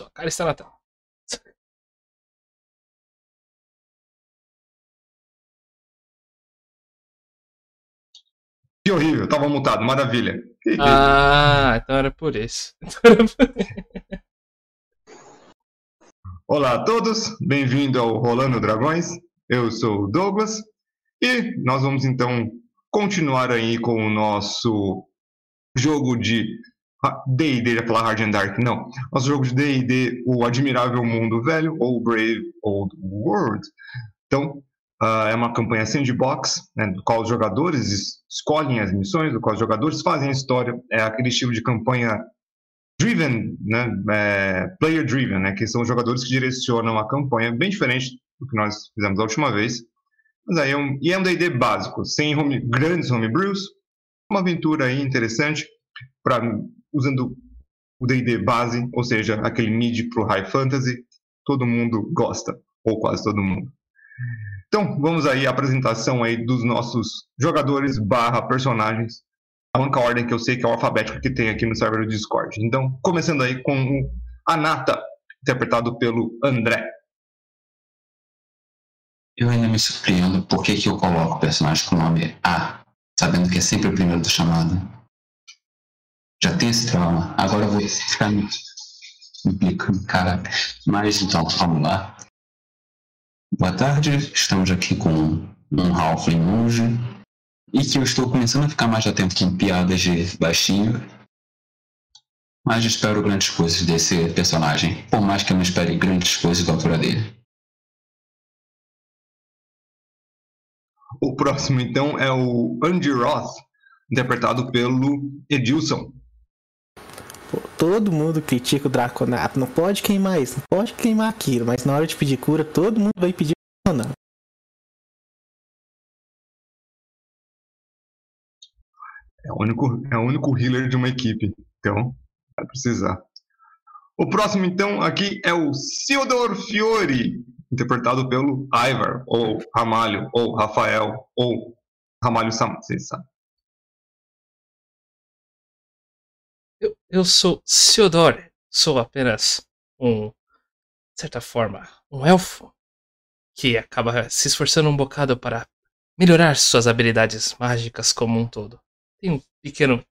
Sua cara está na tela. Que horrível, tava mutado, maravilha. Ah, então era por isso. Então era por... Olá a todos, bem-vindo ao Rolando Dragões. Eu sou o Douglas e nós vamos então continuar aí com o nosso jogo de D&D, ia falar Hard and Dark, não. Nosso jogo de D&D, o Admirável Mundo Velho, ou Brave Old World. Então, uh, é uma campanha sandbox, né, do qual os jogadores escolhem as missões, do qual os jogadores fazem a história. É aquele estilo de campanha driven, né, é, player driven, né, que são os jogadores que direcionam a campanha, bem diferente do que nós fizemos a última vez. Mas aí é um, e é um D&D básico, sem home, grandes homebrews, uma aventura aí interessante, pra, usando o D&D base, ou seja, aquele mid pro high fantasy, todo mundo gosta, ou quase todo mundo. Então, vamos aí à apresentação aí dos nossos jogadores barra personagens. A única ordem que eu sei que é o alfabético que tem aqui no server do Discord. Então, começando aí com o Anata, interpretado pelo André. Eu ainda me surpreendo por que, que eu coloco o personagem com o nome A, sabendo que é sempre o primeiro do chamado. Já tem esse trauma. Agora vou ficar me implicando, cara. Mas então, vamos lá. Boa tarde, estamos aqui com um Halfling monge. E que eu estou começando a ficar mais atento com piadas de baixinho. Mas espero grandes coisas desse personagem. Por mais que eu não espere grandes coisas da altura dele. O próximo, então, é o Andy Roth, interpretado pelo Edilson. Todo mundo critica o Draconato. Não pode queimar isso, não pode queimar aquilo. Mas na hora de pedir cura, todo mundo vai pedir Draconato. É o único, é o único healer de uma equipe. Então, vai precisar. O próximo, então, aqui é o Sildor Fiore, interpretado pelo Ivar, ou Ramalho, ou Rafael, ou Ramalho Sam, vocês sabem. Eu, sou Theodore, sou apenas um, de certa forma, um elfo que acaba se esforçando um bocado para melhorar suas habilidades mágicas como um todo. Tem um pequeno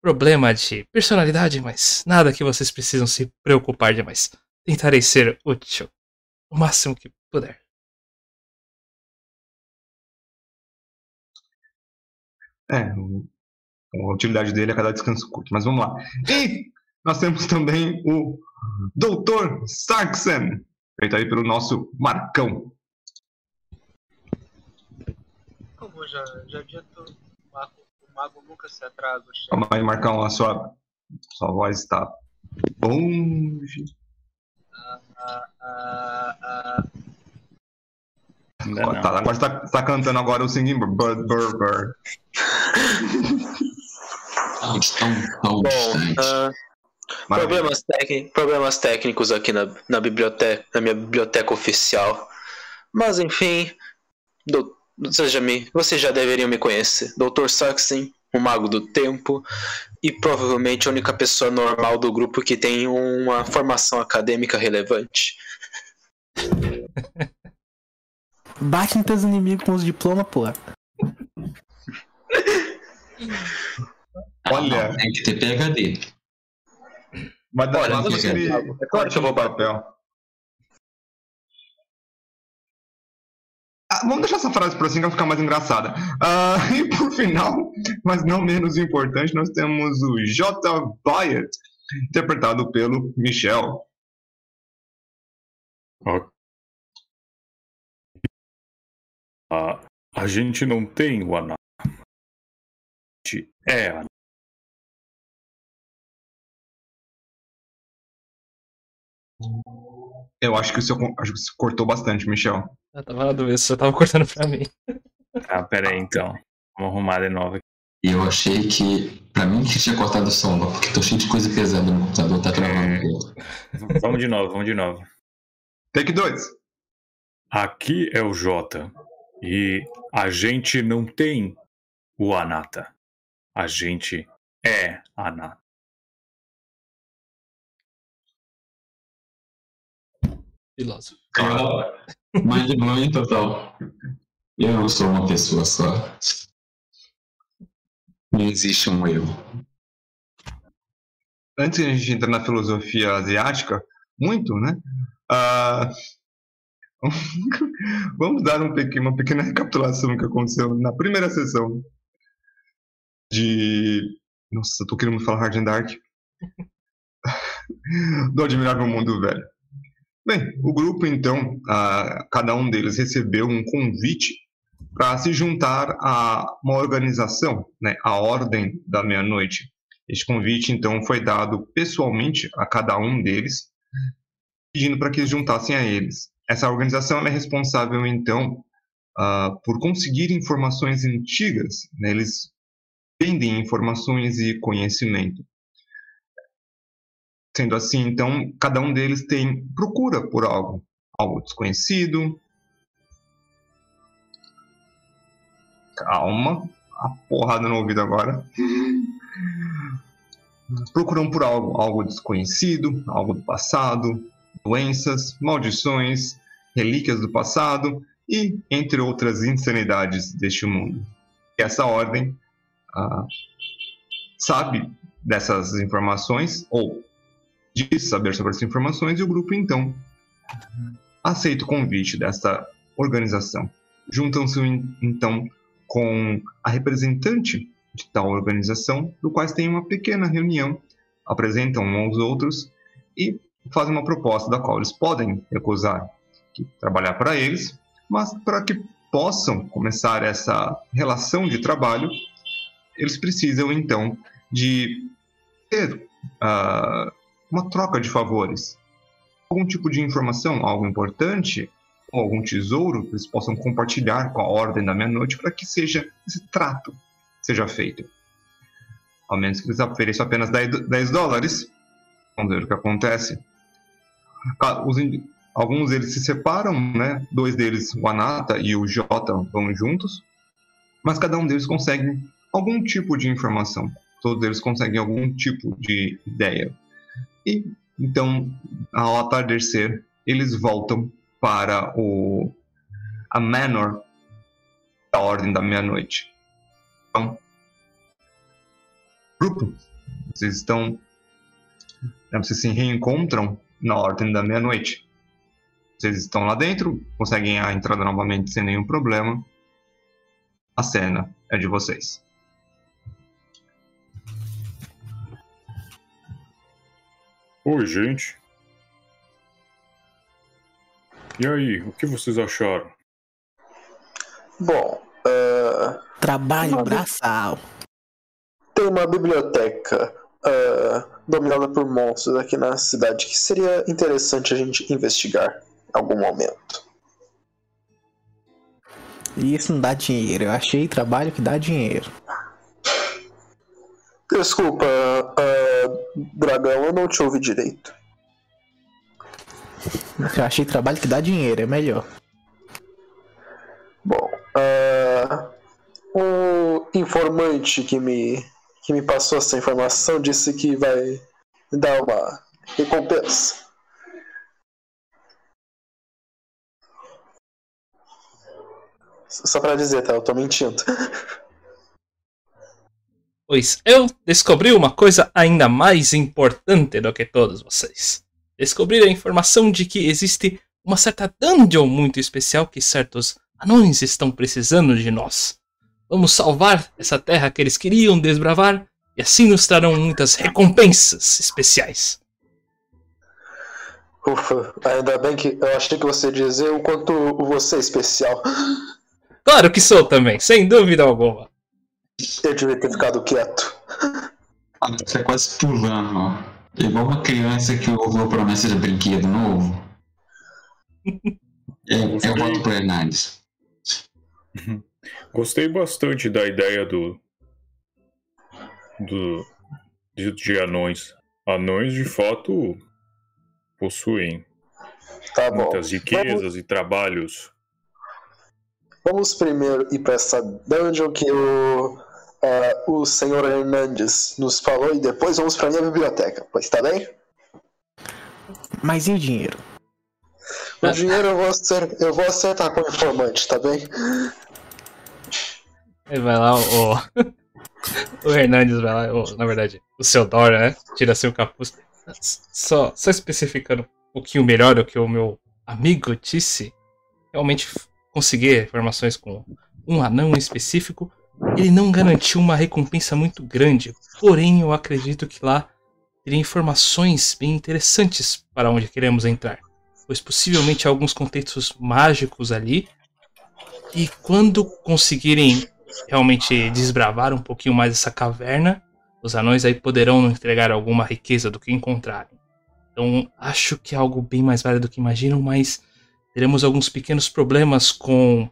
problema de personalidade, mas nada que vocês precisam se preocupar demais. Tentarei ser útil o máximo que puder. É, a utilidade dele é cada descanso curto, mas vamos lá. E nós temos também o Dr. Sarksen, feito aí pelo nosso Marcão. Como já, já dito, o mago, o mago nunca se atrasa. Calma aí, Marcão, a sua, sua voz está longe. Ah, ah, ah, Ainda tá, agora está tá cantando agora o Singing Bird Bird Bird. Bom, ah, problemas, problemas técnicos aqui na, na biblioteca, na minha biblioteca oficial. Mas enfim, do, vocês, já me, vocês já deveriam me conhecer. Dr. Saxon, o mago do tempo, e provavelmente a única pessoa normal do grupo que tem uma formação acadêmica relevante. Bate em teus inimigos com os diplomas, porra. Olha. Ah, Tem que ter PHD. Mas dá Olha, nada não daquele. É claro que eu vou papel. Ah, vamos deixar essa frase por assim que vai ficar mais engraçada. Ah, e por final, mas não menos importante, nós temos o J. Byatt, interpretado pelo Michel. A, a gente não tem o Ana. A gente é a Eu acho que o seu acho que você cortou bastante, Michel. Eu tava na dúvida, você tava cortando pra mim. Ah, pera aí então. Vamos arrumar de novo. aqui. E eu achei que, pra mim, que tinha cortado o som, porque tô cheio de coisa pesada no computador, tá travando. Vamos de novo, vamos de novo. Take 2. Aqui é o Jota. E a gente não tem o Anata. A gente é Anata. Filósofo. Mind blowing total. Eu não sou uma pessoa só. Não existe um eu. Antes de a gente entrar na filosofia asiática, muito, né? Ah, vamos dar um pequeno, uma pequena recapitulação do que aconteceu na primeira sessão de. Nossa, eu tô querendo falar Hard and Dark. do Admirável Mundo Velho. Bem, o grupo, então, cada um deles recebeu um convite para se juntar a uma organização, né, a Ordem da Meia-Noite. Este convite, então, foi dado pessoalmente a cada um deles, pedindo para que eles juntassem a eles. Essa organização é responsável, então, uh, por conseguir informações antigas. Né? Eles vendem informações e conhecimento. Sendo assim, então, cada um deles tem procura por algo, algo desconhecido. Calma, a porrada no ouvido agora. Procuram por algo, algo desconhecido, algo do passado, doenças, maldições, relíquias do passado e entre outras insanidades deste mundo. E essa ordem ah, sabe dessas informações ou diz saber sobre essas informações e o grupo então aceita o convite desta organização. Juntam-se então com a representante de tal organização, do quais tem uma pequena reunião, apresentam uns aos outros e fazem uma proposta da qual eles podem recusar trabalhar para eles, mas para que possam começar essa relação de trabalho, eles precisam então de ter uh, uma troca de favores, algum tipo de informação, algo importante, ou algum tesouro que eles possam compartilhar com a Ordem da Meia-Noite para que seja esse trato seja feito. Ao menos que eles ofereçam apenas 10 dólares. Vamos ver o que acontece. Alguns deles se separam, né? Dois deles, o Anata e o Jota, vão juntos. Mas cada um deles consegue algum tipo de informação. Todos eles conseguem algum tipo de ideia. E então, ao atardecer, eles voltam para o a Manor da Ordem da Meia-Noite. Então, grupo, vocês estão, né, vocês se reencontram na Ordem da Meia-Noite. Vocês estão lá dentro, conseguem a entrada novamente sem nenhum problema. A cena é de vocês. Oi, gente. E aí, o que vocês acharam? Bom, uh, trabalho uma braçal. Tem uma biblioteca uh, dominada por monstros aqui na cidade que seria interessante a gente investigar algum momento. E isso não dá dinheiro. Eu achei trabalho que dá dinheiro. Desculpa, uh, dragão, eu não te ouvi direito. Eu achei trabalho que dá dinheiro, é melhor. Bom, uh, o informante que me, que me passou essa informação disse que vai dar uma recompensa. Só pra dizer, tá? Eu tô mentindo. Pois eu descobri uma coisa ainda mais importante do que todos vocês. Descobri a informação de que existe uma certa dungeon muito especial que certos anões estão precisando de nós. Vamos salvar essa terra que eles queriam desbravar e assim nos trarão muitas recompensas especiais. Ufa, ainda bem que eu achei que você ia dizer o quanto você é especial. Claro que sou também, sem dúvida alguma. Eu devia ter ficado quieto. Ah, você é quase pulando, ó. Igual uma criança que ouviu a promessa de brinquedo novo. É, eu voto por Hernandes. Gostei bastante da ideia do. do de, de anões. Anões, de fato, possuem tá muitas riquezas Vamos... e trabalhos Vamos primeiro ir para essa dungeon que o, uh, o senhor Hernandes nos falou e depois vamos para minha biblioteca. Pois tá bem? Mas e o dinheiro? O dinheiro eu vou, acertar, eu vou acertar com o informante, tá bem? Aí vai lá o. O Hernandes vai lá, o- na verdade, o seu Dora, né? Tira seu capuz. Só, só especificando um pouquinho melhor o que o meu amigo disse. Realmente conseguir informações com um anão específico. Ele não garantiu uma recompensa muito grande. Porém, eu acredito que lá teria informações bem interessantes para onde queremos entrar. Pois possivelmente há alguns contextos mágicos ali. E quando conseguirem realmente desbravar um pouquinho mais essa caverna, os anões aí poderão entregar alguma riqueza do que encontrarem. Então, acho que é algo bem mais válido do que imaginam, mas teremos alguns pequenos problemas com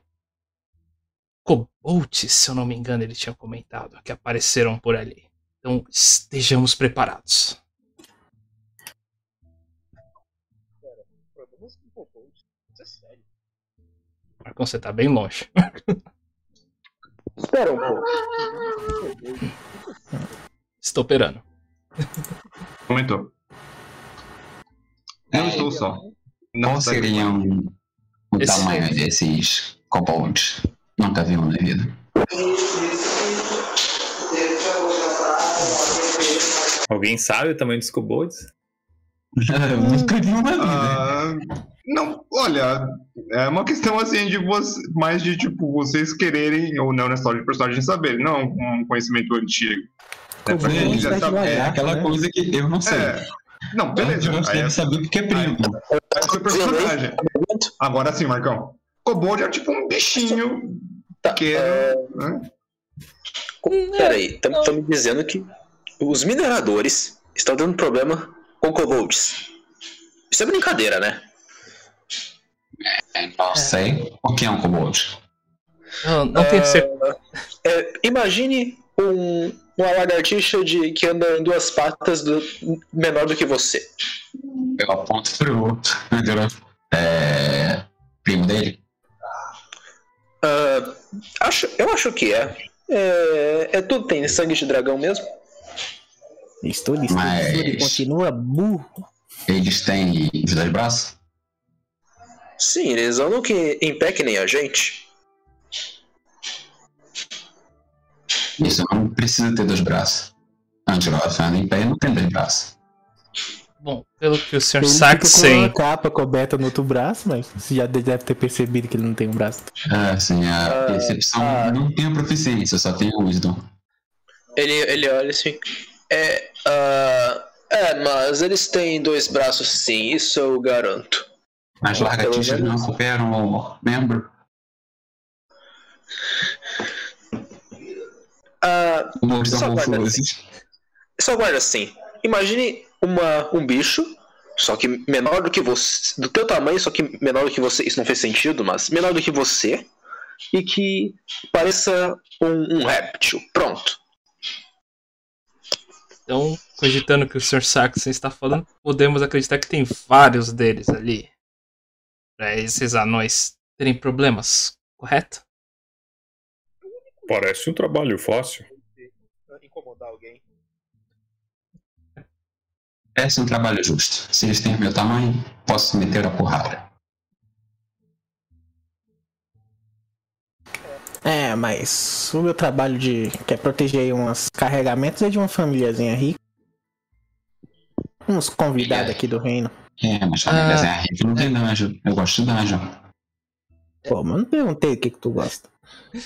kobolds, se eu não me engano, ele tinha comentado, que apareceram por ali. Então, estejamos preparados. Marcão, você tá bem longe. Espera um pouco. Estou operando. Comentou. É, Eu estou só. Não Qual seria um, o Esse- tamanho desses kobolds? Nunca vi um na vida. Alguém sabe o tamanho dos kobolds? Nunca vi um na vida. Ah, não, olha, é uma questão assim de você, mais de tipo vocês quererem ou não na história de personagem saber, não um conhecimento antigo. É saber. É devagar. aquela né? coisa que eu não sei. É. Não, A beleza. gente Aí é deve saber porque é primo. Seu personagem. Agora sim, Marcão. Kobold é tipo um bichinho Tá, pequeno. né? Peraí, estão me dizendo que os mineradores estão tendo problema com kobolds. Isso é brincadeira, né? Não sei. O que é um kobold? Eu não tenho certeza. É, imagine um, uma lagartixa de, que anda em duas patas do- menor do que você. Eu aponto pro outro. É. Primo dele? Ah, acho, eu acho que é. É, é tudo tem sangue de dragão mesmo? Estuda, estuda, Mas- estuda e continua burro. Eles têm os dois braços? Sim, eles andam que em pé que nem a gente. Isso não precisa ter dois braços. Antilote anda em pé e não tem dois braços. Bom, pelo que o Sr. Ele fica com uma capa coberta no outro braço, mas você já deve ter percebido que ele não tem um braço. É, assim, a Ah, percepção ah. não tem a proficiência, só tem o wisdom. Ele, ele olha assim. É, ah, é, mas eles têm dois braços sim, isso eu garanto. As Pelo lagartixas menos. não superam o membro. Ah, Só guarda confusos. só guarda assim. Imagine uma, um bicho, só que menor do que você. Do teu tamanho, só que menor do que você. Isso não fez sentido, mas menor do que você. E que pareça um, um réptil. Pronto. Então, cogitando que o Sr. Saxon está falando, podemos acreditar que tem vários deles ali. Pra esses anões terem problemas, correto? Parece um trabalho fácil. Incomodar alguém. É um trabalho justo. Se eles têm o meu tamanho, posso meter a porrada. É, mas o meu trabalho de que é proteger aí uns carregamentos é de uma famíliazinha rica. Uns convidados aqui do reino. É, mas famílias Ah. é rica não tem dungeon. Eu gosto de dungeon. Pô, mas não perguntei o que, que tu gosta.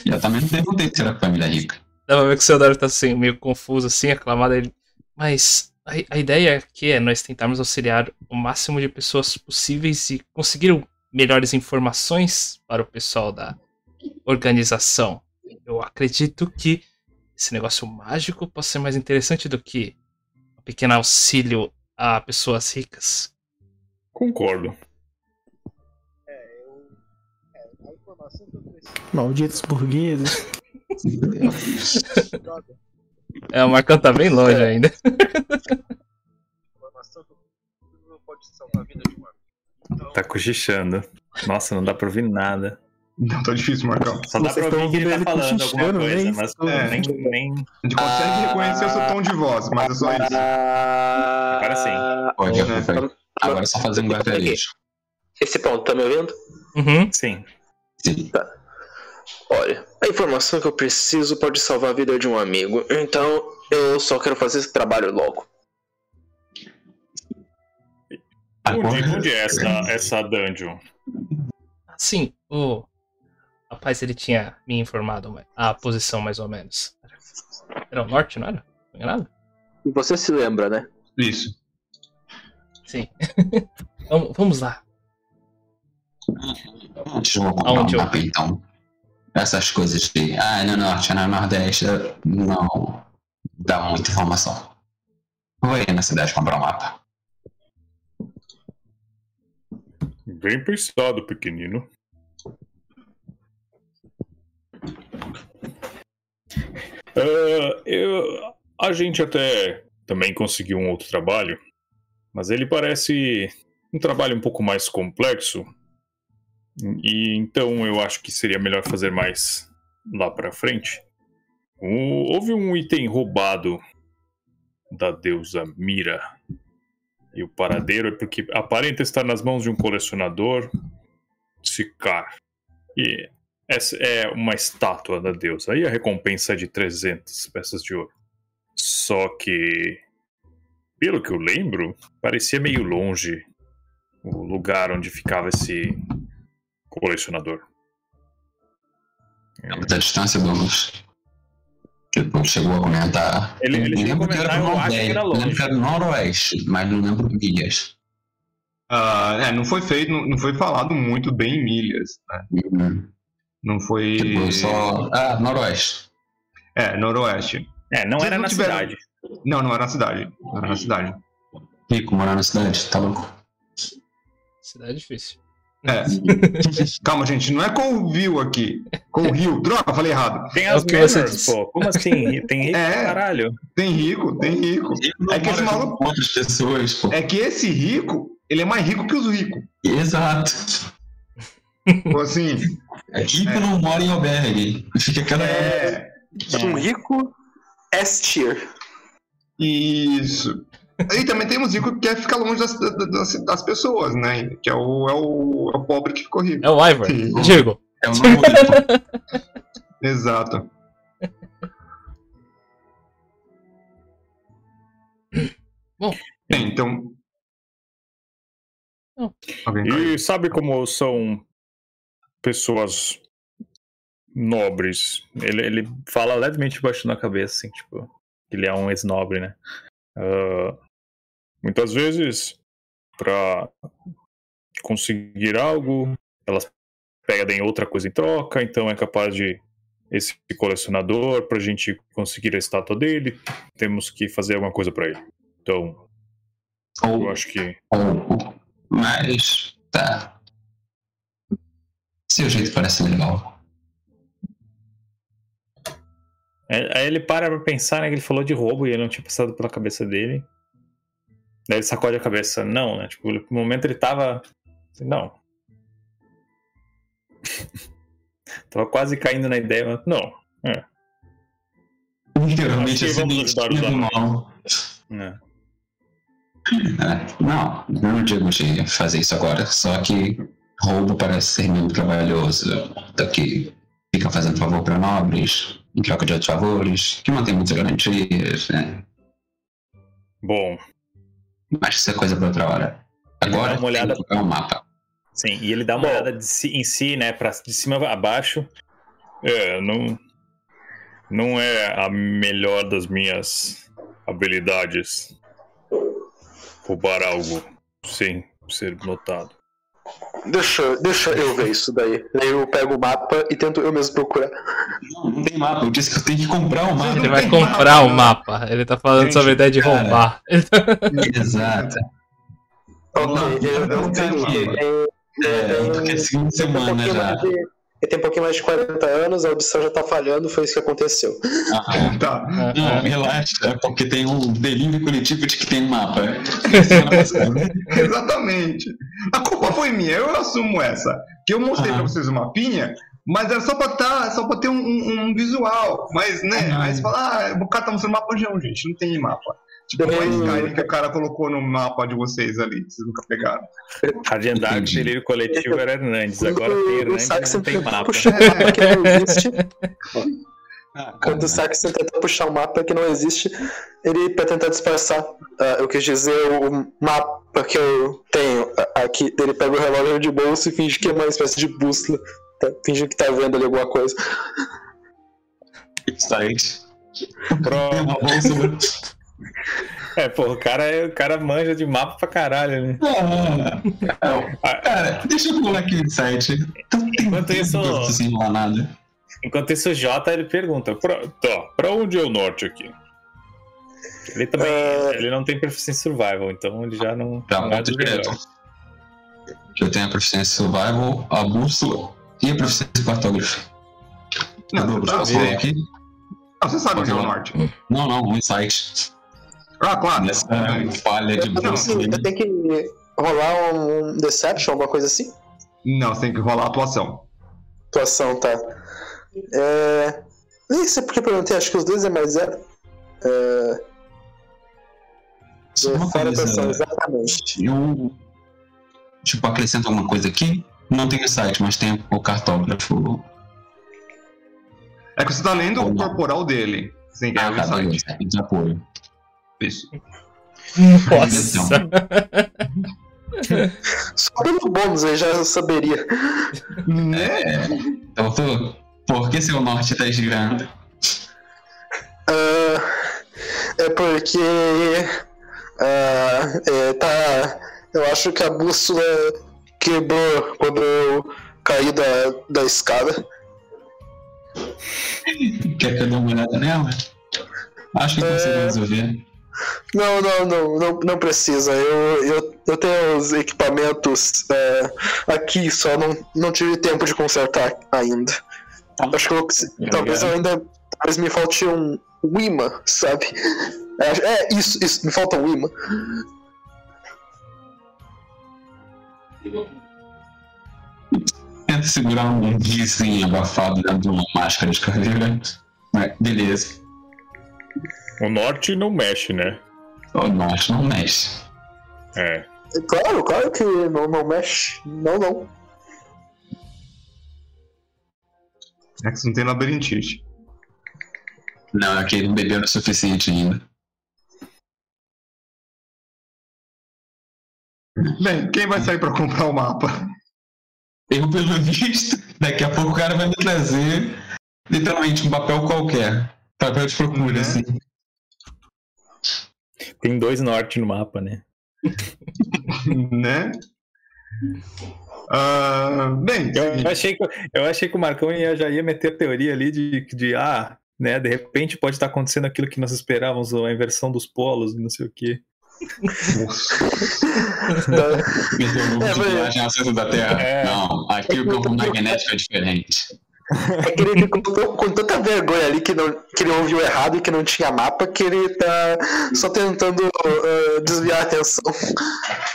Eu também não perguntei se era família rica. Dá pra ver que o seu Dário tá assim, meio confuso, assim, aclamado. Ele... Mas a, a ideia aqui é nós tentarmos auxiliar o máximo de pessoas possíveis e conseguir melhores informações para o pessoal da organização. Eu acredito que esse negócio mágico pode ser mais interessante do que um pequeno auxílio a pessoas ricas. Concordo. Malditos burgueses. É, o Marcão tá bem longe ainda. Tá cochichando. Nossa, não dá pra ouvir nada. Não, tá difícil, Marcão. Só dá Vocês pra ouvir que ele ouvindo tá ele falando alguma coisa, mas. É. nem, nem. A gente consegue reconhecer o seu tom de voz, mas é só isso. Agora sim. Pode, né? Agora é só fazer um gargarejo. Esse ponto, tá me ouvindo? Uhum. Sim. Sim. Olha, a informação que eu preciso pode salvar a vida de um amigo. Então, eu só quero fazer esse trabalho logo. Onde, onde é essa, essa dungeon? Sim, o rapaz ele tinha me informado a posição mais ou menos. Era o norte, não era? Não é nada? E você se lembra, né? Isso. Sim. vamos, vamos lá. Comprar Aonde um eu- mapa então. Essas coisas de. Ah, é no norte, é no nordeste. Não dá muita informação. Vou aí na cidade comprar um mapa. Bem pensado, pequenino. Ah, eu- a gente até também conseguiu um outro trabalho, mas ele parece um trabalho um pouco mais complexo. E então eu acho que seria melhor fazer mais lá pra frente. Houve um item roubado da deusa Mira. E o paradeiro é porque aparenta estar nas mãos de um colecionador Sicar. E essa é uma estátua da deusa. E a recompensa é de 300 peças de ouro. Só que, pelo que eu lembro, parecia meio longe o lugar onde ficava esse colecionador. É muita distância, Douglas. Tipo, chegou a comentar. Ele- ele Eu chegou a lembro que comentar, era eu acho que era eu lembro longe. que era no noroeste, mas não lembro milhas. Ah, é, não foi feito, não, não foi falado muito bem em milhas. né? Uhum. Não foi. Tipo, só. Ah, noroeste. É, noroeste. É, não Vocês era não na tiveram- cidade. Não, não era na cidade. Não era na cidade. Rico, morar na cidade, tá louco? Cidade é difícil. É. Calma, gente, não é com o Viu aqui. Com o Rio. Droga, falei errado. Tem É as o que você manors, disse. pô. Como assim? Tem rico É. pra caralho. Tem rico, tem rico. É que esse maluco- outras pessoas, pô. É que esse rico, ele é mais rico que os ricos. Exato. Tipo assim, Rico não mora em albergue. Fica aquela. é. Um rico S tier. Isso. E também tem ricos que quer ficar longe das, das, das pessoas, né? Que é o, é, o, é o pobre que ficou rico. É o Ivor. Digo. É o nome. Exato. Bom. Bem, então. Não. E sabe como são pessoas nobres? Ele, ele fala levemente baixo na cabeça, assim, tipo, ele é um ex-nobre, né? Ah, muitas vezes, pra conseguir algo, elas pedem outra coisa em troca, então é capaz de esse colecionador, pra gente conseguir a estátua dele, temos que fazer alguma coisa pra ele. Então, eu Ou, acho que ou. Mas. Tá. Seu jeito parece legal. É, Aí ele para pra pensar, né? Que ele falou de roubo e ele não tinha passado pela cabeça dele. Daí ele sacode a cabeça. Não, né? Tipo, no momento ele tava. assim, Não. tava quase caindo na ideia, mas não. Literalmente Acho que assim, vamos ajudar os do mal. né. É, não, não digo de fazer isso agora, só que roubo parece ser muito trabalhoso. Daqui fica fazendo favor para nobres, em troca de outros favores, que não tem muitas garantias, né? Bom, Mas isso é coisa para outra hora. Agora uma olhada- é um mapa. sim. E ele dá uma Bom. olhada de si- em si, né? Pra, de cima a baixo. É, não. Não é a melhor das minhas habilidades roubar algo sem ser notado. Deixa, deixa eu ver isso daí. Daí eu pego o mapa e tento eu mesmo procurar. Não, não tem mapa, eu disse que eu tenho que comprar um mapa. Ele vai comprar o não. mapa. Ele tá falando Gente, sobre a ideia de cara. roubar. Exato. Eu, não eu tem tenho que. mapa. tem- É, porque é segunda tem um semana pouquinho já. mais de- Ele tem um pouquinho mais de 40 anos, a audição já tá falhando, foi isso que aconteceu. Ah, Tá. Não, relaxa, é porque tem um delírio coletivo de que tem um mapa. Passada. Exatamente. A culpa foi minha, eu assumo essa. Que eu mostrei Ah. pra vocês o mapinha, mas era só pra, tá, só pra ter um, um- um visual. Mas, né? Ah. Aí você fala, ah, o cara tá mostrando mapa, não, gente, não tem mapa. Tipo, uma Skyrim que o cara colocou no mapa de vocês ali, vocês nunca pegaram. Agendar o delírio coletivo era Hernandes, agora tem Hernandes, não tem mapa. Puxa um mapa que não existe. Quando o Sax tenta puxar um mapa que não existe, ele, pra tentar disfarçar, uh, eu quis dizer o mapa que eu tenho aqui, ele pega o relógio de bolso e finge que é uma espécie de bússola, tá? finge que tá vendo ali alguma coisa. Site. Pronto. É, pô, o cara, é- o cara manja de mapa pra caralho, né? Ah, cara, deixa eu pular aqui no site. Enquanto isso- nada. Enquanto isso, o Jota ele pergunta: pra, tá, pra onde é o norte aqui? Ele também É. ele não tem proficiência em survival, então ele já não. Já não é direto. Eu tenho a proficiência survival, a bússola e a proficiência em cartografia. Não, tá bem. falar aqui? Ah, você sabe onde é o norte. Não, não, um insight. Ah, claro. Nessa falha de eu tenho que rolar um Deception, alguma coisa assim? Não, você tem que rolar a atuação. Atuação, tá. É... Nem sei porque eu perguntei, acho que os dois é mais zero. É... Só uma coisa, atuação, exatamente. eu tipo, acrescento alguma coisa aqui. Não tem insight, mas tem o cartógrafo. É que você tá lendo Ou o não. corporal dele. Tem que Ah, tá, o site. beleza. De apoio. Isso. Nossa. Só pelo bônus eu já saberia. Né? Então, tô... por que seu norte tá girando? Ah, é porque. ah, é, tá. Eu acho que a bússola quebrou quando eu caí da, da escada. Quer que eu dê uma olhada nela? Acho que É. consigo resolver. Não, não, não, não, não precisa. Eu, eu, eu tenho os equipamentos é, aqui, só não, não tive tempo de consertar ainda. Acho que eu, talvez eu ainda. Talvez me falte um, um imã, sabe? É, é, isso, isso, me falta um imã. Tenta segurar um vizinho abafado dentro de uma máscara de caveira. Mas, beleza. O norte não mexe, né? O norte não mexe. É. Claro, claro que não, não mexe. Não, não. É que você não tem labirintite. Não, é que ele não bebeu o suficiente ainda. Bem, quem vai sair pra comprar o mapa? Eu, pelo visto, daqui a pouco o cara vai me trazer literalmente um papel qualquer. Papel de procura, Né? assim. Tem dois norte no mapa, né? né? Ah, bem, Eu achei, que, eu achei que o Marcão ia, já ia meter a teoria ali de, de ah, né, de repente pode estar acontecendo aquilo que nós esperávamos, a inversão dos polos, não sei o quê. É, mas- centro da Terra. É. Não, aqui o campo magnético é diferente. É que ele ficou com tanta vergonha ali que, não, que ele ouviu errado e que não tinha mapa que ele tá só tentando ah, desviar a atenção.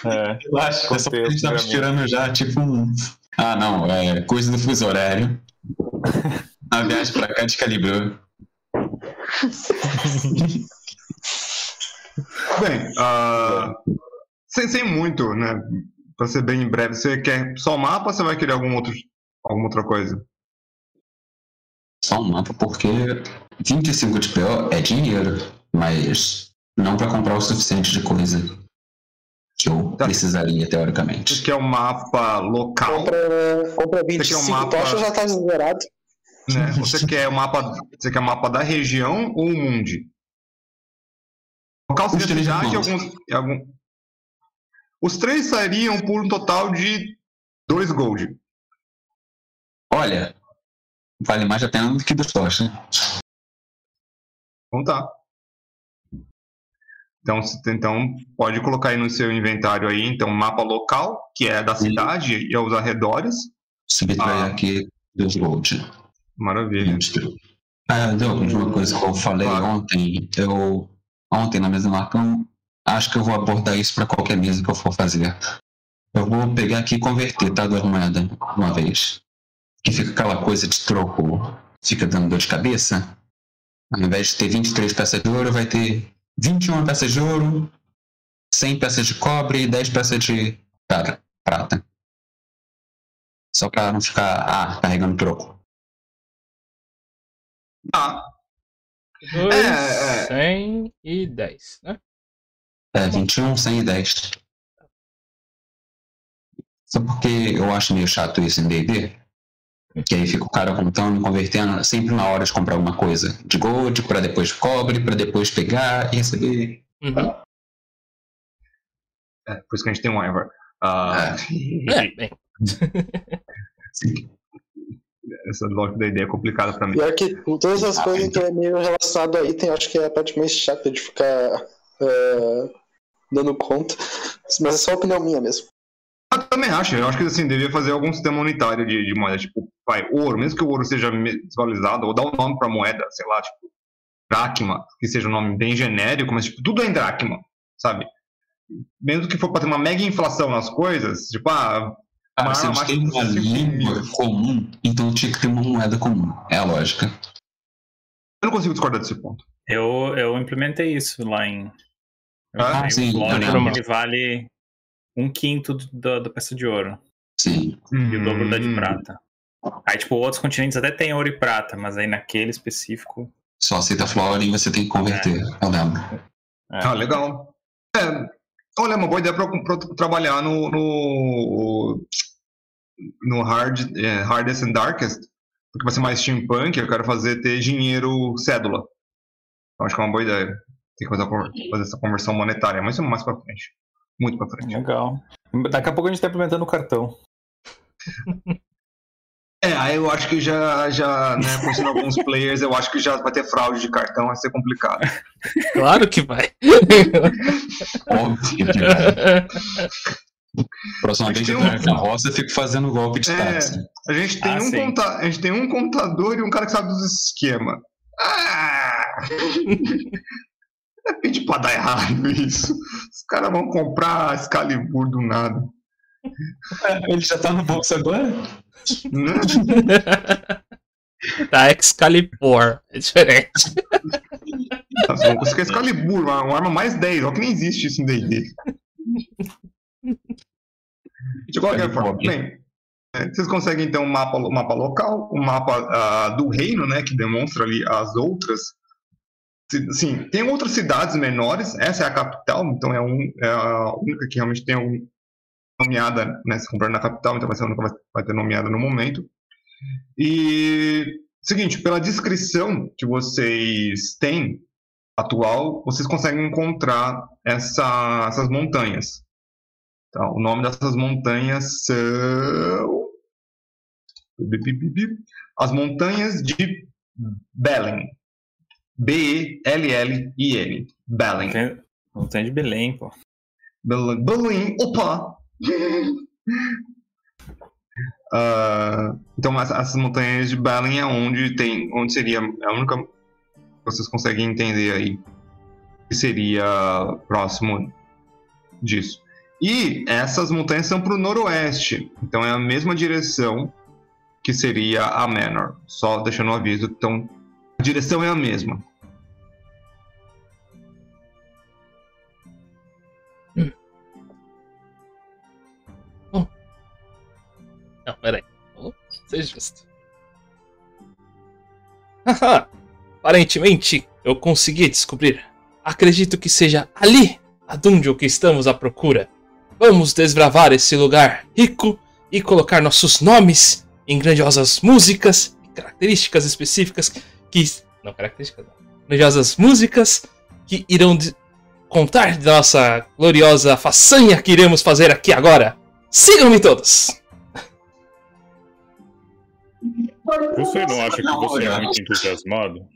É. Eu acho que a gente tava tirando já, tipo um. Ah, não, é coisa do fuso horário. A viagem pra cá descalibrou. bem ah, sem, sem muito, né? Pra ser bem breve, você quer só o mapa ou você vai querer algum outro, alguma outra coisa? Só um mapa, porque 25 de PO é dinheiro, mas não pra comprar o suficiente de coisa que eu Tá. precisaria, Você teoricamente. quer o mapa local, Compra, compra Esse aqui é 25 um mapa- tochas já tá zerado. né? Você quer o mapa, você quer o mapa da região ou o mundi? Local seria cidade e alguns, e algum... Os três sairiam por um total de 2 gold. Olha, vale mais a pena do que dos tochas. Então tá. Então, então pode colocar aí no seu inventário aí, então, mapa local, que é da cidade e aos arredores. Subtrair Ah. aqui dos gold. Maravilha. Ah, Douglas, uma coisa que eu falei Claro. ontem, eu ontem na mesa do Marcão, acho que eu vou abordar isso pra qualquer mesa que eu for fazer. Eu vou pegar aqui e converter, tá? Duas moedas uma vez. Que fica aquela coisa de troco, fica dando dor de cabeça. Ao invés de ter 23 peças de ouro, vai ter 21 peças de ouro, 100 peças de cobre e 10 peças de prata. prata. Só pra não ficar ah, carregando troco. Ah, 2, É, é. 100 e 10, né? É, 21, 100 e 10. Só porque eu acho meio chato isso em D&D. Que aí fica o cara contando, convertendo sempre na hora de comprar alguma coisa. De gold, pra depois cobre, pra depois pegar e receber. Uhum. é, por isso que a gente tem um Ivar. Ah, É, bem. Sim. essa lógica da ideia é complicada pra mim. Pior que todas as Ah, coisas então. que é meio relacionado a item, acho que é a parte mais chata de ficar é, dando conta. Mas é só opinião minha mesmo. Eu também acho. Eu acho que assim, devia fazer algum sistema unitário de, de moeda. Tipo, vai, ouro, mesmo que o ouro seja desvalorizado, ou dar um nome pra moeda, sei lá, tipo, dracma, que seja um nome bem genérico, mas tipo, tudo é em dracma, sabe? Mesmo que for pra ter uma mega inflação nas coisas, tipo, ah, uma se arma eles têm mais uma de 5 língua comum, então tinha que ter uma moeda comum. É a lógica. Eu não consigo discordar desse ponto. Eu, eu implementei isso lá em. Eu Ah, sim, um clone eu lembro. Um quinto do- da, da peça de ouro Sim. e o dobro da de Hum. prata. Aí, tipo, outros continentes até tem ouro e prata, mas aí naquele específico. Só aceita flora e você tem que converter. Eu lembro. é. Ah, legal. É, olha, é uma boa ideia pra, eu- pra eu trabalhar no, no, no hard, é, Hardest and Darkest, porque vai ser mais steampunk, eu quero fazer ter dinheiro cédula. Eu acho que é uma boa ideia. Tem que fazer, fazer essa conversão monetária, mas isso é mais pra frente. Muito pra frente. Legal. Daqui a pouco a gente tá implementando o cartão. É, aí eu acho que já, já né, conhecendo alguns players, eu acho que já vai ter fraude de cartão, vai ser complicado. Claro que vai. Óbvio que vai. Próxima vez que eu um- na roça, eu fico fazendo golpe de É. táxi. A gente tem, Ah, um, conta... a gente tem um contador e um cara que sabe dos esquemas. Ah! É pedir pra dar errado isso. Os caras vão comprar Excalibur do nada. Ele já tá no bolso agora? Tá Excalibur. É diferente. Nós vamos conseguir Excalibur, uma, uma arma mais 10. Olha que nem existe isso em D&D. De qualquer forma, bem, é, vocês conseguem então um mapa, um mapa local, um mapa ah, do reino, né, que demonstra ali as outras. Sim, tem outras cidades menores, essa é a capital, então é, um, é a única que realmente tem algum, nomeada, né, se comprando na capital, então vai ser a única que vai, ter nomeada no momento. E, seguinte, pela descrição que vocês têm atual, vocês conseguem encontrar essa- essas montanhas. Tá, o nome dessas montanhas são. As montanhas de Belen. B-E-L-L-I-N. Não tem de Belém, pô. Belém. Belém. Opa! Ah, então essa- essas montanhas de Belen é onde tem. onde seria a única. que Vocês conseguem entender aí. Que seria próximo disso. E essas montanhas são para o noroeste. Então é a mesma direção que seria a Manor. Só deixando o aviso. Então a direção é a mesma. Não, peraí. Vamos ser justo. Haha! Aparentemente, eu consegui descobrir. Acredito que seja ali a dungeon que estamos à procura. Vamos desbravar esse lugar rico e colocar nossos nomes em grandiosas músicas e características específicas que. Não, características não. Grandiosas músicas que irão de- contar da nossa gloriosa façanha que iremos fazer aqui agora. Sigam-me todos! Você não acha que você é muito entusiasmado?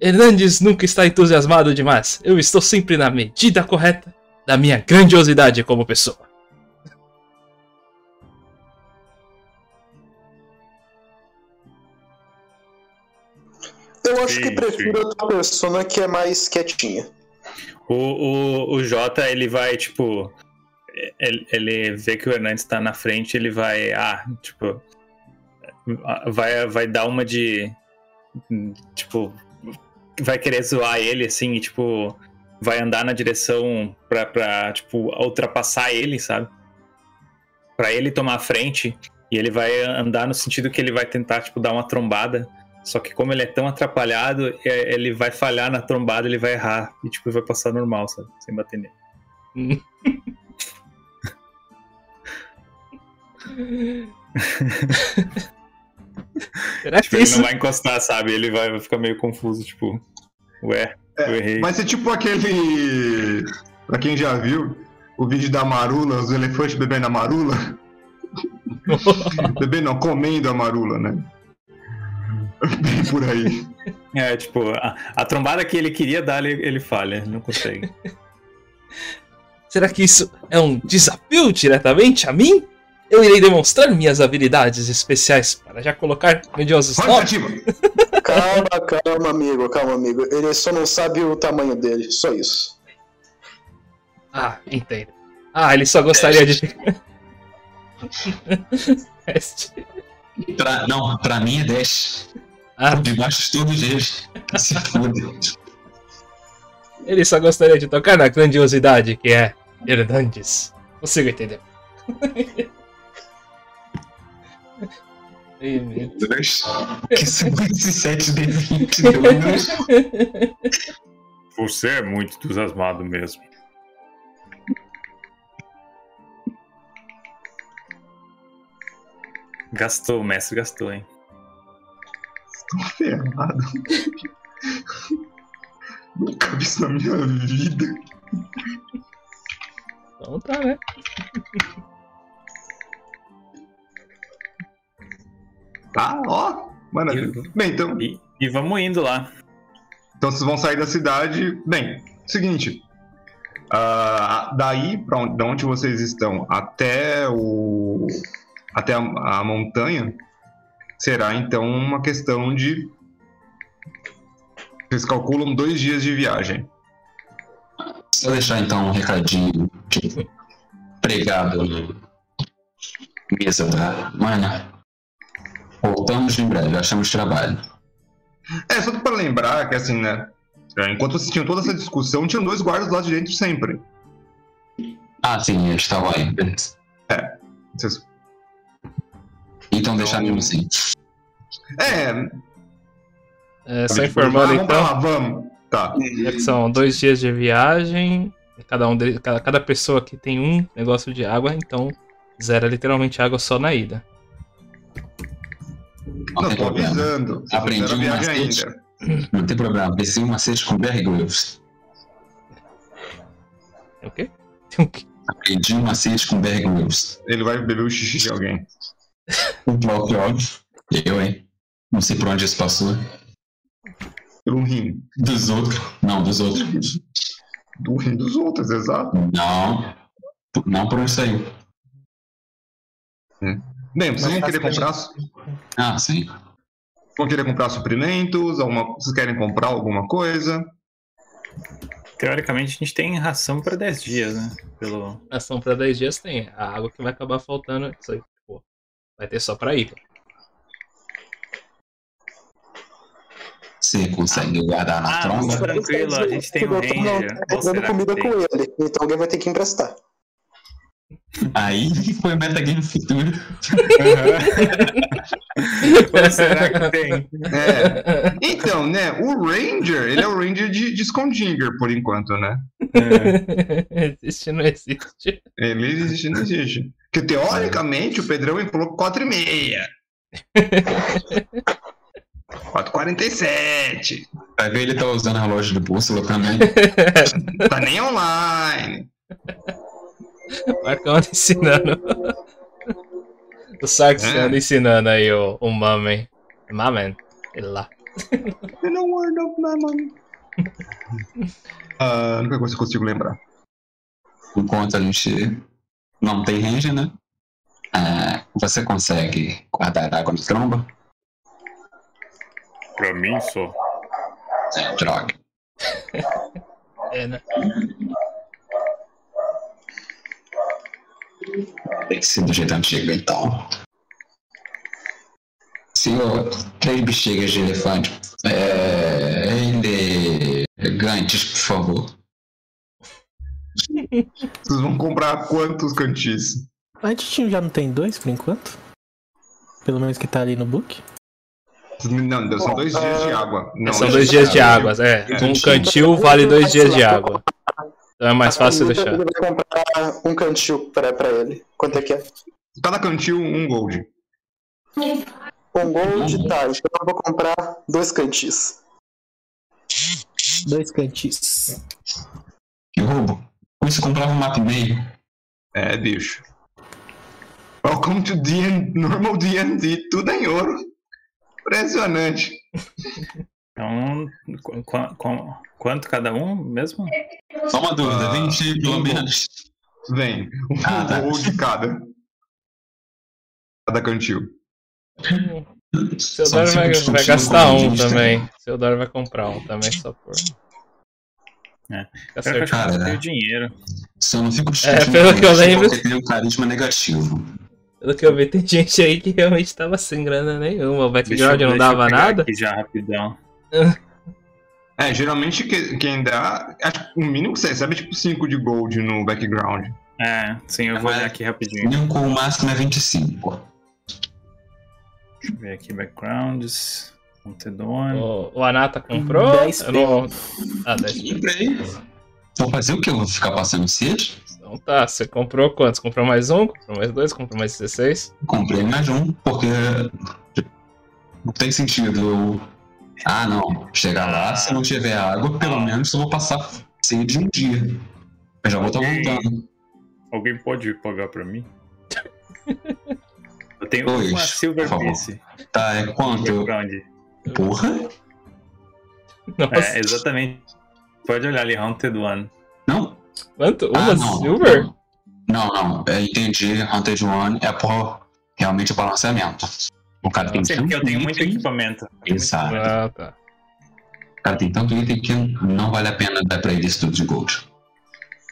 Hernandes nunca está entusiasmado demais. Eu estou sempre na medida correta da minha grandiosidade como pessoa. Eu acho Sim, que prefiro outra persona que é mais quietinha. O, o, o Jota, ele vai, tipo. Ele, vê que o Hernandes tá na frente, ele vai. Ah, tipo. Vai, vai dar uma de. Tipo. vai querer zoar ele, assim, e, tipo, vai andar na direção pra, pra, tipo, ultrapassar ele, sabe? Pra ele tomar a frente. E ele vai andar no sentido que ele vai tentar, tipo, dar uma trombada. Só que como ele é tão atrapalhado, é, ele vai falhar na trombada, ele vai errar. E, tipo, vai passar normal, sabe? Sem bater nele. Será Tipo, que ele isso não vai encostar, sabe? Ele vai, vai ficar meio confuso, tipo, ué, eu errei. Vai ser tipo aquele. Pra quem já viu, o vídeo da marula, os elefantes bebendo a marula. bebendo, não, comendo a marula, né? Bem por aí. É, tipo, a, a trombada que ele queria dar, ele, ele falha, não consegue. Será que isso é um desafio diretamente a mim? Eu irei demonstrar minhas habilidades especiais para já colocar grandiosos nomes. Calma, calma, amigo, calma, amigo. Ele só não sabe o tamanho dele, só isso. Ah, entendo. Ah, ele só gostaria de. Teste. Pra, não, pra mim é 10. ah, Debaixo de todos eles. Se foda. ele só gostaria de tocar na grandiosidade que é Hernandes. Consigo entender. Deus. Que são esses 7 de 20 Deus. Você é muito entusiasmado mesmo. Gastou, o mestre gastou, hein? Tô ferrado. Nunca vi isso na minha vida. Então tá, né? Tá, ó. Maravilha. Bem, então, E, e vamos indo lá. então vocês vão sair da cidade. Bem, seguinte. ah, daí, pra onde, da onde vocês estão até o. até a, a montanha, será então uma questão de. Vocês calculam dois dias de viagem. Se eu deixar então um recadinho tipo, pregado na mesa da mana. Voltamos em breve, achamos trabalho. É, só pra lembrar que assim, né? é, Enquanto vocês tinham toda essa discussão, tinham dois guardas lá de dentro sempre. Ah, sim, eles estavam aí. beleza. Vocês- Então deixar mesmo assim. É, É, só ah, informando vamos então. lá, vamos. Tá. É que são dois dias de viagem. Cada, um deles, cada, cada pessoa aqui tem um negócio de água, então zera literalmente água só na ida. Não, Não, tem tô problema. avisando. Aprendi um macete. ainda. Não tem problema. Pensei uma cesta com Barry Groves. Tem o quê? Tem o quê? Aprendi um macete com Barry Groves. Ele vai beber o xixi de alguém. O próprio óbvio. Eu, hein? Não sei por onde isso passou. Pelo rim. Dos outros. Não, dos outros. Do rim dos outros, exato. Não. Não por onde saiu. Bem, vocês vão querer comprar. Ah, sim. Vão querer comprar suprimentos? Alguma... Vocês querem comprar alguma coisa? Teoricamente a gente tem ração pra 10 dias, né? Pelo... Ação pra 10 dias tem. A água que vai acabar faltando. Isso aí, pô, vai ter só pra ir. Você consegue guardar na Ah, tromba? tranquilo, a gente tem um Eu tô ranger. Que comida com ele, então alguém vai ter que emprestar. Aí foi metagame futuro. Ou será que tem? É. Então, né? O Ranger, ele é o Ranger de, de Scondinger, por enquanto, né? existe, não existe. Ele existe, não existe. Porque teoricamente o Pedrão ele falou 4 e meia. 4h47. Vai ver ele tá usando a loja de bússola também. Tá nem online. Marcão anda ensinando. o Sarkis É. anda ensinando aí o, o Mamen. Mamen, ele lá. In a word of money. Ah, a única coisa que eu consigo lembrar. Enquanto a gente não tem range, né? É, você consegue guardar água na tromba? Pra mim só. É, droga. É, né? Tem que ser do jeito antigo, então. Senhor, três bexigas de elefante. É, ele Quentes, por favor. Vocês vão comprar quantos cantis? A gente já não tem dois por enquanto? Pelo menos que tá ali no book. Não, são dois dias de água. Não, São dois dias de água, é. Um cantil vale dois dias de água. Então é mais fácil deixar. Ele vai comprar um cantil pra, pra ele. Quanto é que é? Cada cantil, um gold. Um gold, tá. Então eu vou comprar dois cantis. Dois cantis. Que roubo. Com isso comprava um mapa e meio. É, bicho. Welcome to D&D, normal D&D, tudo em ouro. Impressionante. Então, qu- qu- qu- quanto cada um mesmo? Só uma dúvida, Ah, 20 pelo menos. Vem, um Ah, tá. gold cada. Cada cantil. Seu Só Dória vai, vai gastar um também. Seu Dória vai comprar um também, só por. É. Eu eu Cara, não né? tenho dinheiro. Eu não fico É, pelo que eu lembro- tem um carisma negativo. Pelo que eu vi, tem gente aí que realmente tava sem grana nenhuma. O Deixa eu- background não deixa eu dava pegar nada. Aqui já rapidão. É, geralmente que- quem dá. Acho que o mínimo que você recebe é tipo 5 de gold no background. É, sim, eu vou olhar aqui rapidinho. Nenhum com o máximo é 25. Deixa eu ver aqui backgrounds. Contedor. O, o Anata comprou? 10 Eu não... Ah, 10 Comprei. Vou fazer o que? Eu vou ficar passando sede? Então tá, você comprou quantos? Comprou mais um? Comprou mais dois? Comprou mais 16? Comprei mais um, porque não tem sentido eu. Ah, não. Chegar lá, se não tiver água, pelo menos eu vou passar sede um dia. Eu já vou estar Ok. voltando. Alguém pode pagar pra mim? Eu tenho Dois, uma Silver. Piece. Tá, é quanto? Porra? Nossa, É, exatamente. Pode olhar ali, Haunted One. Não? quanto? Ah, Uma não. silver? Não, não. Eu entendi. Hunted One é por realmente o balanceamento. O cara tem Sim, tanto eu tenho muito item- equipamento. Exato. Ah, tá. O cara tem tanto item que não vale a pena dar pra ele isso tudo de gold.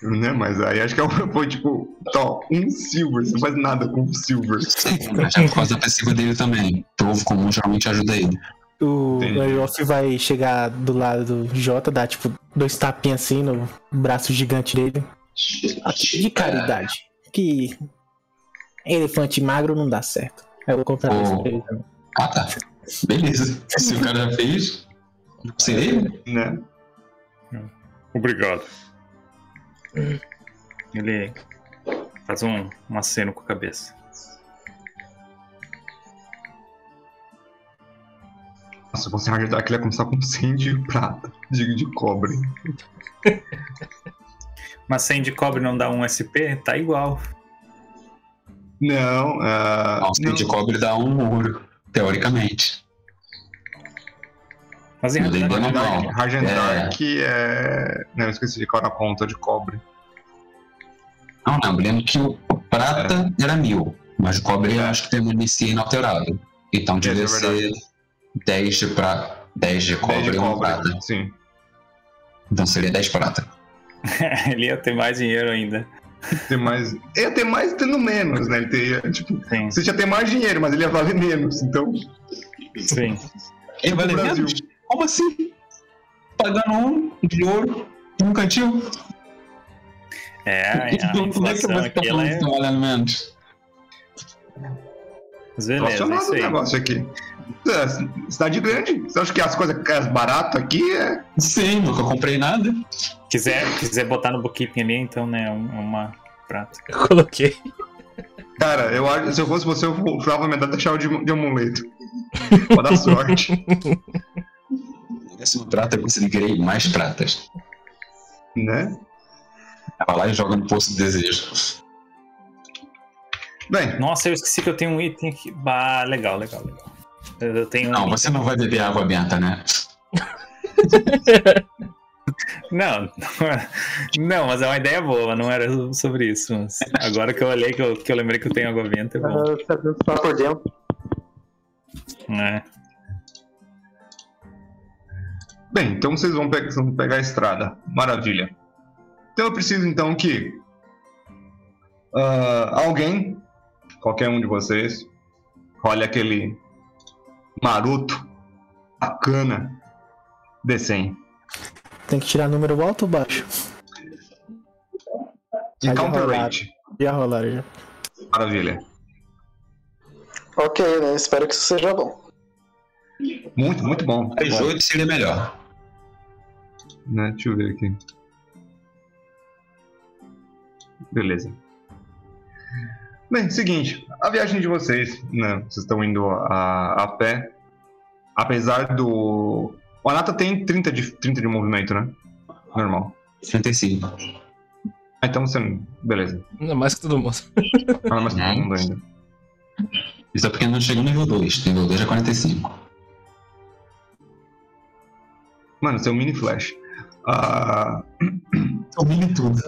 Né? Mas aí acho que é- foi tipo, tó, um silver. Você não faz nada com um silver. Sim, mas é por causa da passiva dele também. Trovo comum geralmente ajuda ele. O. Aerof vai chegar do lado do Jota, dar tipo dois tapinhas assim no braço gigante dele. De caridade. Que elefante magro não dá certo. Eu vou comprar Oh. isso pra ele também. Ah, tá. Beleza. Se o cara já fez, sei ele. Né? Obrigado. Ele faz um, um aceno com a cabeça. Nossa, você ajudar que ele ia começar com 100 de prata, de, de cobre. Mas 100 de cobre não dá um SP? Tá igual. Não, ah, Não, se de cobre dá um ouro, teoricamente. Mas em Mas ele realidade, deu Dark, normal. Argent É. É. Não, eu esqueci de qual era a conta de cobre. Não, não, lembro que o prata era mil, mas o cobre eu acho que permanecia inalterado. Então devia é ser verdade. 10 de, pra... 10 de 10 cobre de e um cobre. prata. Sim. Então seria 10 prata. ele ia ter mais dinheiro ainda. Tem mais. Ia ter mais tendo menos, né? Ele teria, tipo, Sim, você já tem mais dinheiro, mas ele ia valer menos. Então, sim. Ele Brasil. menos? Como assim? Pagando um de ouro um cantil? É, a, é que inflação você tá aqui, ela falando é. valendo menos? Mas beleza, é isso o aí. negócio aqui. É, cidade grande. Você acha que as coisas que é barato aqui é. Sim, nunca comprei nada. Quiser, quiser botar no bookkeeping ali, então, né, um- uma prata. Eu coloquei. Cara, eu acho se eu fosse você, eu provavelmente deixar de, de amuleto. Pode dar sorte. Décimo prata eu conseguirei mais pratas. né? Vai lá e joga no poço de desejo. Bem, Nossa, eu esqueci que eu tenho um item aqui. Bah, legal, legal, legal. Eu tenho um Não, item- você não vai beber água benta, né? Não, não, mas é uma ideia boa, não era sobre isso. Mas agora que eu olhei, que eu, que eu lembrei que eu tenho água venta, é bom. Ah, tá por dentro. É. bem, então vocês vão, pe- vão pegar a estrada. Maravilha. Então eu preciso então que ah, alguém, qualquer um de vocês, olhe aquele maroto, bacana, D100. Tem que tirar número alto ou baixo? E counter rate. Já rolaram já. Maravilha. Ok, né? Espero que isso seja bom. Muito, muito bom. Mais Bom, oito seria melhor. né? Deixa eu ver aqui. Beleza. Bem, seguinte, a viagem de vocês, né? Vocês estão indo a, a pé. Apesar do. O Anata tem 30 de, 30 de movimento, né? Normal. 35. Ah, então você. não- Beleza. Ainda mais que todo mundo. Fala mais todo Não. mundo ainda. Isso é porque não chegou no nível 2. Nível 2 é 45. Mano, você é um mini flash. Ah, Domine tudo.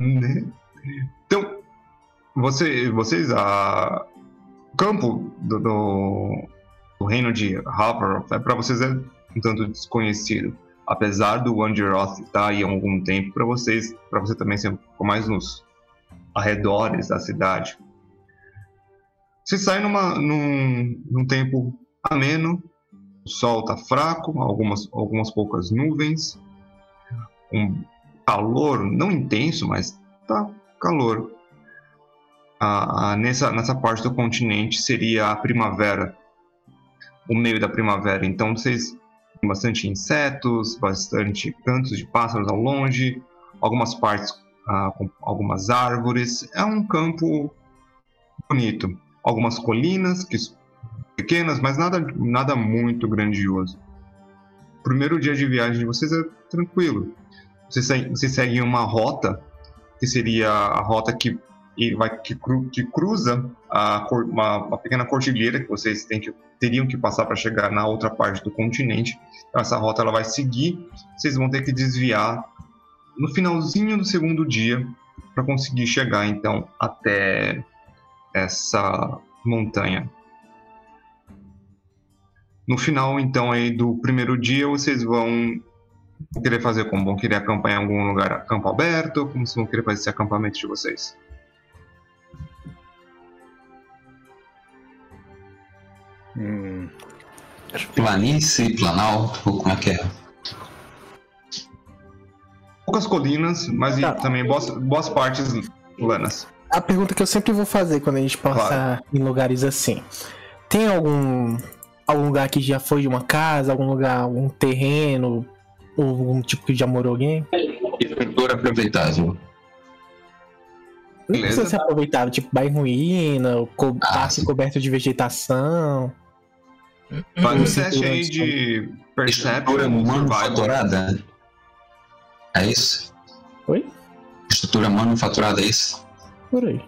né? Você, vocês, a o campo do, do, do reino de Harper, é, para vocês é um tanto desconhecido. Apesar do Angeroth estar aí há algum tempo, para vocês, para você também ser um pouco mais nos arredores da cidade. Você sai numa, num, num tempo ameno, o sol tá fraco, algumas, algumas poucas nuvens, um calor não intenso, mas tá calor. Ah, ah, nessa, nessa parte do continente seria a primavera, o meio da primavera. Então vocês têm bastante insetos, bastante cantos de pássaros ao longe, algumas partes ah, com algumas árvores. É um campo bonito. Algumas colinas que pequenas, mas nada, nada muito grandioso. O primeiro dia de viagem de vocês é tranquilo. Vocês, vocês seguem uma rota que seria a rota que, e vai, que, cru- que cruza a, uma, uma pequena cordilheira que vocês que, teriam que passar para chegar na outra parte do continente. Então, essa rota ela vai seguir. Vocês vão ter que desviar no finalzinho do segundo dia para conseguir chegar então até essa montanha. No final, então, aí do primeiro dia, vocês vão querer fazer como? Vão querer acampar em algum lugar, campo aberto? Como vocês vão querer fazer esse acampamento de vocês? Hum, Planície, planal, ou como é que é? Poucas colinas, mas Tá. também boas, boas partes planas. A pergunta que eu sempre vou fazer quando a gente passa em lugares assim. Tem algum algum lugar que já foi de uma casa, algum lugar, algum terreno, ou algum tipo que já morou alguém? Estrutura aproveitável. Não Beleza. precisa ser aproveitável, tipo bairro ruína, co Ah, parque sim. coberto de vegetação. Faz um Sim, teste aí de Perception manufaturada. É isso? Oi? Estrutura manufaturada, é isso? Por aí.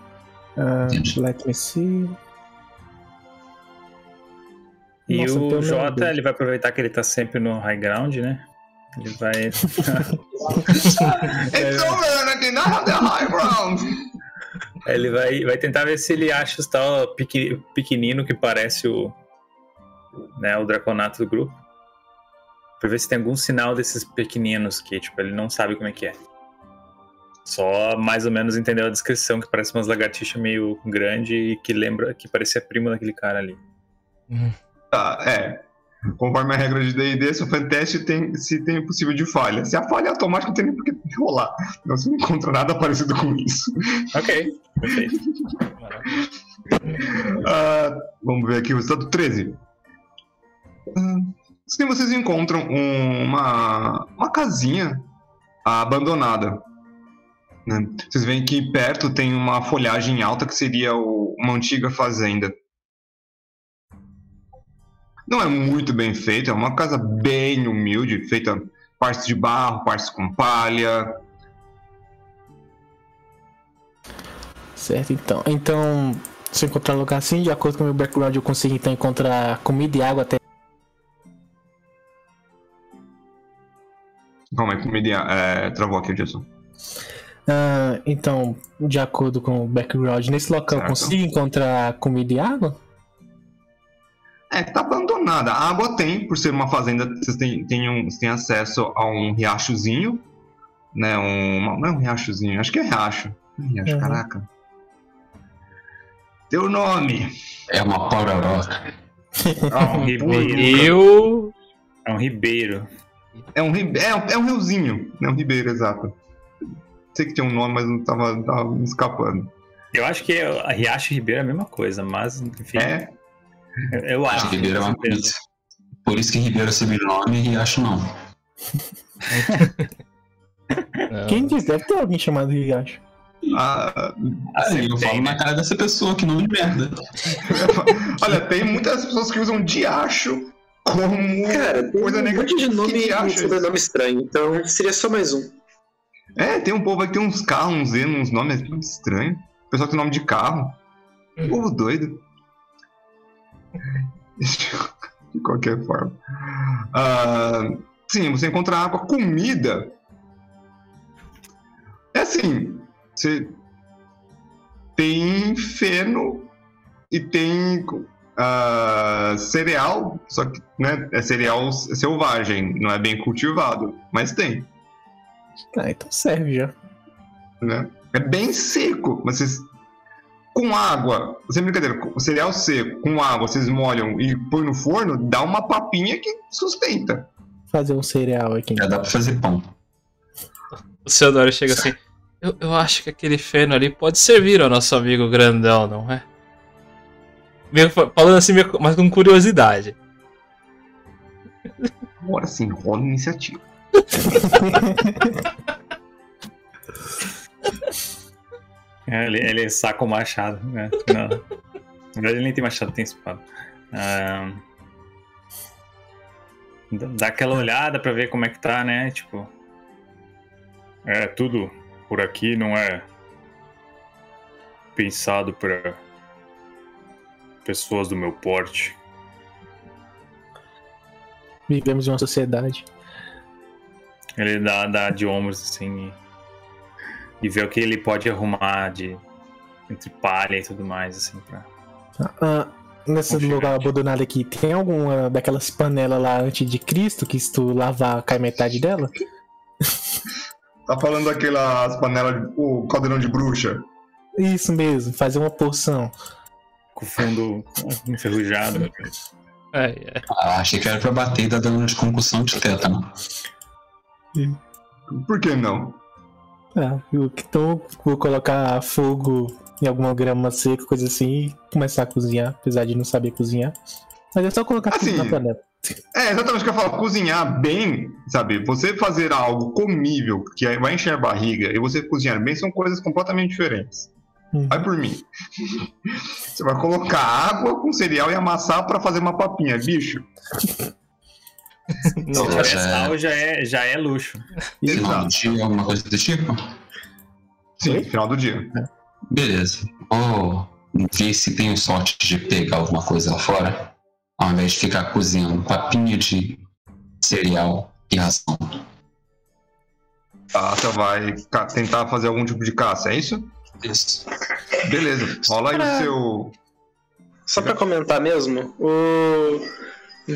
Entendi. let me see. E Nossa, tem o um Jota, ele vai aproveitar que ele tá sempre no high ground, né? Ele vai. It's over aqui na the high ground! ele vai, vai tentar ver se ele acha os tal pequenino que parece o. Né, o draconato do grupo. Pra ver se tem algum sinal desses pequeninos que, tipo, ele não sabe como é que é. Só mais ou menos entendeu a descrição, que parece umas lagartixas meio grande e que lembra que parecia primo daquele cara ali. Tá, é. Conforme a regra de D&D, se o teste tem, se tem possível de falha. Se a falha é automática, não tem nem por que rolar. Não, não encontra nada parecido com isso. Ok, perfeito. Ah, vamos ver aqui o estado 13. Assim vocês encontram um- uma, uma casinha abandonada. né? Vocês veem que perto tem uma folhagem alta que seria o- uma antiga fazenda. Não é muito bem feita, é uma casa bem humilde, feita partes de barro, partes com palha. Certo, então. Então, se encontrar um lugar assim, de acordo com o meu background, eu consigo então encontrar comida e água até. Calma aí, comida. É, travou aqui, Jason. Ah, então, de acordo com o background, nesse local eu Certo. consigo encontrar comida e água? É, tá abandonada. A água tem, por ser uma fazenda, vocês têm, têm, um, vocês têm acesso a um riachozinho, né? Um, não é um riachozinho, acho que é riacho. Não é riacho, Uhum. caraca. Teu nome. É uma pororoca. Ah, um Ribeiro. Eu. É um ribeiro. É um, é, um- é um riozinho, é um ribeiro, exato. Sei que tinha um nome, mas não tava, tava me escapando. Eu acho que a Riacho e Ribeiro é a mesma coisa, mas, enfim, É, eu acho. Ribeiro é uma pizza. Por isso que Ribeiro é sobrenome e Riacho não. Quem diz? Deve ter alguém chamado Riacho. ah, Aí eu tem, falo né? na cara dessa pessoa, que nome de merda. olha, tem muitas pessoas que usam diacho como Cara, tem coisa um monte de nome e esse? sobrenome estranho, então seria só mais um. É, tem um povo aí que tem uns carros, uns Z, uns nomes muito estranhos. O pessoal tem nome de carro. Povo doido. de qualquer forma. Ah, sim, você encontra água, comida. É assim, você tem feno e tem ah, cereal, só que né, é cereal selvagem, não é bem cultivado, mas tem. Ah, então serve já. né? É bem seco, mas vocês. Com água, sem brincadeira, o cereal seco, com água, vocês molham e põem no forno, dá uma papinha que sustenta. Fazer um cereal aqui. Já dá pra fazer pão. O Theodoro chega assim. Eu, eu acho que aquele feno ali pode servir ao nosso amigo grandão, não é? Meio fa- falando assim, meio, mas com curiosidade. Agora sim, rola iniciativa. É, ele, ele saca o machado, né? Não. Na verdade, ele nem tem machado, tem espada. Ah, dá- dá aquela olhada pra ver como é que tá, né? Tipo. É, tudo por aqui não é pensado pra pessoas do meu porte. Vivemos em uma sociedade. Ele dá, dá de ombros assim e, e vê o que ele pode arrumar de entre palha e tudo mais, assim, pra. Ah, nesse lugar aqui. abandonado aqui, tem alguma daquelas panelas lá antes de Cristo que se tu lavar cai metade dela? Tá falando daquelas panelas, de- o caldeirão de bruxa. Isso mesmo, fazer uma porção. Com o fundo enferrujado. É, é. Ah, achei que era pra bater e dar dano de concussão de tétano. Por que não? Ah, eu- então vou colocar fogo em alguma grama seca, coisa assim, e começar a cozinhar, apesar de não saber cozinhar. Mas é só colocar tudo Assim, na panela. É, exatamente o que eu falo. Cozinhar bem, sabe? Você fazer algo comível que vai encher a barriga e você cozinhar bem são coisas completamente diferentes. Hum. Vai por mim. Você vai colocar água com cereal e amassar pra fazer uma papinha, bicho. Não, já é- sal já é, já é luxo. Final do dia, alguma coisa do tipo? Sim, final do dia. Beleza. Vou ver se tenho sorte de pegar alguma coisa lá fora. Ao invés de ficar cozinhando papinha de cereal e ração. Você vai tentar fazer algum tipo de caça, é isso? Isso. Beleza. Rola aí o seu. Só pra comentar mesmo, o.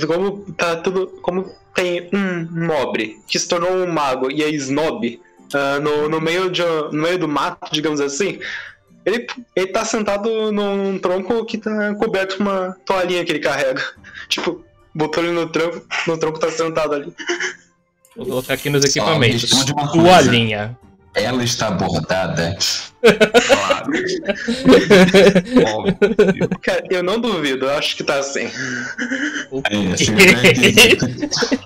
Como tá tudo. Como tem um nobre que se tornou um mago e é snob ah, no, no, meio de, no meio do mato, digamos assim. Ele, ele tá sentado num tronco que tá coberto com uma toalhinha que ele carrega. Tipo, botou ele no tronco, no tronco tá sentado ali. Vou colocar aqui nos equipamentos. Toalhinha. Ela está bordada. Claro. Óbvio. Cara, eu não duvido, eu acho que tá assim. É.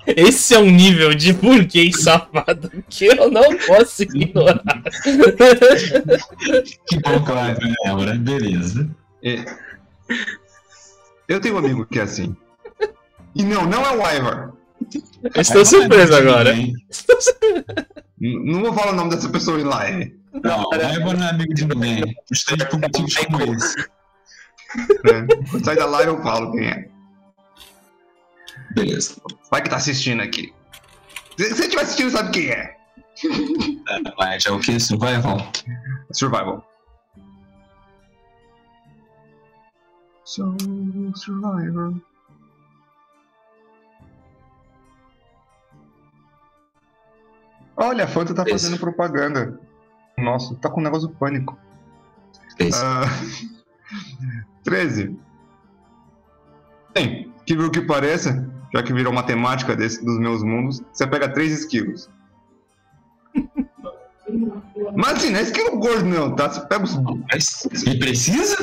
Esse é um nível de burguês safado que eu não posso ignorar. que bom que ela lembra. Beleza. É. Eu tenho um amigo que é assim. E não, não é o Ivar. Estou surpreso agora. N- Não vou falar o nome dessa pessoa em live. Não, o Ivan não é amigo de ninguém. Justamente por motivos como esse. Quando sair da live eu falo quem é. Beleza. Vai que tá assistindo aqui. Se você estiver assistindo, sabe quem é. Mas é o que? Survival? Survival. So, Survivor. Olha, a Fanta tá Esse. fazendo propaganda. Nossa, tá com um negócio pânico. Esse. Ah, 13. Bem, que viu que pareça, já que virou matemática desse, dos meus mundos, você pega 3 esquilos. Mas assim, não é esquilo gordo não, tá? Você pega os... Mas ele precisa?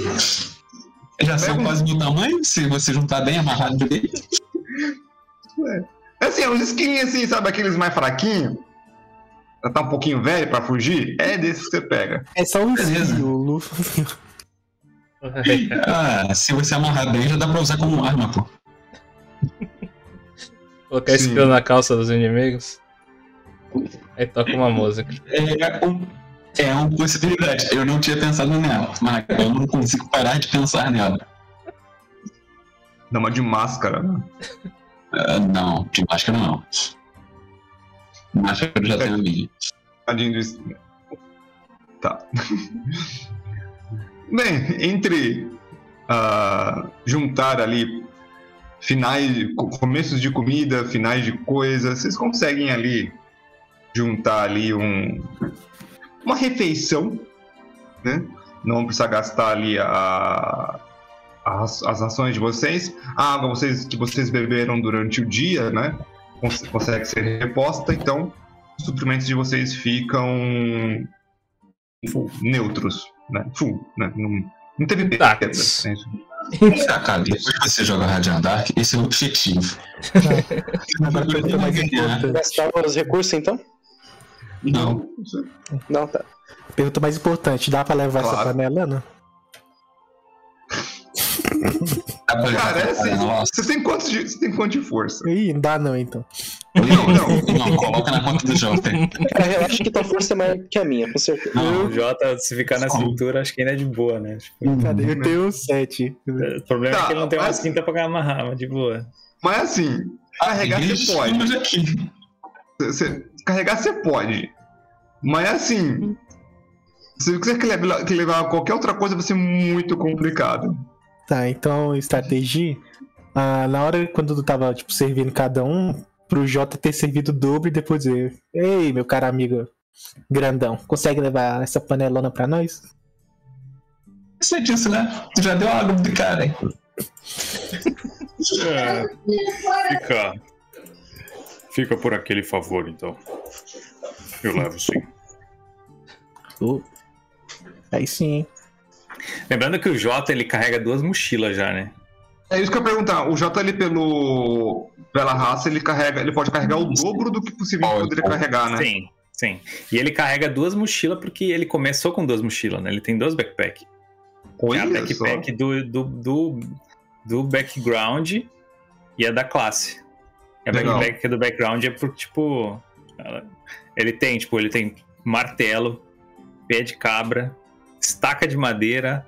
Já são um- quase do tamanho, se você juntar bem amarrado dele. Assim, uns esquilinhos assim, sabe? Aqueles mais fraquinhos. Já tá um pouquinho velho pra fugir. É desses que você pega. É só um Beleza. esquilo, o Luffy. Ah, se você amarrar bem, já dá pra usar como arma, pô. Colocar Sim. espelho na calça dos inimigos. Aí toca uma música. É, um- é uma possibilidade. Eu não tinha pensado nela, mas eu não consigo parar de pensar nela. Dá uma de máscara, né? Ah, não, de máscara não. Máscara eu já tenho a minha. Tadinho do. Tá. Bem, entre ah, juntar ali finais, co- começos de comida, finais de coisa, vocês conseguem ali juntar ali um uma refeição, né? Não vão precisar gastar ali a, as, as ações de vocês, a água vocês, que vocês beberam durante o dia, né? Cons- Consegue ser reposta, então os suprimentos de vocês ficam neutros, né? Full, né? Não, não teve perda. Intactos. né? Isso. Cara, depois que você joga Radiant Dark, esse é o objetivo. Agora a pergunta mais importante. Gastava os recursos então? Não, Não, tá. Pergunta mais importante, dá pra levar essa Claro. panela, não? Cara, é assim, Nossa. você tem quantos de, você tem quanto de força? Ih, não dá não, então. Não, não. Não, coloca na conta do Jovem. Cara, relaxa que tua força é maior que a minha, com certeza. Não, O Jota, se ficar na cintura, acho que ainda é de boa, né? Tipo, Cadê? Eu tenho sete. o problema Tá, é que ele não tem uma mas- cinta pra amarrar, mas de boa. Mas assim, carregar você pode. Aqui. Você, carregar você pode. Mas assim, se você quiser levar, que levar qualquer outra coisa, vai ser muito complicado. Tá, então estratégia. Ah, na hora quando tu tava tipo, servindo cada um, pro Jota ter servido o dobro e depois dizer: Ei, meu caro amigo grandão, consegue levar essa panelona pra nós? Isso é disso, né? Tu já deu água do cara, hein? É, fica. Fica por aquele favor, então. Eu levo sim. Oh. Aí sim, hein? Lembrando que o Jota, ele carrega duas mochilas já, né? É isso que eu ia perguntar. O J ali pelo pela raça, ele carrega, ele pode carregar o dobro do que possivelmente Pode, poderia pode. carregar, né? Sim, sim. E ele carrega duas mochilas porque ele começou com duas mochilas, né? Ele tem dois backpacks. É a Olha backpack do, do, do, do background e a da classe. A Legal. backpack do background é por, tipo... Ele tem, tipo, ele tem martelo, pé de cabra, estaca de madeira,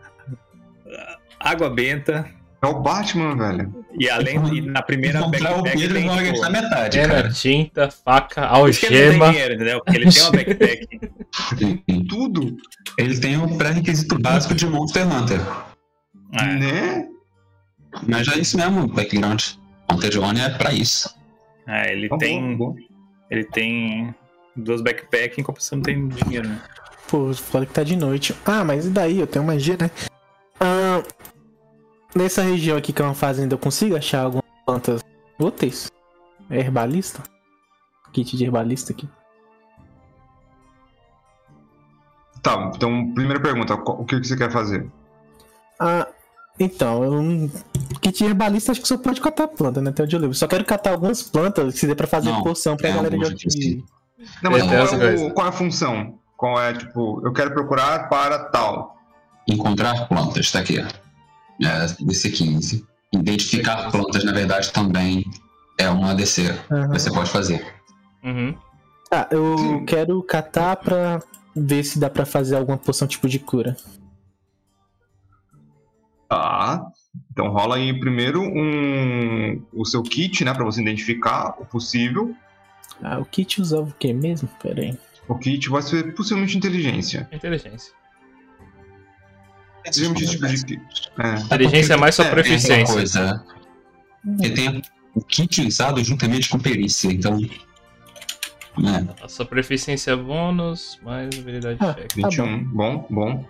água benta, É o Batman, velho. e além, e na primeira Encontrar o backpack Pedro tem, vai gastar metade, cara. tinta, faca, que ele tem algema. dinheiro, entendeu? Porque ele tem uma backpack. Tudo, Ele tem o pré-requisito básico de Monster Hunter. É. né? Mas é isso mesmo, background. Hunter One é pra isso. É, ele Tá bom, tem. bom. Ele tem duas backpacks, em compensação não tem dinheiro, né? Pô, fala que tá de noite. Ah, mas e daí? Eu tenho magia, né? Ah, nessa região aqui que é uma fazenda, eu consigo achar algumas plantas úteis? É herbalista? Kit de herbalista aqui. Tá, então, primeira pergunta, o que que você quer fazer? Ah, então, eu não. Kit de herbalista acho que só pode catar planta, né? Até onde eu lembro. Só quero catar algumas plantas que dê pra fazer Não, poção pra é galera de aqui, Não, mas Tem qual é, o- qual é a função? Qual é, tipo, eu quero procurar para tal. Encontrar plantas, tá aqui. É, DC15. Identificar plantas, na verdade, também é uma ADC Aham. que você pode fazer. Uhum. Tá, eu Sim. quero catar pra ver se dá pra fazer alguma poção tipo de cura. Tá. Então rola aí primeiro um, o seu kit, né, para você identificar o possível. Ah, o kit usava o que mesmo? Pera aí. O kit vai ser possivelmente inteligência. Inteligência. Esse tipo de kit. É. Inteligência é mais sua É, proficiência. coisa. Ele tem o kit usado juntamente com perícia, então. Né, A sua proficiência é bônus, mais habilidade Ah. check. 21. bom, bom.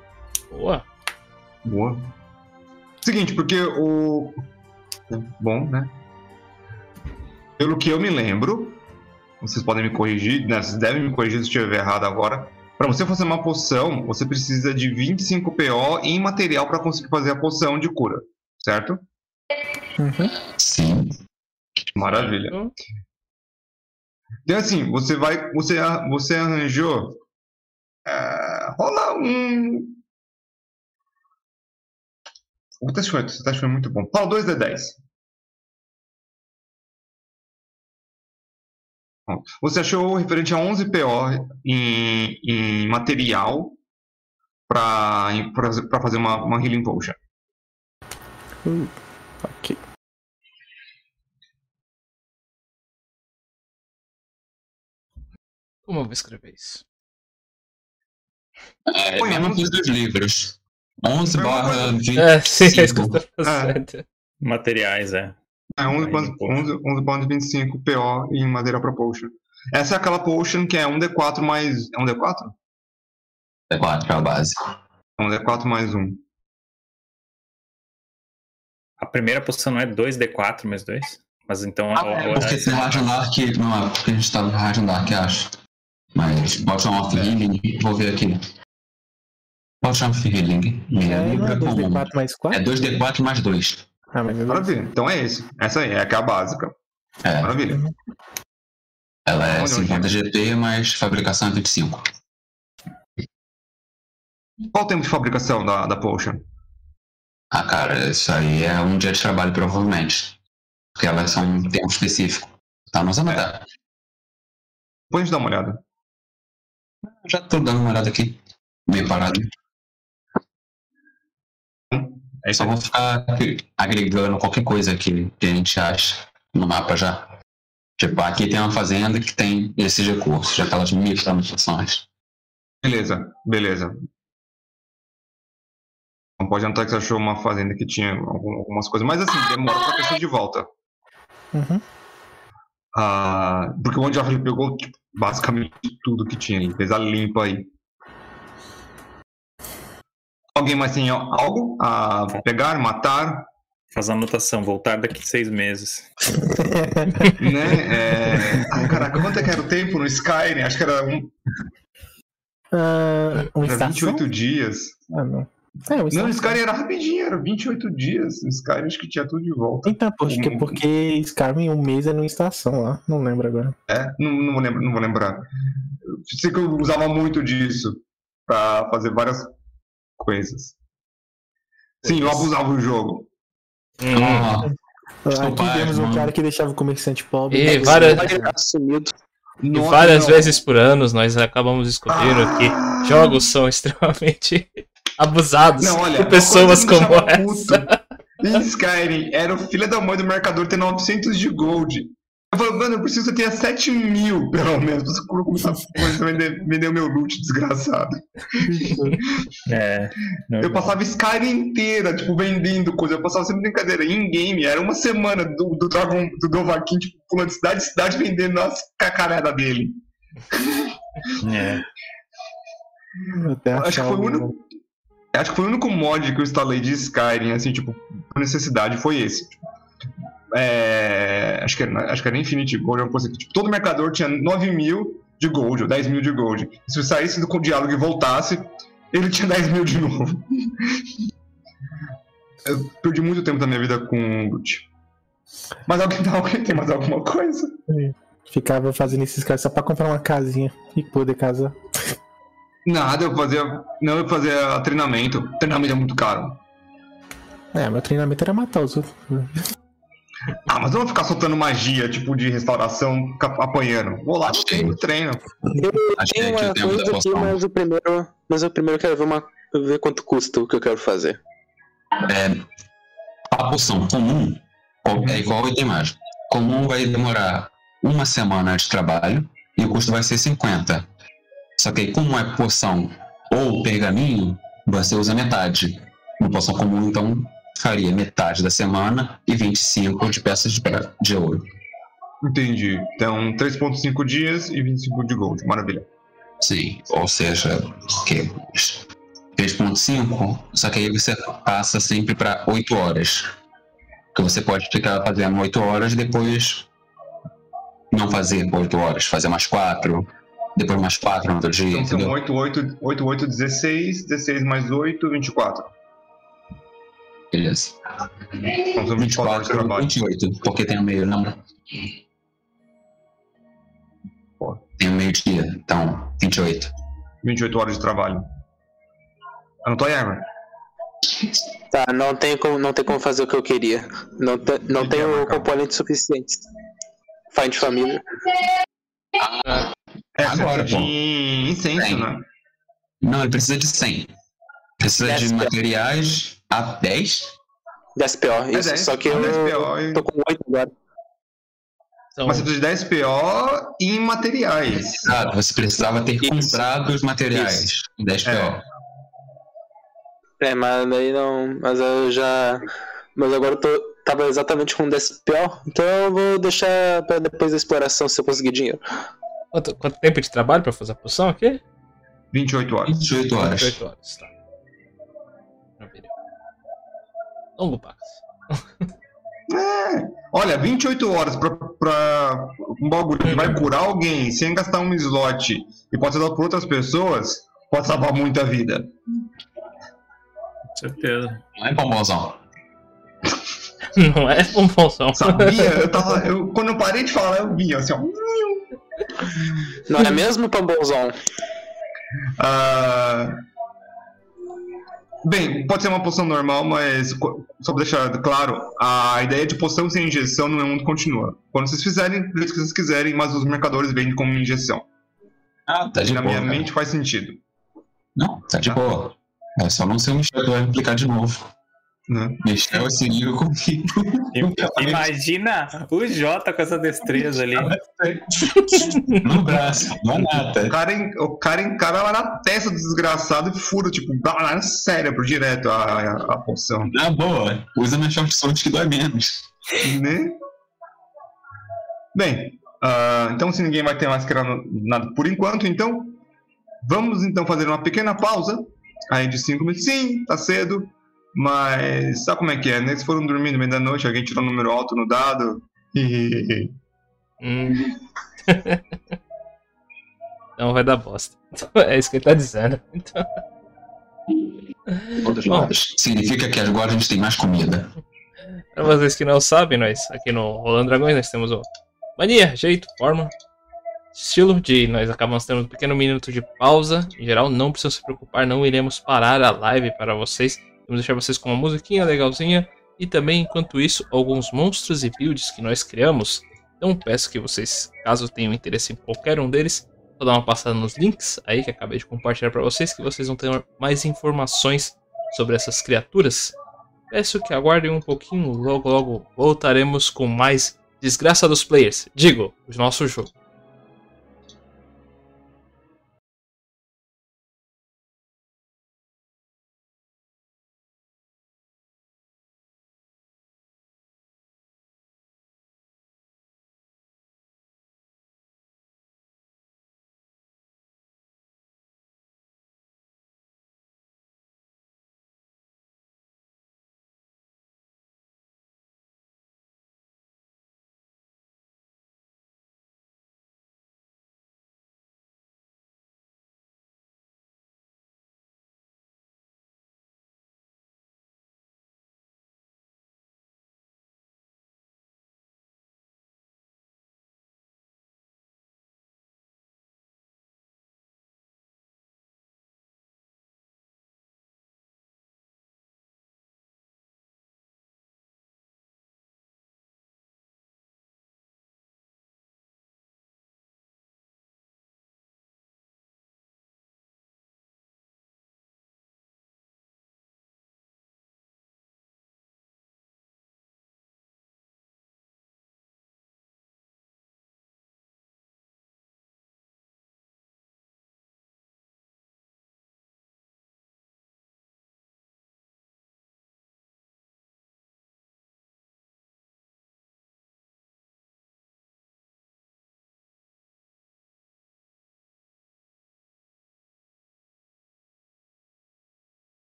Boa. Boa. Seguinte, porque o. Bom, né? pelo que eu me lembro, vocês podem me corrigir, né? Vocês devem me corrigir se eu estiver errado agora. Para você fazer uma poção, você precisa de 25 PO em material para conseguir fazer a poção de cura, certo? Uhum. Sim. Maravilha. Então, Então assim, você vai, você, você arranjou, é, rola um. O teste foi, esse teste foi muito bom. Rola 2 de 10. Você achou referente a 11 PO em, em material para fazer uma, uma Healing Potion. Ok. como eu vou escrever isso? É Põe mesma onze. coisa dos livros. 11 Mesma barra coisa. 20. É, sim, é isso que eu tô fazendo. Materiais, é. É 11 Aí, pontos- poxa. 11 11 pontos 25 PO em madeira para potion. Essa é aquela potion que é 1d4 mais. É 1d4? É 4 a base. É 1d4 mais 1. A primeira posição não é 2D4 mais 2? Mas então Ah, a- é porque tem Radiant Dark, não é porque a gente tá no Radiant Dark, acho. Mas Potion of Healing, vou ver aqui. Potion of Healing. É, não é comum. 2D4 mais 4? É 2D4 mais 2. Ah, Maravilha. Então é esse. Essa aí, é é a básica. É, Maravilha. ela é Olha, 50 GP, mas fabricação é 25. Qual o tempo de fabricação da, da potion? Ah, cara, isso aí é um dia de trabalho, provavelmente. Porque elas são um tempo específico. Tá, nós vamos dar. Depois a gente dá uma olhada. Já tô dando uma olhada aqui. Meio parado. É isso Só vou ficar agregando qualquer coisa que, que a gente acha no mapa já. Tipo, aqui tem uma fazenda que tem esses recursos, já aquelas microanotações. Beleza, beleza. Não pode anotar que você achou uma fazenda que tinha algum- algumas coisas, mas assim, demora pra crescer de volta. Uhum. Ah, porque o ele pegou tipo, basicamente tudo que tinha, ele fez a limpa aí. Alguém mais tem al- algo a pegar, matar, faz a anotação, voltar daqui seis meses. né? É... Ai, caraca, quanto é que era o tempo no Skyrim? Acho que era, um, Ah, uma era estação? 28 dias. Ah, não. É, Não, estação. no Skyrim era rapidinho, era 28 dias. No Skyrim acho que tinha tudo de volta. Então, porque, Um- porque Skyrim um mês é numa estação lá. Não lembro agora. É, não, não, vou lembrar, não vou lembrar. Sei que eu usava muito disso pra fazer várias coisas. Sim, eu abusava do jogo. Hum. Ah, Aqui pai, temos um mano. cara que deixava o comerciante pobre. E Mas- várias- sumido. E várias não. vezes por ano nós acabamos descobrindo Ah. que jogos são extremamente abusados Não, olha, por pessoas como essa. puto Skyrim, era o filho da mãe do mercador ter 900 de gold. Eu falei, mano, eu preciso que você tenha 7 mil, pelo menos, pra você começar a vender, vender o meu loot, desgraçado. É. Eu normal. passava Skyrim inteira, tipo, vendendo coisa. Eu passava sempre brincadeira. Em game, era uma semana do, do Dragon, do Dovahkiin, tipo, pulando de cidade em cidade, vendendo as cacaredas dele. É. Até Acho que foi o um- único. Acho que foi o único mod que eu instalei de Skyrim, assim, tipo, por necessidade, foi esse. É, acho, que era, acho que era Infinity Gold, uma coisa que, tipo, todo mercador tinha 9 mil de gold, ou 10 mil de gold. Se eu saísse do diálogo e voltasse, ele tinha 10 mil de novo. Eu perdi muito tempo da minha vida com loot. Mas alguém, alguém tem mais alguma coisa? Ficava fazendo esses caras só pra comprar uma casinha e poder casar. Nada, eu fazia. Não, eu fazia treinamento. Treinamento é muito caro. É, meu treinamento era matar os outros. Ah, mas eu não vou ficar soltando magia, tipo, de restauração, apanhando. Vou lá no treino, treino. Tem aqui uma coisa aqui, mas o primeiro. Mas eu primeiro quero ver, uma, ver quanto custa o que eu quero fazer. É, a poção comum é igual ao item mágico. Comum vai demorar uma semana de trabalho e o custo vai ser 50. Só que aí, como é poção ou pergaminho, você usa metade. No poção comum, então, faria metade da semana e 25 de peças de, de ouro. Entendi. Então, 3.5 dias e 25 de gold. Maravilha. Sim, ou seja, que 3.5, só que aí você passa sempre para 8 horas. Que você pode ficar fazendo 8 horas e depois não fazer 8 horas, fazer mais 4, depois mais 4 no outro dia, Então são entendeu? 8, 8, 8, 8, 16, 16 mais 8, 24. Beleza. Então são 24 horas de 24, trabalho. 28, porque tem o meio, lembra? Tem o meio-dia, então 28. 28 horas de trabalho. Anotou aí, Ever? Tá, não tem como, não tem como fazer o que eu queria. Não, te, não tenho Marcão? componentes suficientes. Find família. É, Agora, de pô. incenso, Tem. né? Não, ele precisa de 100. Precisa de Dez, materiais a 10? 10 PO, É isso. 10, Só que é eu 10 PO e- tô com 8 agora. Então, Mas precisa de 10 PO em materiais. Exato, você precisava ter Isso. comprado os materiais. 10 PO. É. É, mas daí não. Mas eu já. Mas agora eu tô. Tava exatamente com 10 PO, então eu vou deixar pra depois da exploração se eu conseguir dinheiro. quanto, quanto tempo de trabalho pra fazer a poção aqui? 28 horas. 28 horas. 28 horas, tá. Longo passo. É. Olha, 28 horas pra, pra um bagulho que vai curar alguém sem gastar um slot e pode ser dado por outras pessoas, pode salvar muita vida. Com certeza. Não é bombonzão. Não é bombonzão. Sabia? Eu tava. Eu, quando eu parei de falar, eu vi assim, ó. Não é mesmo, Pambonzão? Ah, Bem, pode ser uma poção normal, mas só pra deixar claro, a ideia de poção sem injeção no meu mundo continua. Quando vocês fizerem, jeito que vocês quiserem, mas os mercadores vendem como injeção. Ah, tá de Na boa. minha cara. mente faz sentido. Não, tá de boa. É só não ser um Michel vai implicar de novo. Né? Michel se liga comigo. Imagina o Jota com essa destreza ali. No braço, não é nada. O cara, o cara encara lá na testa do desgraçado e fura, tipo, lá no cérebro direto a, a, a poção. Na boa, usa na short sword que dói menos. Né? Bem, ah, então se ninguém vai ter mais que nada por enquanto, então vamos então fazer uma pequena pausa aí de 5 minutos. Sim, tá cedo, mas sabe como é que é, né? Se foram dormir no meio da noite, alguém tirou um número alto no dado. Hum. então vai dar bosta. É isso que ele tá dizendo. Então, Bom. Significa que agora a gente tem mais comida. pra vocês que não sabem, nós aqui no Rolando Dragões nós temos o mania, jeito, forma, estilo de nós acabamos tendo um pequeno minuto de pausa. Em geral, não precisam se preocupar, não iremos parar a live para vocês. Vamos deixar vocês com uma musiquinha legalzinha e também, enquanto isso, alguns monstros e builds que nós criamos. Então peço que vocês, caso tenham interesse em qualquer um deles, vou dar uma passada nos links aí que acabei de compartilhar para vocês, que vocês vão ter mais informações sobre essas criaturas. Peço que aguardem um pouquinho, logo logo voltaremos com mais Desgraça dos Players. Digo, o nosso jogo.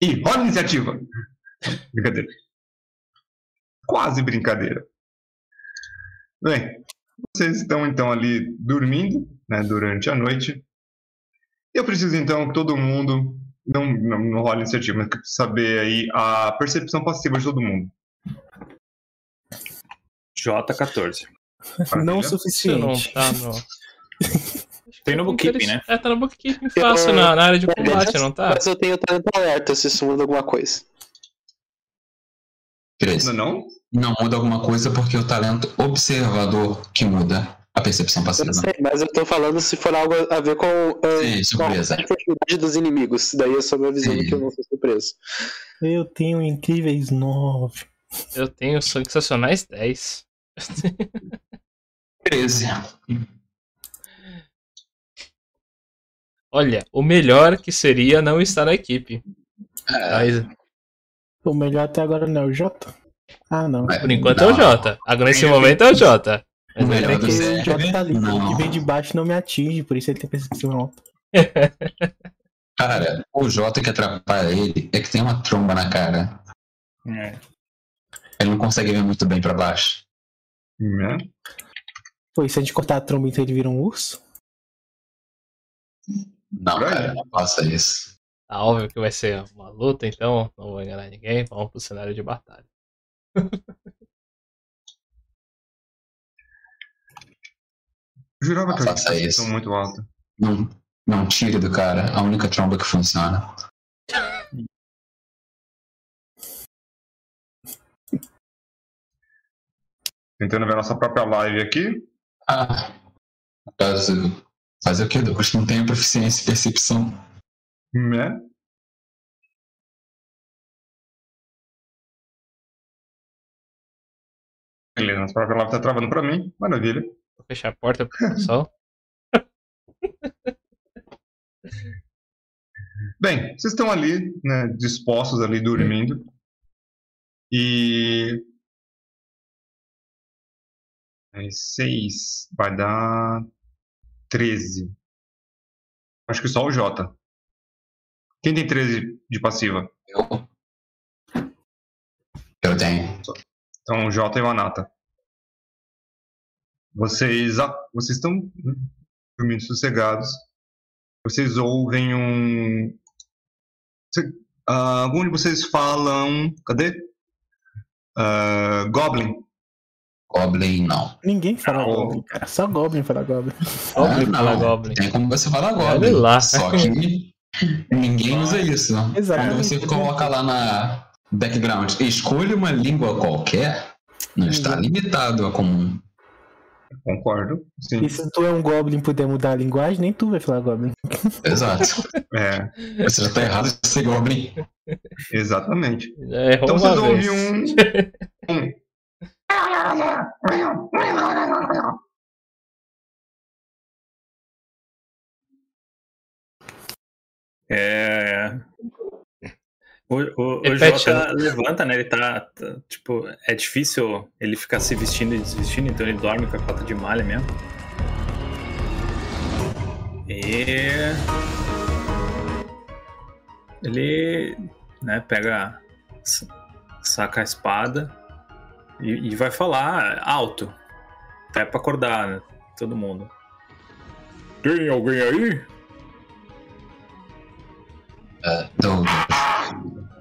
E rola iniciativa. Brincadeira. Quase brincadeira. Bem, vocês estão então ali dormindo, né, durante a noite. Eu preciso então que todo mundo não, não, não rola iniciativa, mas que eu preciso saber aí a percepção passiva de todo mundo. J14. Não o Você não suficiente. tá no. Tem no bookkeeping, né? É, tá no bookkeeping fácil, na, na área de combate, não tá? Mas eu tenho talento alerta se isso muda alguma coisa. Não, não? Não muda alguma coisa porque o talento observador que muda a percepção Eu passiva. não sei, mas eu tô falando se for algo a ver com, eh, Sim, com a surpresa. furtividade dos inimigos. Daí eu só me avisando que eu vou ser surpreso. Eu tenho incríveis nove. Eu tenho sensacionais 10. 13. Olha, o melhor que seria não estar na equipe. É, Mas, O melhor até agora não é o J? Ah, não. mas por enquanto não. é o Jota. Agora nesse momento é o Jota. O melhor ele É que o J tá ali. Não. Que vem de baixo não me atinge, por isso ele tem percepção alta. Cara, o Jota que atrapalha ele é que tem uma tromba na cara. É. Ele não consegue ver muito bem pra baixo. Né? Pô, e se a gente cortar a tromba então ele vira um urso? Não, cara, não faça isso. Tá óbvio que vai ser uma luta, então não vou enganar ninguém. Vamos pro cenário de batalha. Jurava que Não faça tinha isso. muito alta. Não, não tire do cara a única tromba que funciona. Tentando ver a nossa própria live aqui. Ah, caso, fazer o que? Douglas não tenho proficiência em percepção. Né? Beleza, nossa própria live tá travando pra mim. Maravilha. Vou fechar a porta pro pessoal. Bem, vocês estão ali, né, dispostos ali, dormindo. E. É, seis vai dar 13. Acho que só o Jota. Quem tem 13 de passiva? Eu. Eu tenho. Então o Jota e o Anata. Vocês, vocês estão né, dormindo sossegados. Vocês ouvem um. Ah, algum de vocês falam. Cadê? Ah, Goblin. Goblin, não. Ninguém fala Não. Goblin, cara. Só Goblin fala Goblin. Goblin Ah, fala não. Goblin. Tem como você falar Goblin. lá. Só que ninguém usa isso. Exatamente. Quando você coloca lá na background, escolha uma língua qualquer, não está limitado a comum. Concordo. Sim. E se tu é um Goblin e puder mudar a linguagem, nem tu vai falar Goblin. Exato. É, Você já tá errado de ser Goblin. exatamente. Então vocês um. um- É. O, o, o Repete, Jota levanta, né? Ele tá, tá, Tipo, é difícil ele ficar se vestindo e desvestindo, então ele dorme com a cota de malha mesmo. E. Ele. Né, pega. sa- Saca a espada e, e vai falar alto. Até pra acordar né, todo mundo. Tem alguém aí? Douglas,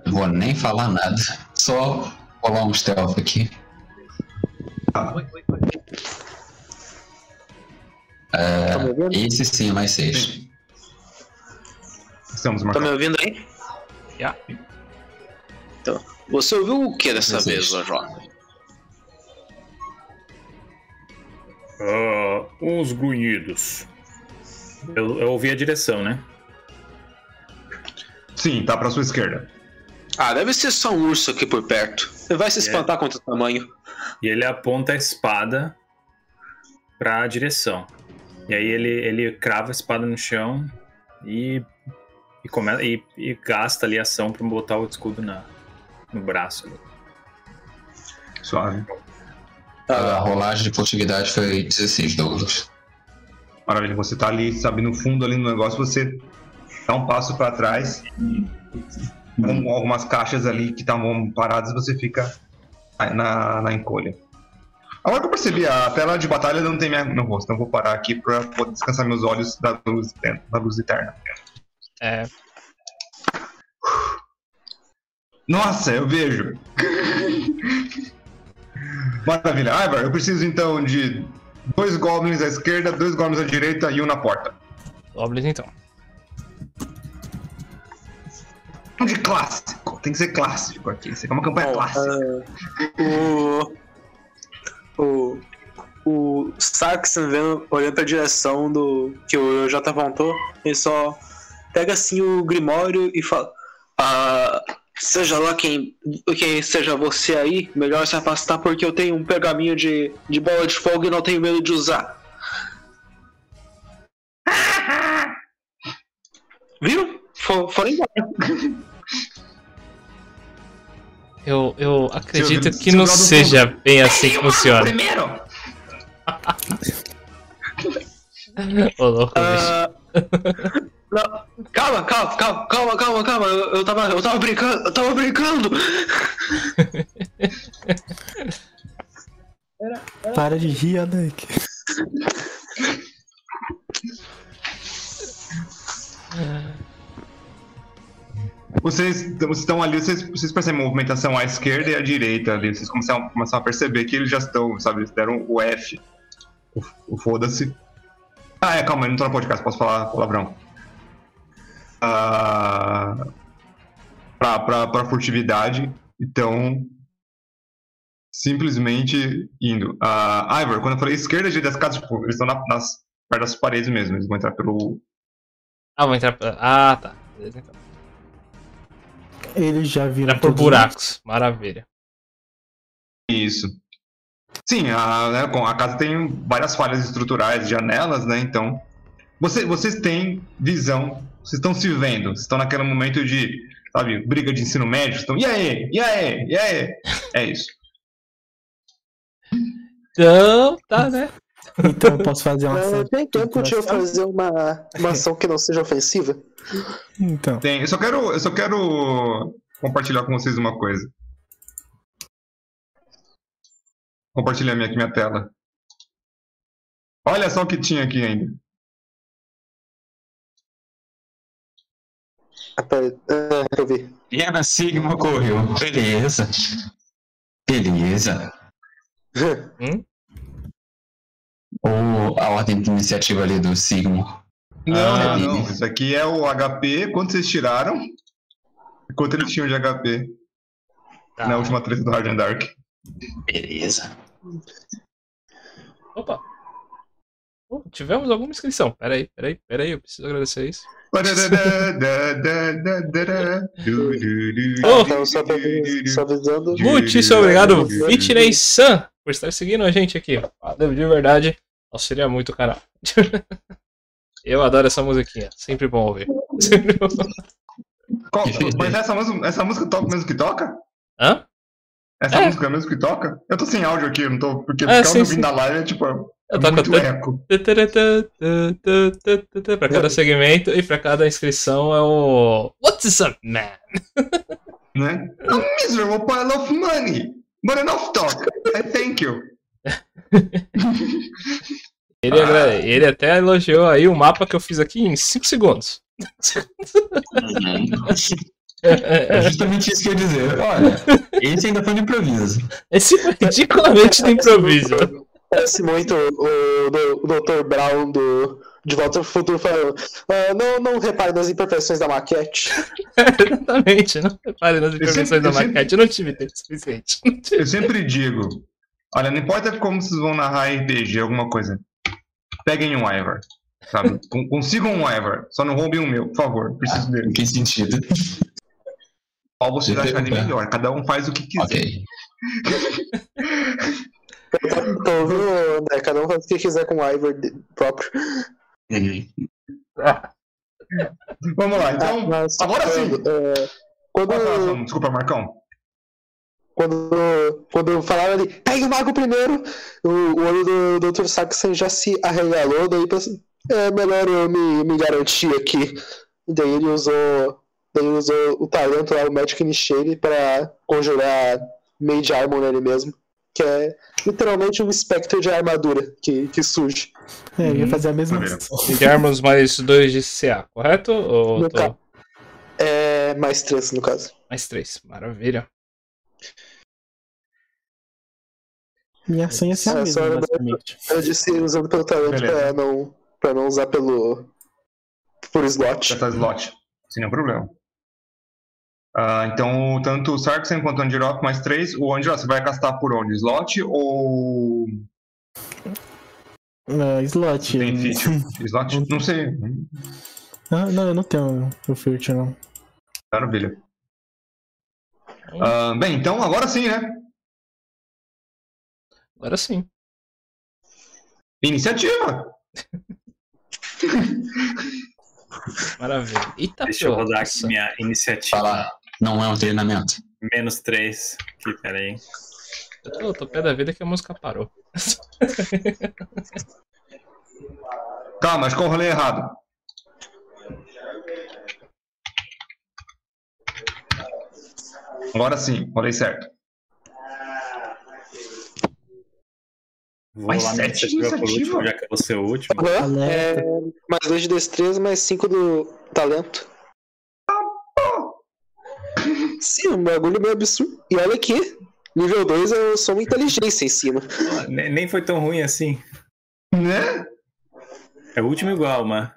não vou nem falar nada. Só rolar um stealth aqui. Tá me ouvindo? Esse sim, mais seis. Estamos Tá me marcando. ouvindo aí? Já. Então, você ouviu o que dessa vez, ô Jota? Ah, uns grunhidos. Eu, eu ouvi a direção, né? Sim, tá pra sua esquerda. Ah, deve ser só um urso aqui por perto. Você vai se espantar contra o tamanho. E ele aponta a espada pra direção. E aí ele, ele crava a espada no chão e, e, come, e, e gasta ali a ação pra botar o escudo na, no braço. ali. Suave. A rolagem de furtividade foi 16, Douglas. Maravilha. Você tá ali, sabe, no fundo ali no negócio, você dá um passo pra trás com algumas caixas ali que estavam paradas, você fica na, na encolha. Agora que eu percebi, a tela de batalha não tem minha, meu rosto, então eu vou parar aqui pra poder descansar meus olhos da luz, da luz eterna. É, Nossa, eu vejo. Maravilha. Ivar, eu preciso então de dois goblins à esquerda, dois goblins à direita e um na porta. Goblins então. Um de clássico. Tem que ser clássico aqui. Isso aqui é uma campanha Bom, clássica. ah, o. O. O Saxon vendo, olhando pra direção do. que o J apontou, ele só pega assim o Grimório e fala. Ah, seja lá quem, quem seja você aí, melhor se afastar porque eu tenho um pergaminho de, de bola de fogo e não tenho medo de usar. Viu? For, foram embora. Eu, eu acredito Seu- que seu não seja bem assim que funciona. Primeiro! Ô, louco, bicho. Não, calma, calma, calma, calma, calma, calma. Eu, eu tava, eu tava brincando, eu tava brincando. Para de rir, Alec. Vocês, vocês estão ali, vocês, vocês percebem a movimentação à esquerda e à direita ali. Vocês começam, começam a perceber que eles já estão, sabe? Eles deram o F. O, o foda-se. Ah, é, calma, eu não tô no podcast, posso falar palavrão. Pra, pra, pra furtividade, então. Simplesmente indo. Ah, Ivor, quando eu falei esquerda direita das casas, tipo, eles estão na- nas, perto das paredes mesmo. Eles vão entrar pelo. Ah, vou entrar. Ah, tá. Beleza, então. Eles já viram por tudo. buracos. Maravilha. Isso. Sim, a, né, com- a casa tem várias falhas estruturais, janelas, né? Então, você, vocês têm visão, vocês estão se vendo, vocês estão naquele momento de, sabe, briga de ensino médio, estão, e aí, e aí, e aí? É isso. Então, tá, né? Então eu posso fazer uma ação. tem tempo de eu fazer uma, uma ação que não seja ofensiva? Então, Tem, eu só quero, eu só quero compartilhar com vocês uma coisa. Compartilhar minha, aqui minha tela. Olha só o que tinha aqui ainda. Ah, pera, é, eu vi. Sigma ocorreu. Beleza. Beleza. Ou a ordem de iniciativa ali do Sigma. Não, Ah, não, não. Isso aqui é o HP, quanto vocês tiraram? e Quanto eles tinham de HP Tá. na última treta do Hard and Dark. Beleza. Opa. Oh, tivemos alguma inscrição. Peraí, peraí, peraí. Eu preciso agradecer isso. Oh. Muitíssimo obrigado, Fitness Sun, por estar seguindo a gente aqui. Valeu de verdade. Auxilia muito o canal. Eu adoro essa musiquinha. Sempre bom ouvir. Qual- mas essa essa música toca mesmo que toca? Hã? Essa É. música é mesmo que toca? Eu tô sem áudio aqui, não tô. Porque Ah, ficar sim, ouvindo na live é tipo. É Eu toco muito até- eco. Pra cada segmento e pra cada inscrição é o. What's up, man? Né? A miserable pile of money! But enough talk! I thank you! Ele, agra- ele até elogiou aí o mapa que eu fiz aqui em 5 segundos. É justamente isso que eu ia dizer. Olha, esse ainda foi de improviso. Esse foi ridiculamente de improviso. Parece muito o, o, o Dr. Brown do De Volta ao Futuro falando: "Ah, não, não repare nas imperfeições da maquete. Exatamente, não repare nas imperfeições sempre- da eu sempre- maquete. Eu não tive tempo suficiente. Eu sempre digo: olha, não importa como vocês vão narrar RPG, alguma coisa. Peguem um Ivor. Sabe? Con- Consigam um Ivor. Só não roubem o meu, por favor. Preciso Em dele. que sentido? Qual vocês acharem melhor. Cada um faz o que quiser. Ok. Tô ouvindo, né? Cada um faz o que quiser com o Ivor próprio. Vamos lá, então. Ah, mas, agora sim. é, quando, a relação? Desculpa, Marcão. quando, quando eu falava ali, pegue o mago primeiro, o, o olho do Dr. Saxon já se arregalou, daí pensei, é melhor eu me, me garantir aqui. E daí ele usou. ele usou o talento lá, o Magic Initiate, pra conjurar Mage Armor nele mesmo. Que é literalmente um Spectre de armadura que, que surge. É, eu ia Uhum. fazer a mesma ação. De armas mais 2 de CA, correto? Ou No tô... ca- É mais três, no caso. mais 3? Maravilha. Minha ação ia ser a É, mesma, só era- basicamente. Eu disse usando pelo talento pra não, pra não usar pelo. por slot. Já tá slot. Sem nenhum problema. Ah, então, tanto o Sarksen quanto o Andirok mais 3. O Andirok, você vai castar por onde? Slot ou Ah, slot. tem feature? Slot? Não sei. Ah, não, eu não tenho o feature, não. Maravilha. Ah, bem, então agora sim, né? Agora sim. Iniciativa! Maravilha. Eita, Deixa eu rodar nossa. aqui minha iniciativa. Falar, não é um treinamento. Menos 3. Aqui, peraí. Eu tô, tô pé da vida que a música parou. Calma, acho que eu rolei errado. Agora sim, rolei certo. Vou Mais lá sete iniciativa por iniciativa? último, já que eu vou ser o último. É, mais dois de destreza, mais cinco do talento. Sim, um bagulho meio absurdo. E olha aqui, nível 2 eu sou uma inteligência em cima. Nem, foi tão ruim assim. Né? É o último igual, mas.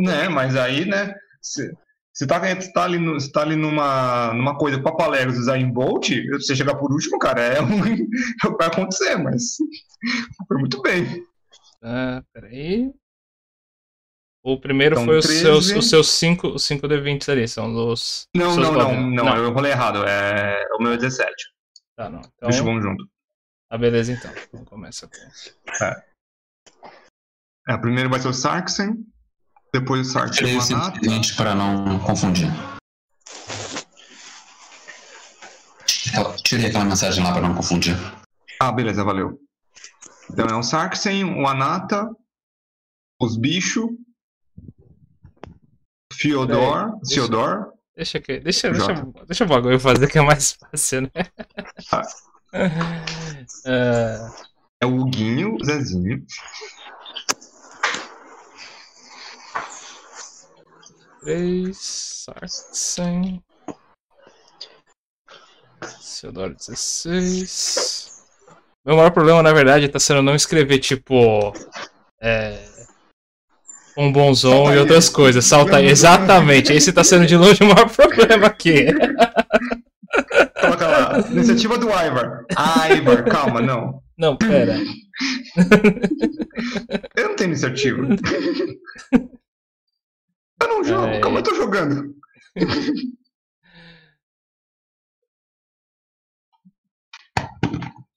né? Mas aí, né? Você tá, tá ali, no, tá ali numa, numa coisa papalegos usar em Bolt, você chegar por último, cara, é, um, é vai acontecer, mas foi muito bem. Ah, peraí. O primeiro Então, foi os 13. seus, os seus 5 os cinco D20 ali, são dos. Não, não, não, goblins. não, eu rolei errado, é o meu é 17. Tá, não. Então, Deixa vamos junto. ah, beleza então. Vamos começar com. É, primeiro vai ser o Sarksen, depois o Sarksen Tirei e o o Anata. 120 para não confundir. Aquela- Tirei aquela mensagem lá para não confundir. Ah, beleza, valeu. Então é o Sarksen, o Anata, os bichos, Fiodor, deixa- Theodor, Deixa que. Deixa, deixa, Jota. deixa o bagulho fazer que é mais fácil, né? Tá. Ah, é o Huguinho, Zezinho, três, Sarksen. Theodore 16. Meu maior problema, na verdade, tá sendo não escrever, tipo. É. Um bonzão e aí. outras coisas. Salta aí. Exatamente. Esse tá sendo de longe o maior problema aqui. Coloca lá, iniciativa do Ivar. Ah, Ivar, calma, não. Não, pera. Eu não tenho iniciativa. Eu não jogo, É. calma, eu tô jogando.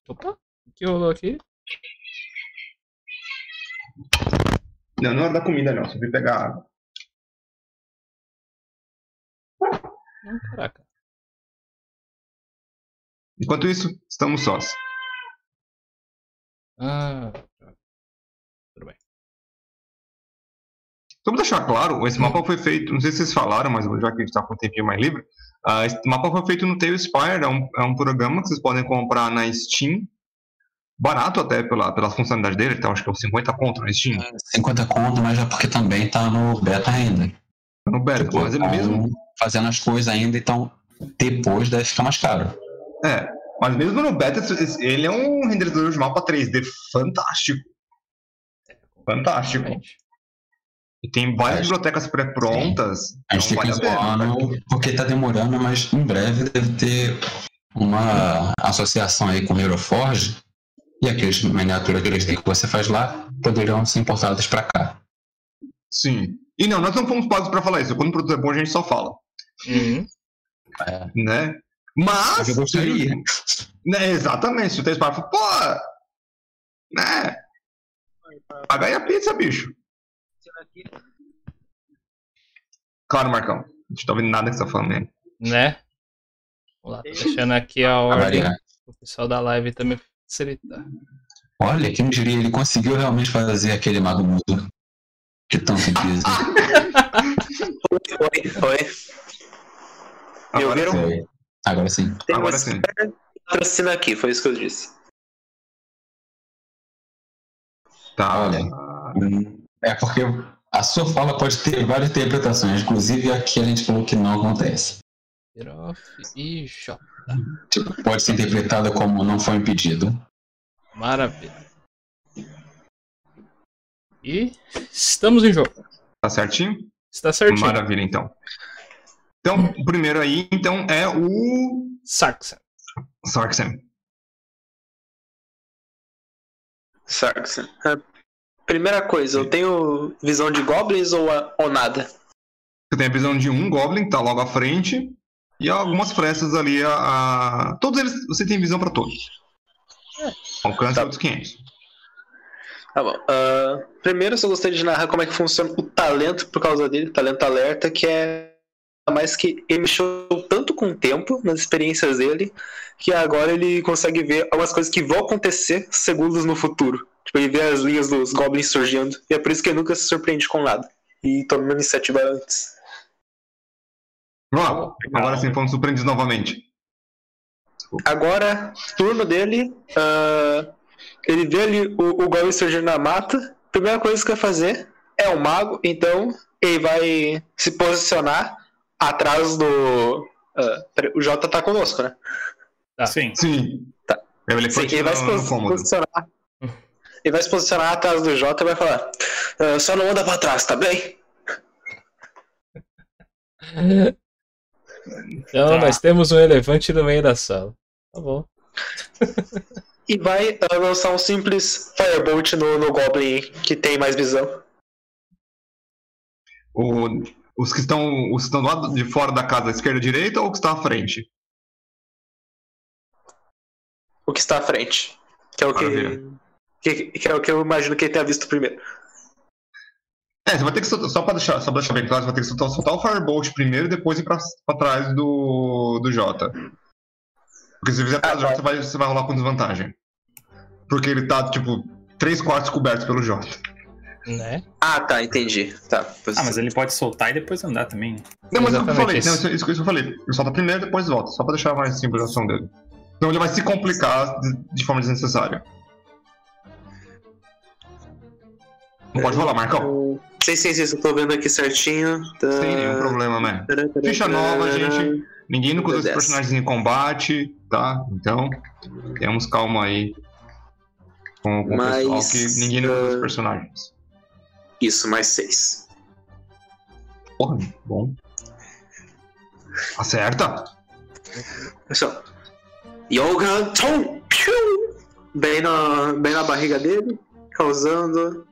Opa, o que rolou aqui? Não, não é hora da comida, não. Só vim pegar água. Não, caraca. Enquanto isso, estamos sós. Ah, tá. tudo bem. Só pra deixar claro, esse mapa foi feito, não sei se vocês falaram, mas já que a gente tá com um tempinho mais livre, ah, esse mapa foi feito no Tailspire, é um, é um programa que vocês podem comprar na Steam, barato até pela, pela funcionalidade dele, então acho que é uns 50 conto na Steam, 50 conto, mas é porque também tá no beta ainda. no beta, Tipo, mas ele tão mesmo, fazendo as coisas ainda, então depois deve ficar mais caro. é, mas mesmo no beta, ele é um renderizador de mapa 3D fantástico. Fantástico. E tem várias Acho- bibliotecas pré-prontas, A gente então fica zoando porque tá demorando, mas em breve deve ter uma associação aí com o Euroforge e aqueles miniaturas 3D que você faz lá poderiam ser importadas para cá. Sim. E não, nós não fomos pagos pra falar isso. Quando o produto é bom, a gente só fala. Uhum. Né? Mas. Eu gostaria. Né, exatamente. Se o Tailspire for, pô. Né? Paga aí a pizza, bicho. Claro, Marcão. A gente tá ouvindo nada que você tá falando mesmo. Né? Vamos lá, tô deixando aqui a ordem o pessoal da live também facilitar. Olha, quem diria, ele conseguiu realmente fazer aquele mago mudo que tanto dizem. Oi, oi. Me Agora ouviram? sim. Oi. Agora sim. Tem Agora uma sim. patrocina aqui, foi isso que eu disse. Tá. Olha. É porque a sua fala pode ter várias interpretações, inclusive aqui a gente falou que não acontece. E J. Tipo, pode ser interpretada como não foi impedido. Maravilha. E estamos em jogo. Tá certinho? Está certinho. Maravilha, então. Então, o primeiro aí, então, é o Saxon. Sarksen. Sarkson. É, Primeira coisa, eu tenho visão de goblins ou, ou nada? Você tem a visão de um Goblin, que tá logo à frente, e algumas frestas ali. A, a- Todos eles, você tem visão pra todos. Alcance Tá. outros 500. Tá bom. Ah, primeiro, eu só gostaria de narrar como é que funciona o talento por causa dele, talento alerta, que é mais que ele mexeu tanto com o tempo nas experiências dele, que agora ele consegue ver algumas coisas que vão acontecer segundos no futuro. Tipo, ele vê as linhas dos goblins surgindo, e é por isso que ele nunca se surpreende com nada. E toma uma iniciativa antes. Vamos lá. Agora sim, fomos surpreendidos novamente. Agora, turno dele, ah, ele vê ali o, o Goblin surgindo na mata. Primeira coisa que vai fazer é o mago, então ele vai se posicionar atrás do. peraí, o Jota tá conosco, né? Tá. Sim. Sim. Tá. É o Sim, ele vai se posicionar. Ele vai se posicionar atrás do Jota e vai falar: "Ah, só não anda pra trás, tá bem? Então Tá. nós temos um elefante no meio da sala. Tá bom. E vai ah, lançar um simples Firebolt no, no Goblin que tem mais visão. O- os que estão, os que estão do lado de fora da casa, esquerda e direita, ou o que está à frente? O que está à frente. Que é o que. Que, que é o que eu imagino que ele tenha visto primeiro. É, você vai ter que soltar, só pra deixar, só pra deixar bem claro, você vai ter que soltar, soltar o Firebolt primeiro e depois ir pra, pra trás do, do Jota. Porque se fizer atrás do Jota, você vai, você vai rolar com desvantagem. Porque ele tá, tipo, 3 quartos cobertos pelo Jota. Né? Ah, tá, entendi. Tá. Ah, mas ele pode soltar e depois andar também. Não, mas é o que eu falei, isso. não, isso, isso, isso que eu falei. Ele solta primeiro e depois volta, só pra deixar mais simples a ação dele. Então ele vai se complicar de, de forma desnecessária. Não pode rolar, Marcão. Sim, sim, sim, eu tô vendo aqui certinho. Tá... Sem nenhum problema, né? Ficha nova, gente. Ninguém nunca usou esse Desce. personagem em combate, tá? Então, temos calma aí com, com o Mas, pessoal que ninguém nunca usou ah, os personagens. Isso, mais seis. Porra, bom. Acerta! Pessoal. Yoga Tom! Bem na, bem na barriga dele, causando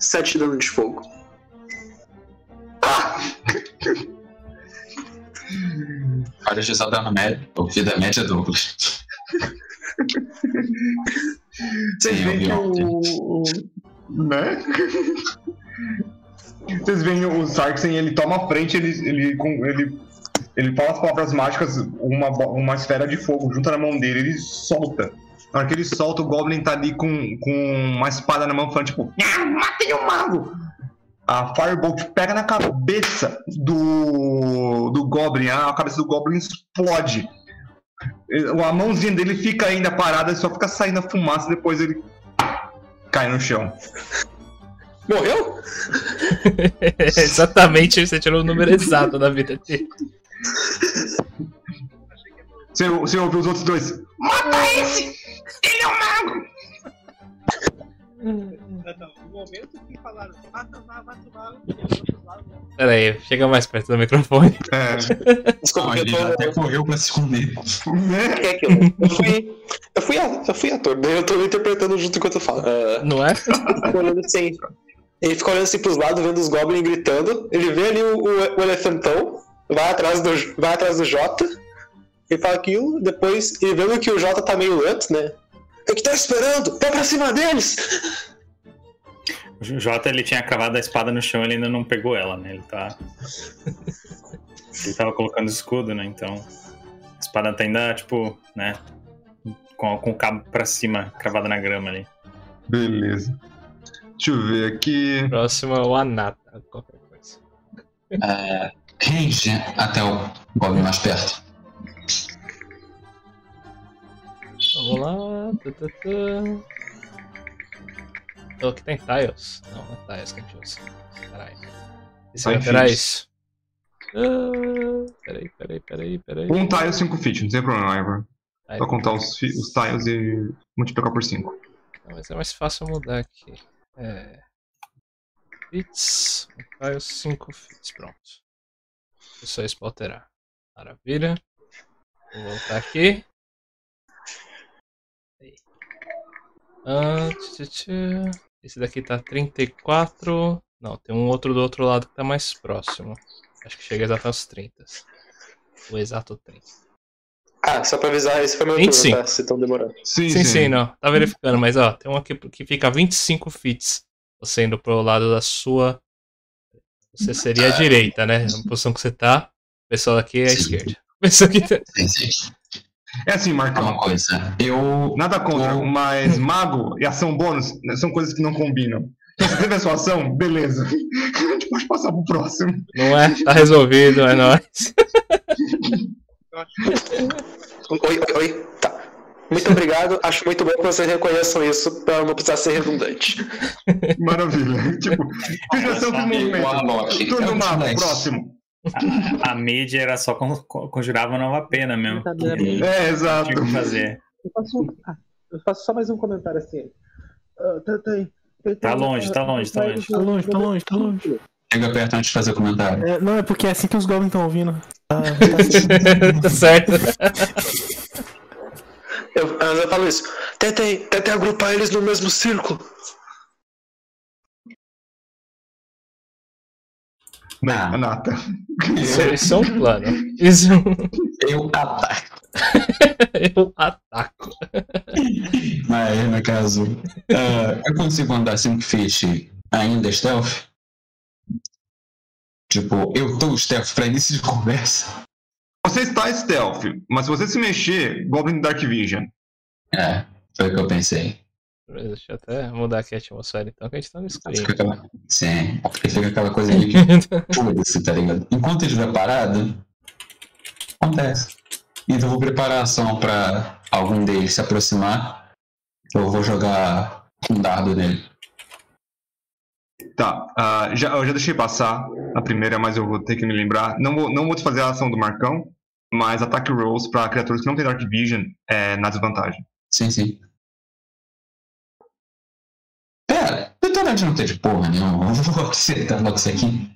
7 dano de fogo. Já só dando média. O vida média Douglas. Vocês Sim, veem o. o- Né? Vocês veem o Sarksen, ele toma a frente, ele, ele, ele, ele fala as palavras mágicas, uma, uma esfera de fogo junta na mão dele, ele solta. Na hora que ele solta, o Goblin tá ali com, com uma espada na mão, falando tipo, ah, matei o mago! A Firebolt pega na cabeça do, do Goblin, a cabeça do Goblin explode. A mãozinha dele fica ainda parada, só fica saindo a fumaça, depois ele cai no chão. Morreu? Exatamente, você tirou o número exato da vida dele. Você, você ouve os outros dois. Mata esse! Ele é um mago! No momento que falaram, mata, mata, mata, mata, Pera aí, chega mais perto do microfone. É. Desculpa, eu ele tô. até correu pra se esconder. Né? O que é aquilo? Eu fui, eu fui, eu fui ator, daí eu tô interpretando junto enquanto eu falo. Ah, Não é? olhando assim. Ele fica olhando assim pros lados, vendo os goblins gritando. Ele vê ali o, o- o elefantão, vai atrás do, vai atrás do Jota. Ele fala aquilo, depois ele vendo que o Jota tá meio lento, né? O que tá esperando? Vai pra cima deles! O Jota ele tinha cavado a espada no chão, ele ainda não pegou ela, né? Ele tá. Ele tava colocando escudo, né? Então. A espada tá ainda, tipo, né? Com, com o cabo pra cima, cravada na grama ali. Beleza. Deixa eu ver aqui. Próximo é o Anata. Qualquer coisa. É, range até o Goblin mais perto. Vamos lá. Oh, aqui tem tiles. Não, não é tiles que a gente usa. Caralho. Esse alterar feet. isso. Ah, peraí, peraí, peraí, peraí. Um tile, 5 feet, não tem problema, Ivor. Aí, Só contar os, os tiles e multiplicar por 5. Não, mas é mais fácil mudar aqui. É. Fits. Um tile, 5 fits. Pronto. É só isso pra alterar. Maravilha. Vou voltar aqui. Ah, tch, tch, tch. Esse daqui tá 34. Não, tem um outro do outro lado que tá mais próximo. Acho que chega exato aos 30. O exato 30. Ah, só pra avisar, esse foi meu 25. turno, tá? Se estão demorando. Sim, Sim, sim, não. Tá verificando, mas ó, tem um aqui que fica a 25 fits. Você indo pro lado da sua. Você seria a direita, né? Na posição que você tá. O pessoal aqui é a Sim. esquerda. O pessoal aqui tá... Sim, sim. É assim, É uma Marcão. coisa. Eu. Nada contra, Bom. mas mago e ação bônus né, são coisas que não combinam. Então, se teve a sua ação, beleza. A gente pode passar pro próximo. Não é? Tá resolvido, é nóis. Oi, oi, oi. Tá. Muito obrigado. Acho muito bom que vocês reconheçam isso pra não precisar ser redundante. Maravilha. tipo, fiz ação, Warlock. movimento. É Turno um mago, próximo. A mídia era só con- con- conjurava nova pena mesmo. É, exato. Tinha que fazer. Eu faço, ah, eu faço só mais um comentário assim. Ah, tá, tá. Tá longe, tá longe, tá longe. Tá longe, tá longe, tá longe. Chega perto antes de fazer o comentário. É, não, é porque é assim que os goblins estão ouvindo. Ah, tá certo. Eu, eu falo isso. Tentem, tentem agrupar eles no mesmo círculo. Ah, Nata. Isso, isso é um plano. Isso eu ataco. eu ataco. Mas, no caso, ah, eu consigo andar 5 feet ainda stealth? Tipo, eu tô stealth pra início de conversa? Você está stealth, mas se você se mexer, Goblin Dark Vision. É, foi o que eu pensei. Deixa eu até mudar aqui a atmosfera então, que a gente tá no escuro. Fica aquela... Sim, porque fica aquela coisa meio que foda-se, tá ligado? Enquanto ele estiver parado, acontece. Então eu vou preparar a ação pra algum deles se aproximar. Eu vou jogar um dardo nele. Tá, ah, já, eu já deixei passar a primeira, mas eu vou ter que me lembrar. Não vou, não vou te fazer a ação do Marcão, mas ataque rolls pra criaturas que não têm Dark Vision é na desvantagem. Sim, sim. Detonante não teve porra nenhuma. Eu vou acertar logo isso aqui.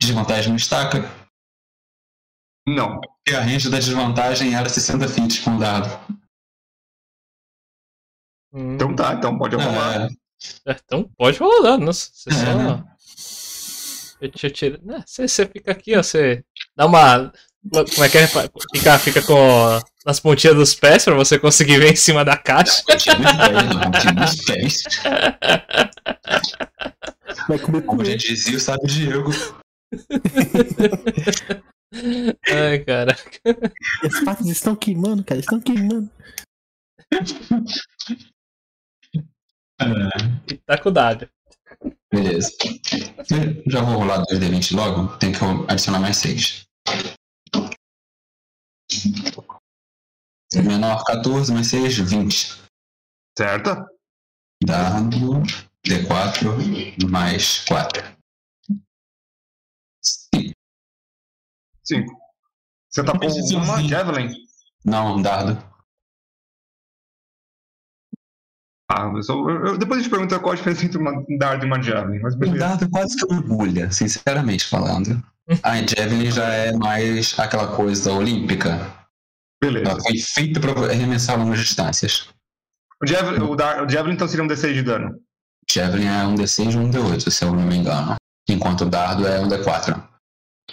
Desvantagem não estaca. Não. E a range da desvantagem era 60 feet com o dado. Hum, Então tá, então pode rolar. É, é, então pode rolar, nossa. Você É, só. né? Eu te- eu tiro- né, Você, você fica aqui, ó. Você dá uma. Como é que é? Fica, fica com as pontinhas dos pés pra você conseguir ver em cima da caixa. Vai comer Como já dizia o sábio Diego. Ai, cara. As patas estão queimando, cara. Estão queimando. E tá com o dado. Beleza. Já vou rolar 2D20 logo. Tem que adicionar mais 6. Menor 14, mais 6, 20. Certo? Dado D4 mais 4. Cinco. Você tá com uma Javelin? Não, um dardo. Ah, eu só- eu- depois a gente pergunta qual a diferença entre um dardo e uma Javelin, mas Um beleza. dardo é quase que uma agulha, sinceramente falando. A Javelin já é mais aquela coisa olímpica. Beleza. Ela foi feita para arremessar longas distâncias. O Javelin, o, dar, o Javelin então seria um D6 de dano. Javelin é um D6 e um D8, se eu não me engano. Enquanto o dardo é um D4.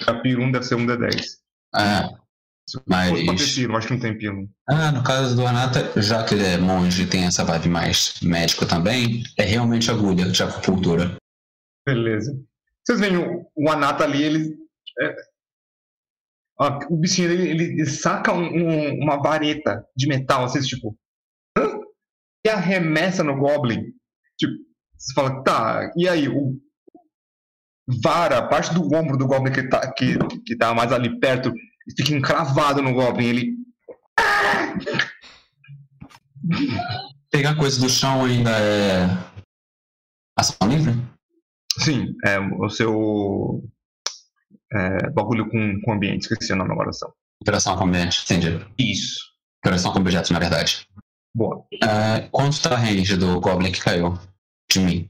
A Pilum deve ser um D10. É. Mas- Pilum, acho que não tem Pilum. Ah, no caso do Anata, já que ele é monge e tem essa vibe mais médico também, é realmente agulha de acupuntura. Beleza. Vocês veem o, o Anata ali, ele. É- ó, o bichinho ele, ele, saca um- um- uma vareta de metal, assim, tipo. Hã? E arremessa no Goblin. Tipo, você fala, tá, e aí? O, vara, a parte do ombro do Goblin que tá, que, que tá mais ali perto, fica encravado no Goblin. Ele. Pegar coisa do chão ainda é. Ação livre? Sim, é o seu. É, bagulho com, com ambiente, esqueci o nome agora só. Operação com ambiente, entendi. Isso. Operação com objetos, na verdade. Boa. É, quanto tá a range do Goblin que caiu? De mim?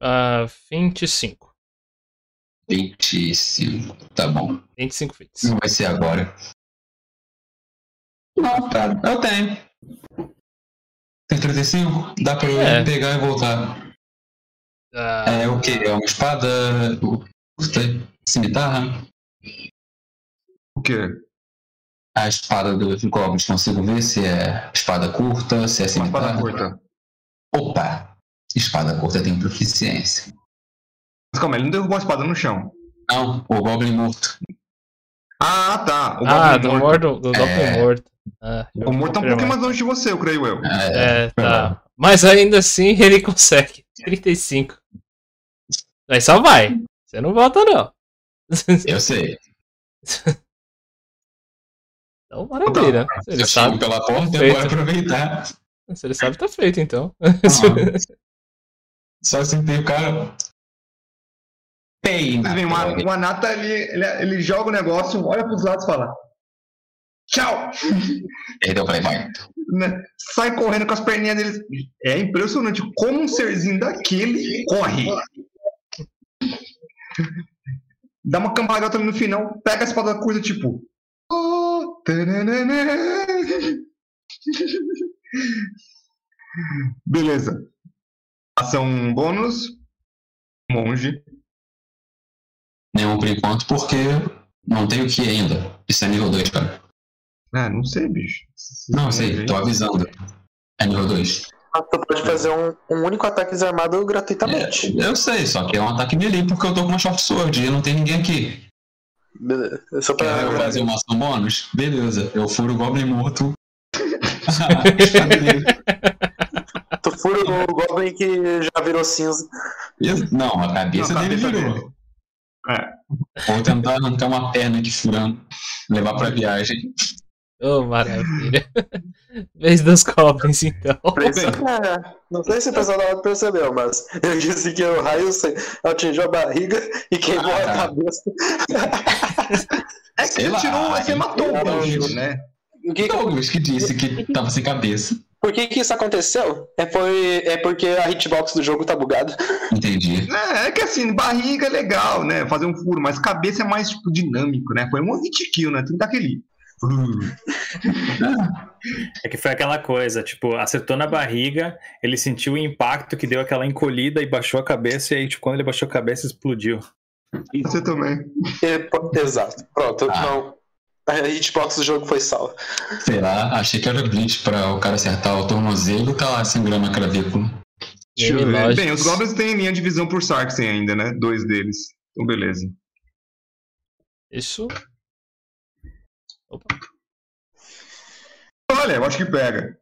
Ah, 25. 25. Tá bom. 25 fits. Não vai ser agora. Não, tá. Eu tenho. Tem 35? Dá pra eu É. pegar e voltar. Ah, É o quê? É uma espada? Curta? Cimitarra? O quê? A espada dos goblins, consigo ver se é espada curta, se é Uma cimitarra. espada curta. Opa! Espada curta tem proficiência. Mas calma, ele não derrubou a espada no chão. Não, o goblin morto. Ah, tá. O ah, Goblin do morto. morto, do Goblin É. morto. Ah, O morto tá um pouquinho mais longe de você, eu creio eu. É, tá. Mas ainda assim ele consegue. 35. Aí só vai. Você não volta, não. Eu sei. Então, maravilha. Se ele Eu chego sabe, pela porta e Feito. vou aproveitar. se ele sabe, tá feito, então. Só sentei o cara. Pei, Vocês veem, o o Anata, ele, ele, ele joga o negócio, olha pros lados e fala. Tchau! Eu falei, vai. Né? Sai correndo com as perninhas deles. É impressionante como um serzinho daquele corre. Dá uma cambalhota no final, pega a espada curta, tipo. "Oh, tananana." Beleza. Ação bônus. Monge. Nenhum por enquanto, porque não tenho o que ainda. Isso é nível 2, cara. Ah, não sei, bicho. Não, eu sei, tô avisando. É nível 2. Tu pode fazer um, um único ataque desarmado gratuitamente. eu sei, só que é um ataque melee porque eu tô com uma short sword e não tem ninguém aqui. Beleza. Só pra. Quer eu fazer uma ação bônus? Beleza, eu furo o Goblin morto. Tu fura o Goblin que já virou cinza. Não, a cabeça Não, dele virou. dele. É. Vou tentar arrancar uma perna aqui furando. Levar pra viagem. Ô, maravilha. Vez dos goblins, então. É, não sei se o pessoal da hora percebeu, mas eu disse que o raio atingiu a barriga e queimou Ah, a cabeça. É que lá, tirou, você aí- matou o Douglas. bicho, né? O que- Douglas que disse que tava sem cabeça. por que, que isso aconteceu? É, foi, é porque a hitbox do jogo tá bugada. Entendi. É, é que assim, barriga é legal, né? Fazer um furo, mas cabeça é mais tipo, dinâmico, né? Foi um hit kill, né? Tem que dar aquele. É que foi aquela coisa, tipo, acertou na barriga, ele sentiu o impacto que deu aquela encolhida e baixou a cabeça, e aí, tipo, quando ele baixou a cabeça, explodiu. Você também. É, exato. Pronto. Ah. Não. A hitbox do jogo foi salva. Sei lá, achei que era glitch pra o cara acertar o tornozelo e tá lá sangrando a clavícula. Deixa eu ver. Bem, os Goblins têm linha de visão por Sarksen ainda, né? Dois deles. Então, beleza. Isso. Opa. Olha, eu acho que pega.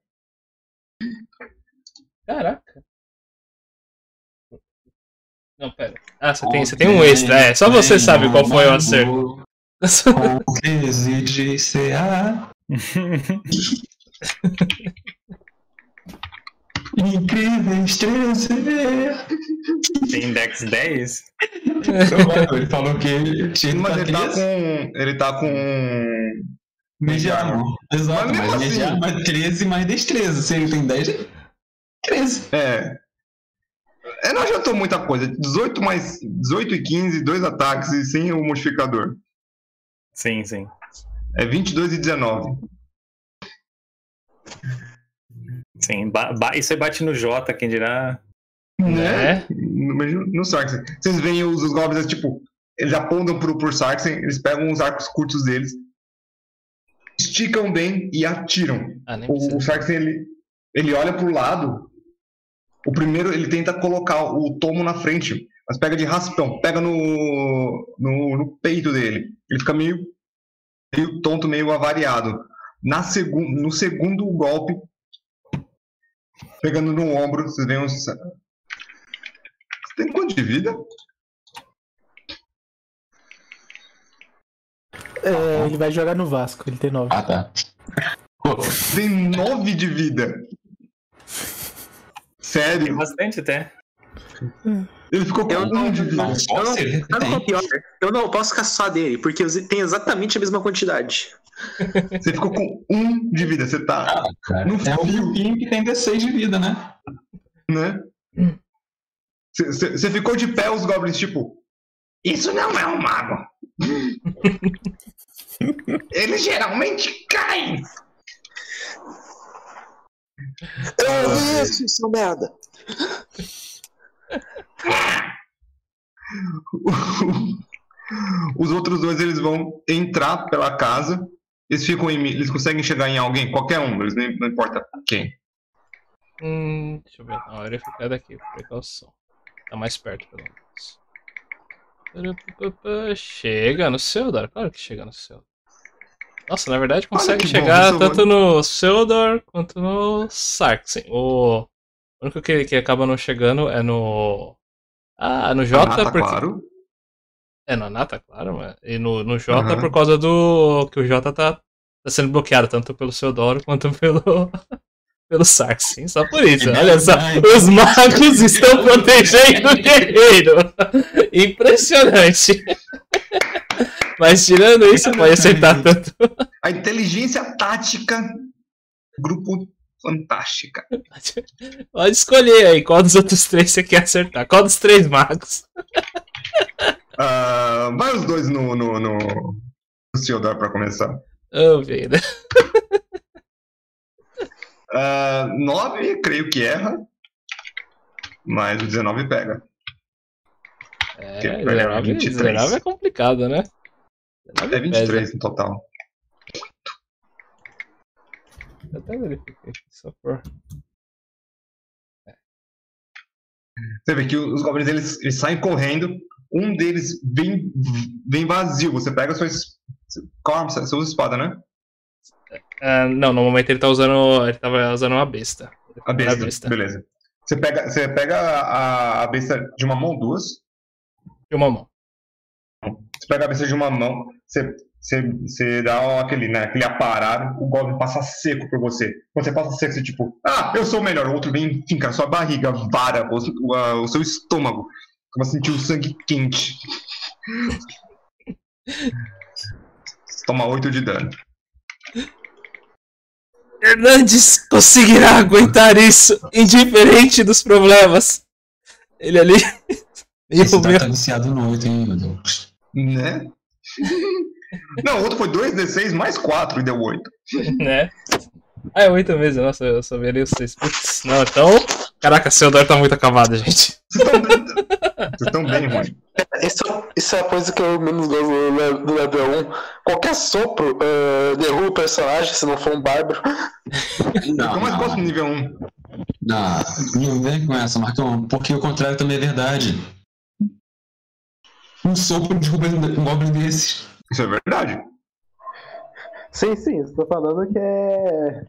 Caraca. Não, pera. Ah, você tem, você tem um extra. É, só você sabe qual foi o acerto. Com crise de CA. Incríveis 13. Tem Dex 10? Ele falou que ele tinha Mas que ele tá tá com. Ele tá com. mediano. Exato, Mas mas assim- mediano mais 13 mais destreza. Se ele tem 10, é 13. É. É, não adiantou muita coisa. 18 mais. 18 e 15, dois ataques e sem o modificador. Sim, sim. É 22 e 19. Sim, ba- ba- isso aí bate no J, quem dirá. Né? No, no, no Sarksen. Vocês veem os, os goblins, tipo, eles apontam pro, pro Sarksen, eles pegam os arcos curtos deles, esticam bem e atiram. Ah, O, o Sarksen, ele, ele olha pro lado. O primeiro, ele tenta colocar o tomo na frente, mas pega de raspão, pega no, no, no peito dele. Ele fica meio, meio tonto, meio avariado. Na segun, no segundo golpe, pegando no ombro, você veem uns. Você tem quanto de vida? É, ele vai jogar no Vasco, ele tem nove. Ah, tá. tem nove de vida. Sério? Tem bastante até. Hum. Ele ficou com Eu não- 1 de vida. não Eu não, pode ser. sabe qual o Tem. pior? Eu não posso caçar dele, porque eu tenho exatamente a mesma quantidade. Você ficou com 1 de vida. Você tá, Ah, cara. No É o fio. Que tem D6 de vida, né? né? Você- Você ficou de pé, os goblins, tipo. Isso não é um mago. Eles geralmente caem. É isso, seu merda. Os outros dois eles vão entrar pela casa. Eles ficam em, eles conseguem chegar em alguém, qualquer um, eles nem, não importa quem. Hum, deixa eu ver. Não, ele ficar daqui, por precaução. Tá mais perto, pelo menos. Chega no Seldor, claro que chega no Seldor. Nossa, na verdade consegue bom, chegar isso tanto no Seldor quanto no Sarksen. O o único que, que acaba não chegando é no. Ah, no Jota, Nata, porque. claro. É, no Nata, claro, mas. E no, no Jota Aham. por causa do. que o Jota tá, tá sendo bloqueado, tanto pelo Seudoro quanto pelo. pelo Sarksen. Só por isso. É Olha só. Os magos estão protegendo o guerreiro. Impressionante. Mas tirando isso, pode acertar tanto. A inteligência tática. Grupo fantástica. Pode escolher aí qual dos outros três você quer acertar. Qual dos três magos? Ah, vai os dois no, no, no, no Seodor pra começar. Ô, vida. Ah, 9, creio que erra. Mas o 19 pega. É, Que pega 19, 23. 19 é complicado, né? 19 É 23 pesa. no total. Eu até verifiquei aqui, só por. Você vê que os goblins eles, eles saem correndo. Um deles vem, vem vazio. Você pega a sua. es- Qual? Você usa espada, né? Ah, não, no momento ele tá usando. Ele tava usando uma besta. A besta. A besta. Beleza. Você pega, você pega a, a besta de uma mão, duas. E uma mão. Você pega a besta de uma mão, você, você, você dá aquele, né, aquele aparar, o Goblin passa seco por você. Quando você passa seco, você tipo, ah, eu sou o melhor. O outro vem, finca sua barriga, vara o, a- o seu estômago. Começa a sentir o sangue quente. Você Toma 8 de dano. Hernandes conseguirá aguentar isso, indiferente dos problemas. Ele ali. Esse dado tá viciado no 8, hein, meu Deus. Né? Não, o outro foi 2d6 mais 4 e deu 8. né? Ah, é 8 mesmo, nossa, eu só veria os 6. Putz, não, então. Caraca, seu dor tá muito acabado, gente. Vocês estão bem ruins. Isso, isso é a coisa que eu menos gosto do, le- do level 1. Qualquer sopro eh, derruba o personagem se não for um bárbaro. Não, Eu mais gosto do não, nível 1. não, não vem com essa, Marcão, porque o contrário também é verdade. Um sopro derruba um goblin desses. Isso é verdade. Sim, sim, estou falando que é.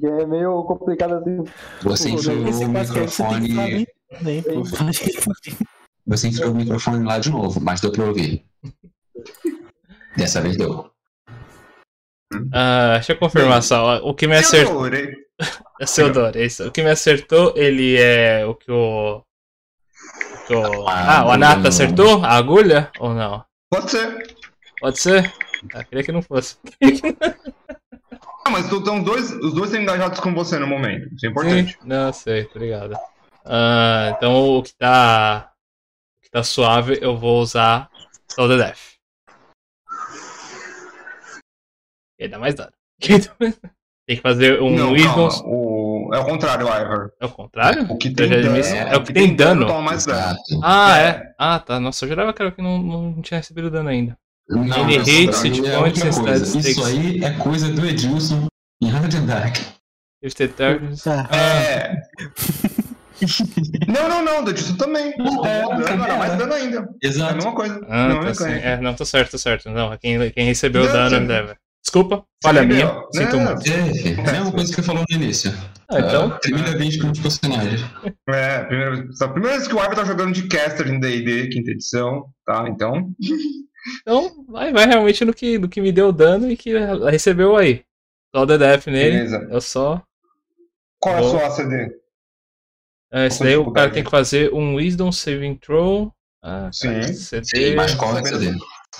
Que é meio complicado assim. Você enfiou esse o microfone. Você enfiou o microfone lá de novo, mas deu pra ouvir. Dessa vez deu. Ah, deixa eu confirmar só. O que me acertou. É seu dor, é isso. O que me acertou, ele é o que o. o que o- Ah, o Anata acertou? A agulha? Ou não? Pode ser. Pode ser? Ah, queria que não fosse. Ah, mas os dois, os dois estão engajados com você no momento. Isso é importante. Sim, não sei, obrigado. Ah, então o que tá. O que tá suave, eu vou usar Soul the Death. E dá mais dano. Tem que fazer um não, Wisdom. calma. O... É o contrário, Ivor. É o contrário? O que tem dano, é o que tem dano. toma mais dano. Exato. Ah, É. é. Ah, tá. Nossa, eu jurava que era que não, não tinha recebido dano ainda. Não, Ele isso hate, é point. Isso stakes. aí é coisa do Edilson em Hard and Dark. If the Tá. É. não, não, não, Dudson também. Não, é, dano, era é. mais dano ainda. É a Exato. mesma coisa. Ah, não, tá é sim. mecânica. É, não, tá certo, tá certo. Não, quem, quem recebeu o Não, dano deve. Desculpa, falha Sim, minha. meu. Sinto Não. muito. É, mesma coisa que eu falou no início. Ah, então. Ah, primeira vez que um personagem. É, primeira, vez- a primeira vez que o Ivor tá jogando de caster em D&D, quinta edição, tá? Então, Então, vai, vai realmente no que, no que me deu dano e que recebeu aí. Só o DDF nele. Beleza. Eu só. Qual é a sua ACD? É, esse daí o cara tem que fazer um Wisdom Saving Throw. Ah, Sim. Sim, CD mas qual é o saber- dele?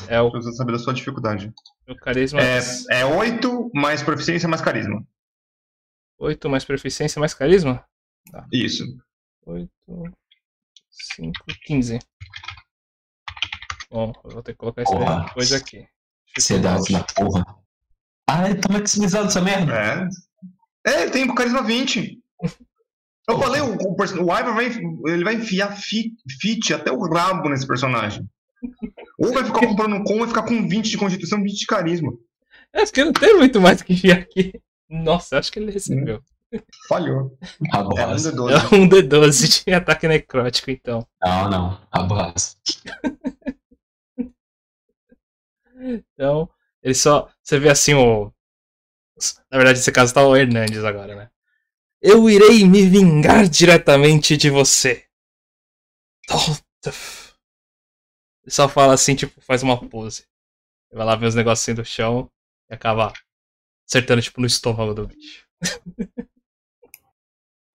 é o Preciso saber da sua dificuldade. Meu carisma É, é 8 mais proficiência mais carisma. 8 mais proficiência mais carisma? Isso. 8, 5, 15. Bom, eu vou ter que colocar Porra. daí depois aqui. Cidade da porra. Ah, ele tá maximizado essa merda. É. É, ele tem carisma 20. Eu falei, o, o, o Ivar vai, ele vai enfiar fi- fit até o rabo nesse personagem. Ou vai ficar comprando com, vai ficar com 20 de constituição, 20 de carisma. É, acho que não tem muito mais o que enviar aqui. Nossa, acho que ele recebeu. Falhou. É um Abraço. D12. É um D12 de ataque necrótico, então. Não, não. Abraço. Então, ele só. Você vê assim o. Na verdade, nesse caso tá o Hernandes agora, né? Eu irei me vingar diretamente de você. Toltef. Ele só fala assim, tipo, faz uma pose. Ele vai lá ver os negocinhos do chão e acaba acertando, tipo, no estômago do bicho.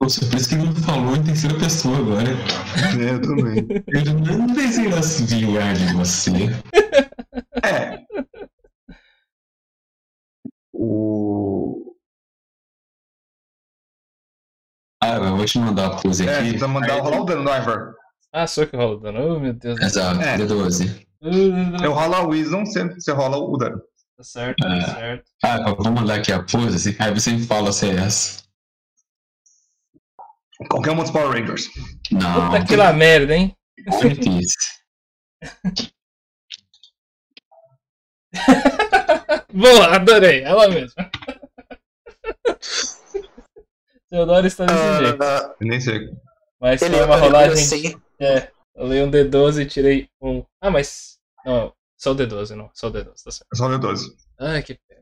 Tô surpreso que ele não falou em terceira pessoa agora. É, eu também. Eu não pensei se vingar de você. É. O. Ah, eu vou te mandar a pose É, aqui. precisa mandar rolar o dano do Ivar. Ah, sou eu que rolo o dano. Oh, meu Deus do céu. Exato, É. D12. Eu rolo a Wisdom, você, você rola o dano. Tá certo, tá É. certo. Ah, vou mandar aqui a pose, aí você me fala se é essa. Qualquer um dos Power Rangers. Não, Puta que lá merda, hein? Boa, adorei. Ela mesma. Teodoro está desse jeito. Ah, Eu nem sei. Mas ele foi uma rolagem. É, eu leio um D12 e tirei um. Ah, mas. Não, só o D12, não. Só o D12, tá certo. É só o D12. Ai, que pena.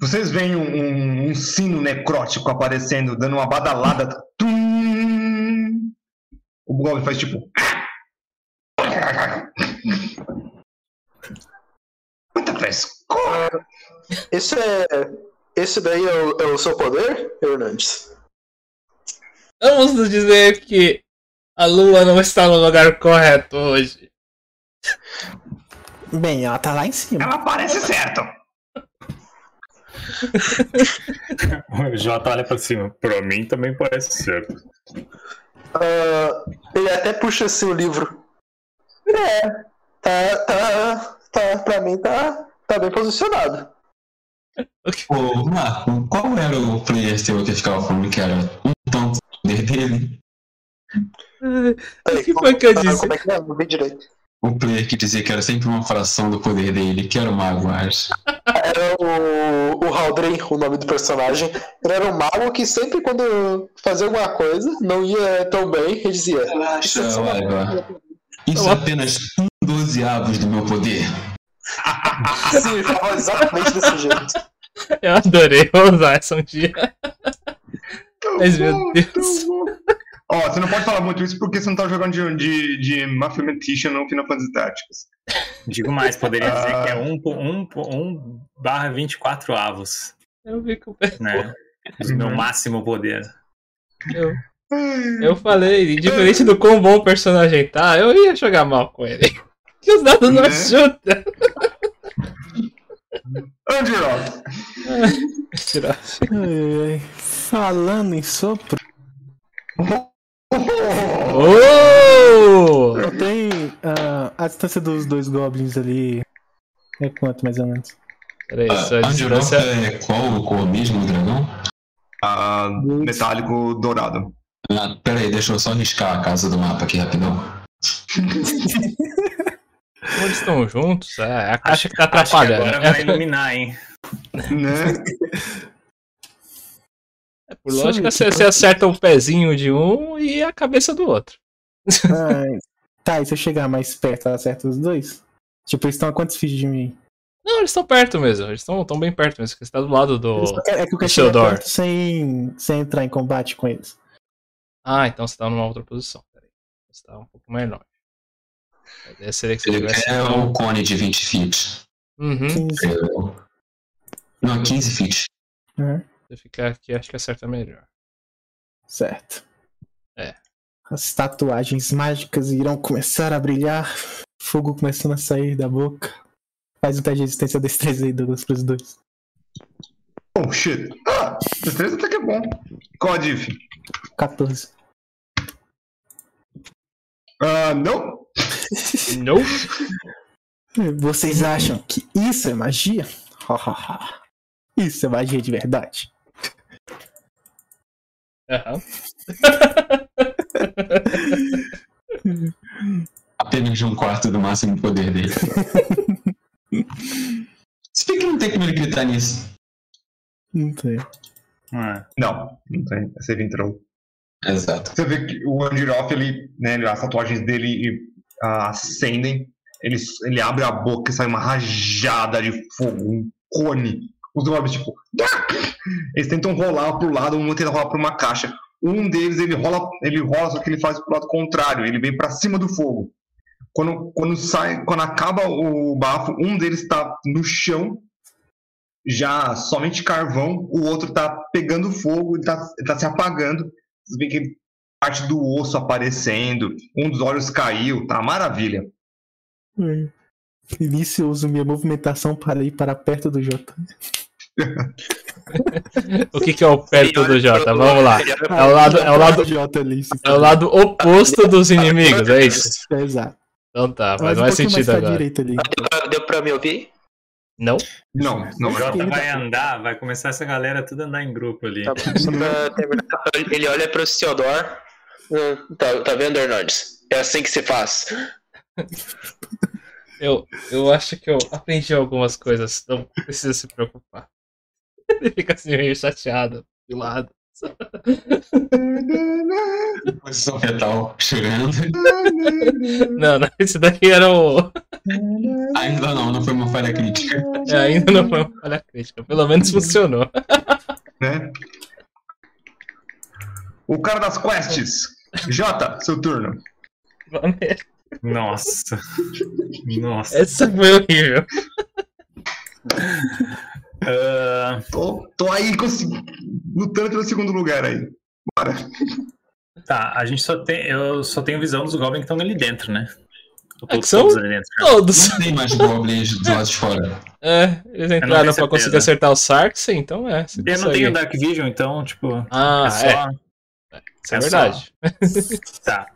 Vocês veem um, um- um sino necrótico aparecendo, dando uma badalada. Tum! O Goblin faz tipo. Muita frescura! Esse é. Esse daí é o, é o seu poder, Hernandes? Vamos nos dizer que a lua não está no lugar correto hoje. Bem, ela tá lá em cima. Ela parece certo! O Jota olha pra cima. Pra mim também parece certo. Ah, ele até puxa assim o livro. É, tá, tá, tá, pra mim tá, tá bem posicionado. Ô, Marco, qual era o player seu que ficava falando que era um tanto dele? O que foi que eu disse? Como é que é? Não vi direito. O player que dizia que era sempre uma fração do poder dele, que era o Mago, acho. Era o, o Haldren, o nome do personagem. Ele era um mago que sempre quando fazia alguma coisa não ia tão bem, ele dizia. Relaxa, Ivar. Isso é apenas um dozeavos do meu poder. Sim, ele falava exatamente desse jeito. Eu adorei, vou usar essa um dia. Mas, meu Deus. Ó, você não pode falar muito isso porque você não tá jogando de, de, de Mathematician no Final Fantasy Tactics. Digo mais, poderia dizer Ah. que é 1 um, um, um barra 24 avos, Eu vi que o né? Do meu máximo poder. eu, eu falei, diferente do quão bom o personagem tá, eu ia jogar mal com ele. Que os dados não Né? Ai, ai. Falando em sopro, Oh! eu tenho ah, a distância dos dois goblins ali. É quanto mais ou menos? Peraí, Ah, só a Andiroca distância. é qual o cor mesmo do dragão? Ah, metálico dourado. Ah, pera aí, deixa eu só riscar a casa do mapa aqui rapidão. Eles estão juntos, é a caixa que tá Acho que atrapalhando. agora vai iluminar, hein? Né? É, por lógica, você, você acerta o pezinho de um e a cabeça do outro. Ai, tá, e se eu chegar mais perto, ela acerta os dois? Tipo, eles estão a quantos feet de mim? Não, eles estão perto mesmo. Eles estão tão bem perto mesmo. porque Você tá do lado do. É que eu do quero perto sem, sem entrar em combate com eles. Ah, então você tá numa outra posição. Peraí. Você tá um pouco mais longe. Esse seria que se Ele tivesse. quer um cone de 20 feet. Uhum. 15. Eu- Não, 15 feet. Uhum. Eu ficar aqui, acho que acerta melhor. Certo. É. As tatuagens mágicas irão começar a brilhar. Fogo começando a sair da boca. Faz um teste de resistência destreza aí, Douglas, pros dois. Oh, shit. Ah, destreza até que é bom. Qual a diff? 14. Ah, não. Não? Vocês acham que isso é magia? Isso é magia de verdade. Aham. Apenas de um quarto do máximo poder dele. Se bem que não tem como ele gritar nisso. Não tem. Não, não tem. Você entrou. Exato. Você vê que o Andiroff, ele, né, as tatuagens dele ah, acendem, ele, ele abre a boca e sai uma rajada de fogo, um cone. Os dois, tipo, eles tentam rolar pro lado, um tenta rolar pra uma caixa. Um deles, ele rola, ele rola, só que ele faz pro lado contrário, ele vem pra cima do fogo. Quando, quando sai, quando acaba o bafo, um deles tá no chão, já somente carvão, o outro tá pegando fogo e tá, tá se apagando. Você vê que parte do osso aparecendo, um dos olhos caiu, tá maravilha. Hum. Início eu uso minha movimentação para ir para perto do Jota. O que, que é o perto do Jota? Vamos lá. É o lado, é o lado, é o lado oposto dos inimigos, é isso? Exato. Então tá, faz um mais pouquinho sentido agora. Deu pra, me ouvir? Não? Não, não o. Jota vai andar, vai começar essa galera tudo a andar em grupo ali. Tá bom, só pra terminar. Ele olha pro Theodore. Hum, Tá, tá vendo, Hernandes? É assim que se faz. Eu, eu acho que eu aprendi algumas coisas, não precisa se preocupar. Ele fica assim meio chateado de lado. Posição fetal chorando. Não, não, esse daqui era o. Ainda não, não foi uma falha crítica. é, ainda não foi uma falha crítica. Pelo menos funcionou. né? O cara das quests. Jota, seu turno. Vamos ver. Nossa. Nossa. Essa foi horrível. Ah, Tô, tô aí lutando pelo segundo lugar aí. Bora. tá, a gente só tem. Eu só tenho visão dos goblins que estão ali dentro, né? Ou É que todos, são todos ali dentro. Todos. Não tem mais goblins do lado de fora. É, eles entraram pra conseguir acertar o Sarksen, então é. Eu não tenho Dark Vision, então, tipo. Ah, é só. é. Isso é, é só- verdade. Tá.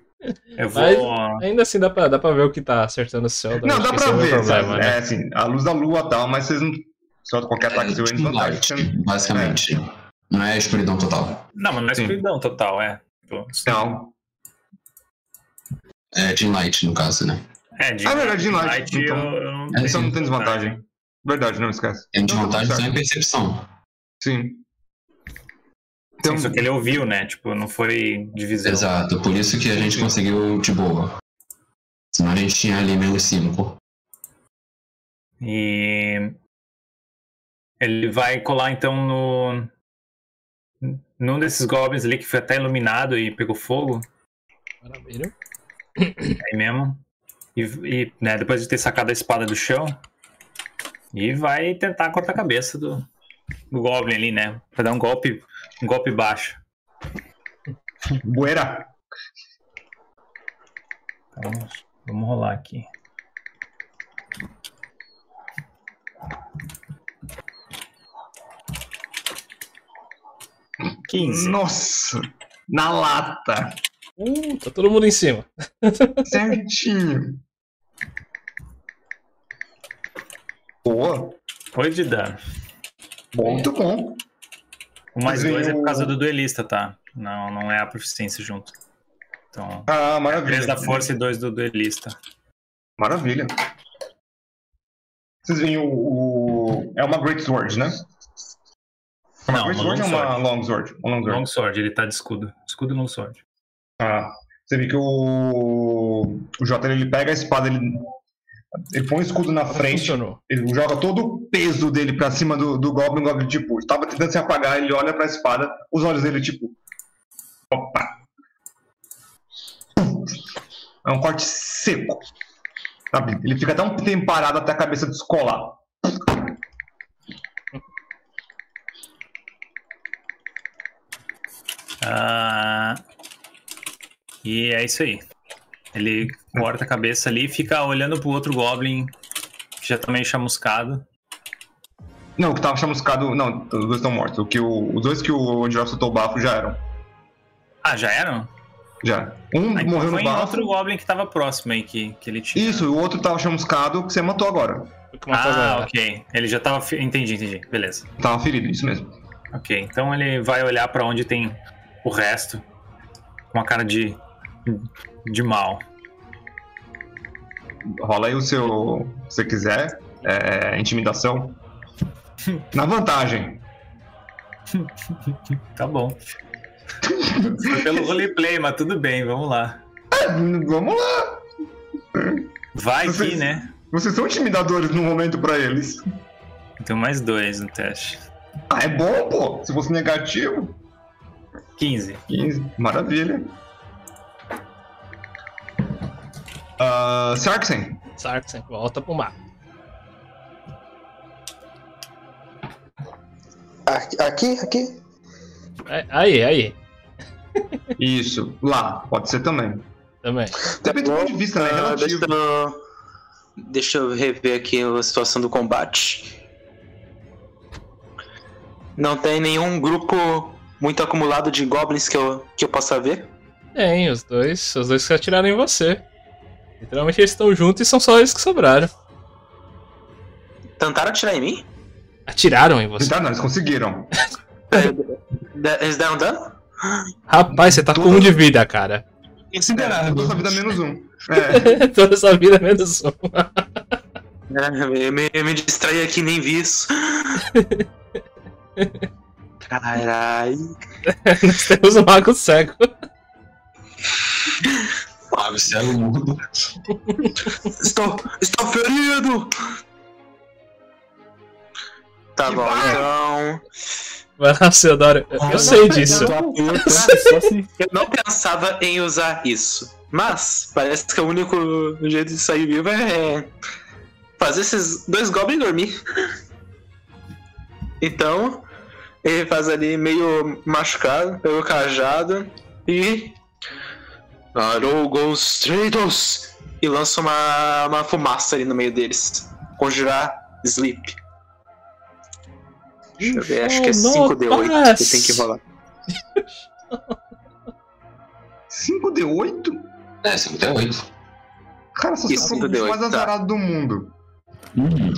Eu vou. Mas- Ainda assim dá pra, dá pra ver o que tá acertando o céu. Não, dá pra é ver, problema, sabe? né? É assim, a luz da lua e tal, mas vocês não. Só qualquer ataque seu é Team desvantagem. light, basicamente. Não é escuridão total. Não, mas não é Sim. escuridão total, é. Tipo, Não. É Team Light, no caso, né? É, de Ah, é verdade, de light, então. eu, eu não É, tenho Então não tem desvantagem. Verdade, não esquece. Tem tá desvantagem tudo só em percepção. Sim. Então, Sim, só que ele ouviu, né? Tipo, não foi divisão. Exato, por isso que a gente conseguiu de boa. Senão a gente tinha ali menos 5. E ele vai colar então no num desses goblins ali que foi até iluminado e pegou fogo, Maravilha. aí mesmo. E, e, né, depois de ter sacado a espada do chão, e vai tentar cortar a cabeça do, do goblin ali, né? Pra dar um golpe, golpe baixo. Buera. Então, vamos rolar aqui. Quinze. Nossa. Na lata. Uh, tá todo mundo em cima. Certinho. Boa. Oito de dano. Muito bom. O mais dois é por causa do duelista, tá? Não, não é a proficiência junto. Então, Ah, três maravilha. da força e dois do duelista. Maravilha. Vocês veem o, o- É uma Great Sword, né? É uma Não, Great uma Sword long uma sword. Long Sword? Uma long sword. Long sword, ele tá de escudo. Escudo e long sword. Ah, você vê que o, o Jota ele pega a espada, ele, ele põe o escudo na frente, Funcionou. ele joga todo o peso dele pra cima do, do Goblin, o Goblin, tipo, estava tentando se apagar, ele olha pra espada, os olhos dele, tipo. Opa! É um corte seco. Sabe? Ele fica até um tempo parado até a cabeça descolar. Ah, e é isso aí. Ele corta a cabeça ali e fica olhando pro outro Goblin que já tá meio chamuscado. Não, o que tava chamuscado. Não, os dois estão mortos. O que o, os dois que o Angel soltou o bafo já eram. Ah, já eram? Já. Um Ah, então morreu foi no bafo. outro Goblin que tava próximo aí que, que ele tinha. Isso, e o outro tava chamuscado que você matou agora. Ah, ok. Ele já tava. fe- Entendi, entendi. Beleza. Tava ferido, isso mesmo. Ok, então ele vai olhar pra onde tem o resto. Com uma cara de. De mal. Rola aí o seu. Se você quiser. É, intimidação. Na vantagem. Tá bom. Foi pelo roleplay, mas tudo bem, vamos lá. Vamos lá. Vai Vocês- aqui, né? Vocês são intimidadores no momento pra eles. Tem mais dois no teste. Ah, é bom, pô. Se fosse negativo. 15. 15. Maravilha. Uh, Sarksen. Sarksen, volta pro mapa. Aqui, aqui, aqui. É, Aí, aí. Isso. Lá. Pode ser também. Também. Depende do ponto de vista, né? Ah, deixa, relativo. eu, deixa eu rever aqui a situação do combate. Não tem nenhum grupo muito acumulado de goblins que eu, que eu possa ver. Tem, os dois. Os dois que atiraram em você. Literalmente eles estão juntos e são só eles que sobraram. Tentaram atirar em mim? Atiraram em você. Tá, não, eles conseguiram. De- Eles deram dano? Rapaz, você tá com um de vida, cara. É, toda sua vida menos um. É. Toda essa vida menos um. É, eu me, eu me distraí aqui nem vi isso. Caralho. Nós temos um mago cego. Mago cego mudo. Estou, estou ferido! Tá Que bom, vai. então. Vai lá, Theodoro. Eu, eu sei disso. Se Eu não pensava em usar isso. Mas parece que o único jeito de sair vivo é fazer esses dois goblins dormir. Então, ele faz ali meio machucado, pega o cajado e. Arogos Stratos! E lança uma, uma fumaça ali no meio deles. Conjurar Sleep. Deixa eu ver, acho que é Oh, 5D8 que tem que rolar. 5D8? É, 58. Cara, você Isso, é o bicho 5D8, mais tá. azarado do mundo. Hum.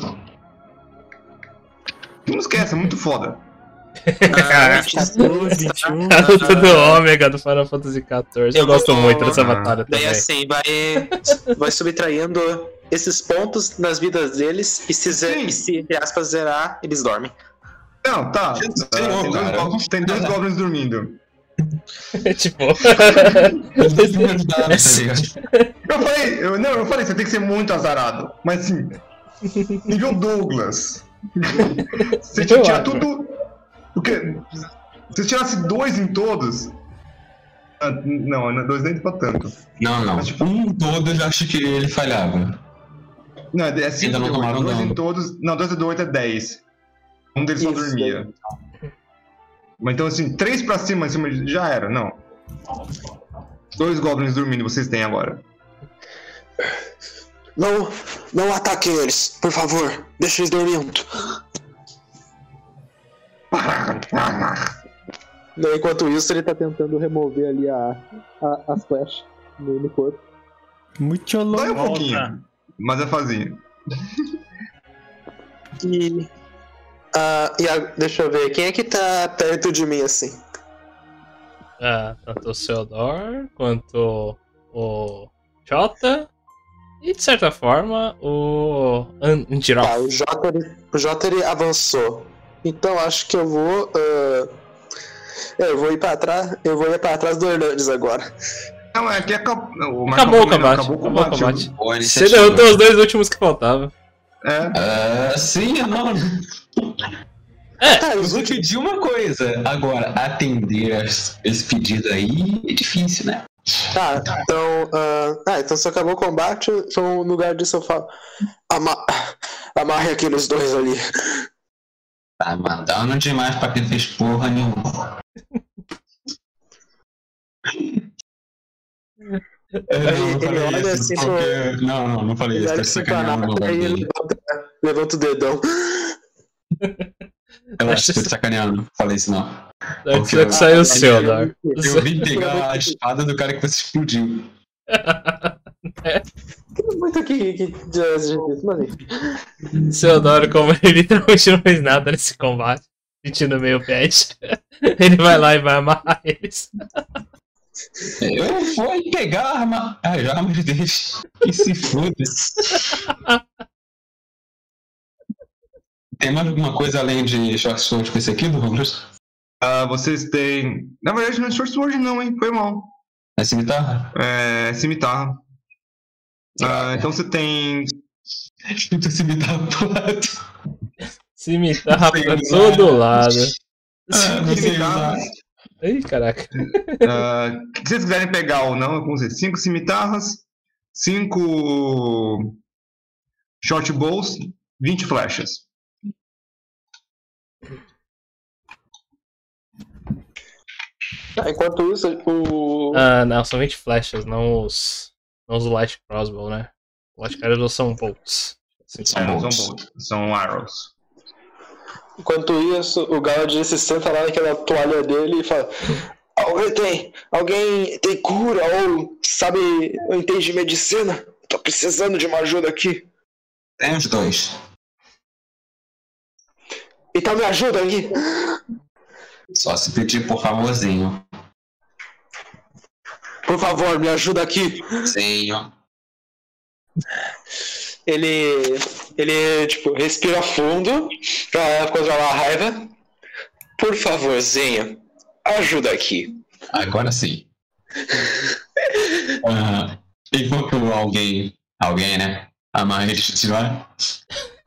Não esquece, é muito foda. Ah, 14, 21. A luta do Ômega do Final Fantasy XIV. Eu gosto muito dessa batalha Daí também. assim, vai, vai subtraindo esses pontos nas vidas deles e se, Sim. e se entre aspas, zerar, eles dormem. Não, tá. Ah, tem, dois, goblins dormindo. tipo. Tá ligado? Eu falei, eu, não, eu falei, você tem que ser muito azarado. Mas assim, nível Douglas. Você tinha tudo. Porque. Se você tirasse dois em todos. ah, Não, não, dois nem pra tanto. Não, não. Mas, tipo- Um todo eu já acho que ele falhava. Não, é 5 Ainda não 8. tomaram Dois dano. em todos. Não, dois de 8 é 10. Um deles só Isso. dormia. Mas então, assim, três pra cima, em cima de- já era, não. Dois goblins dormindo vocês têm agora. Não, não ataquem eles, por favor. Deixa eles dormindo. Enquanto isso, ele tá tentando remover ali a, a- as flechas no, no corpo. Muito Dói louco. um pouquinho. Mas é fazinho. E. Ah, e a- deixa eu ver, quem é que tá perto de mim assim? Ah, tanto o Theodor quanto o Jota. E de certa forma o An- Andiroth. Tá, o Jota, ele, o Jota ele avançou. Então acho que eu vou. ah, eu vou ir pra trás. Eu vou ir pra trás do Hernandes agora. Não, é que acabou. o Acabou o combate. Acabou o Acabou o combate. combate. Você derrotou os dois últimos que faltavam. É. Ah, sim, não. É, Eu vou te dizer uma coisa. Agora, atender esse pedido aí é difícil, né? Ah, então. ah, ah, então se acabou o combate, então no lugar disso eu falo. Ama... Amarre aqueles dois ali. Tá mandando demais pra quem fez porra nenhuma. É, não, não falei ele olha isso, assim pro- Não, não, não falei Ele isso, tá sacaneando Nata lugar ele dele. levanta, o dedão. Relaxa, tô te sacaneando. Falei isso não. Porque que eu- saiu o eu- seu, Dar. Eu vim pegar a espada do cara que você explodiu. Muito que. que mas enfim. Seodoro, como ele literalmente não fez nada nesse combate, sentindo meio bad, ele vai lá e vai amarrar eles. Eu fui pegar a arma, as armas deles e se foda. Tem mais alguma coisa além de short sword com esse aqui, Douglas? Ah, vocês têm. Na verdade, não é Short Sword, não, hein? Foi mal. É cimitarra? É cimitarra. Ah, então você tem. Escuta cimitarra pro lado. Cimitarra pra todo lado. Ah, usar. Ih, caraca. ah, o que vocês quiserem pegar ou não, vamos dizer, cinco cimitarras, cinco short bows, 20 flechas. Ah, enquanto isso, o. Ah, não, são 20 flechas, não os. Não os light crossbow, né? Light crossbow são bolts. Assim, São É, não bolts. são bolts, são arrows. Enquanto isso, o Galadriel se senta lá naquela toalha dele e fala: Alguém tem, alguém tem cura ou sabe, entende de medicina? Tô precisando de uma ajuda aqui. Tem os dois. Então me ajuda aí. Só se pedir por favorzinho. Por favor, me ajuda aqui. Sim, ó. Ele, ele tipo, respira fundo pra controlar a raiva. Por favorzinho, ajuda aqui. Agora sim. Ah, enquanto alguém, alguém, né, amarra ele de tirar,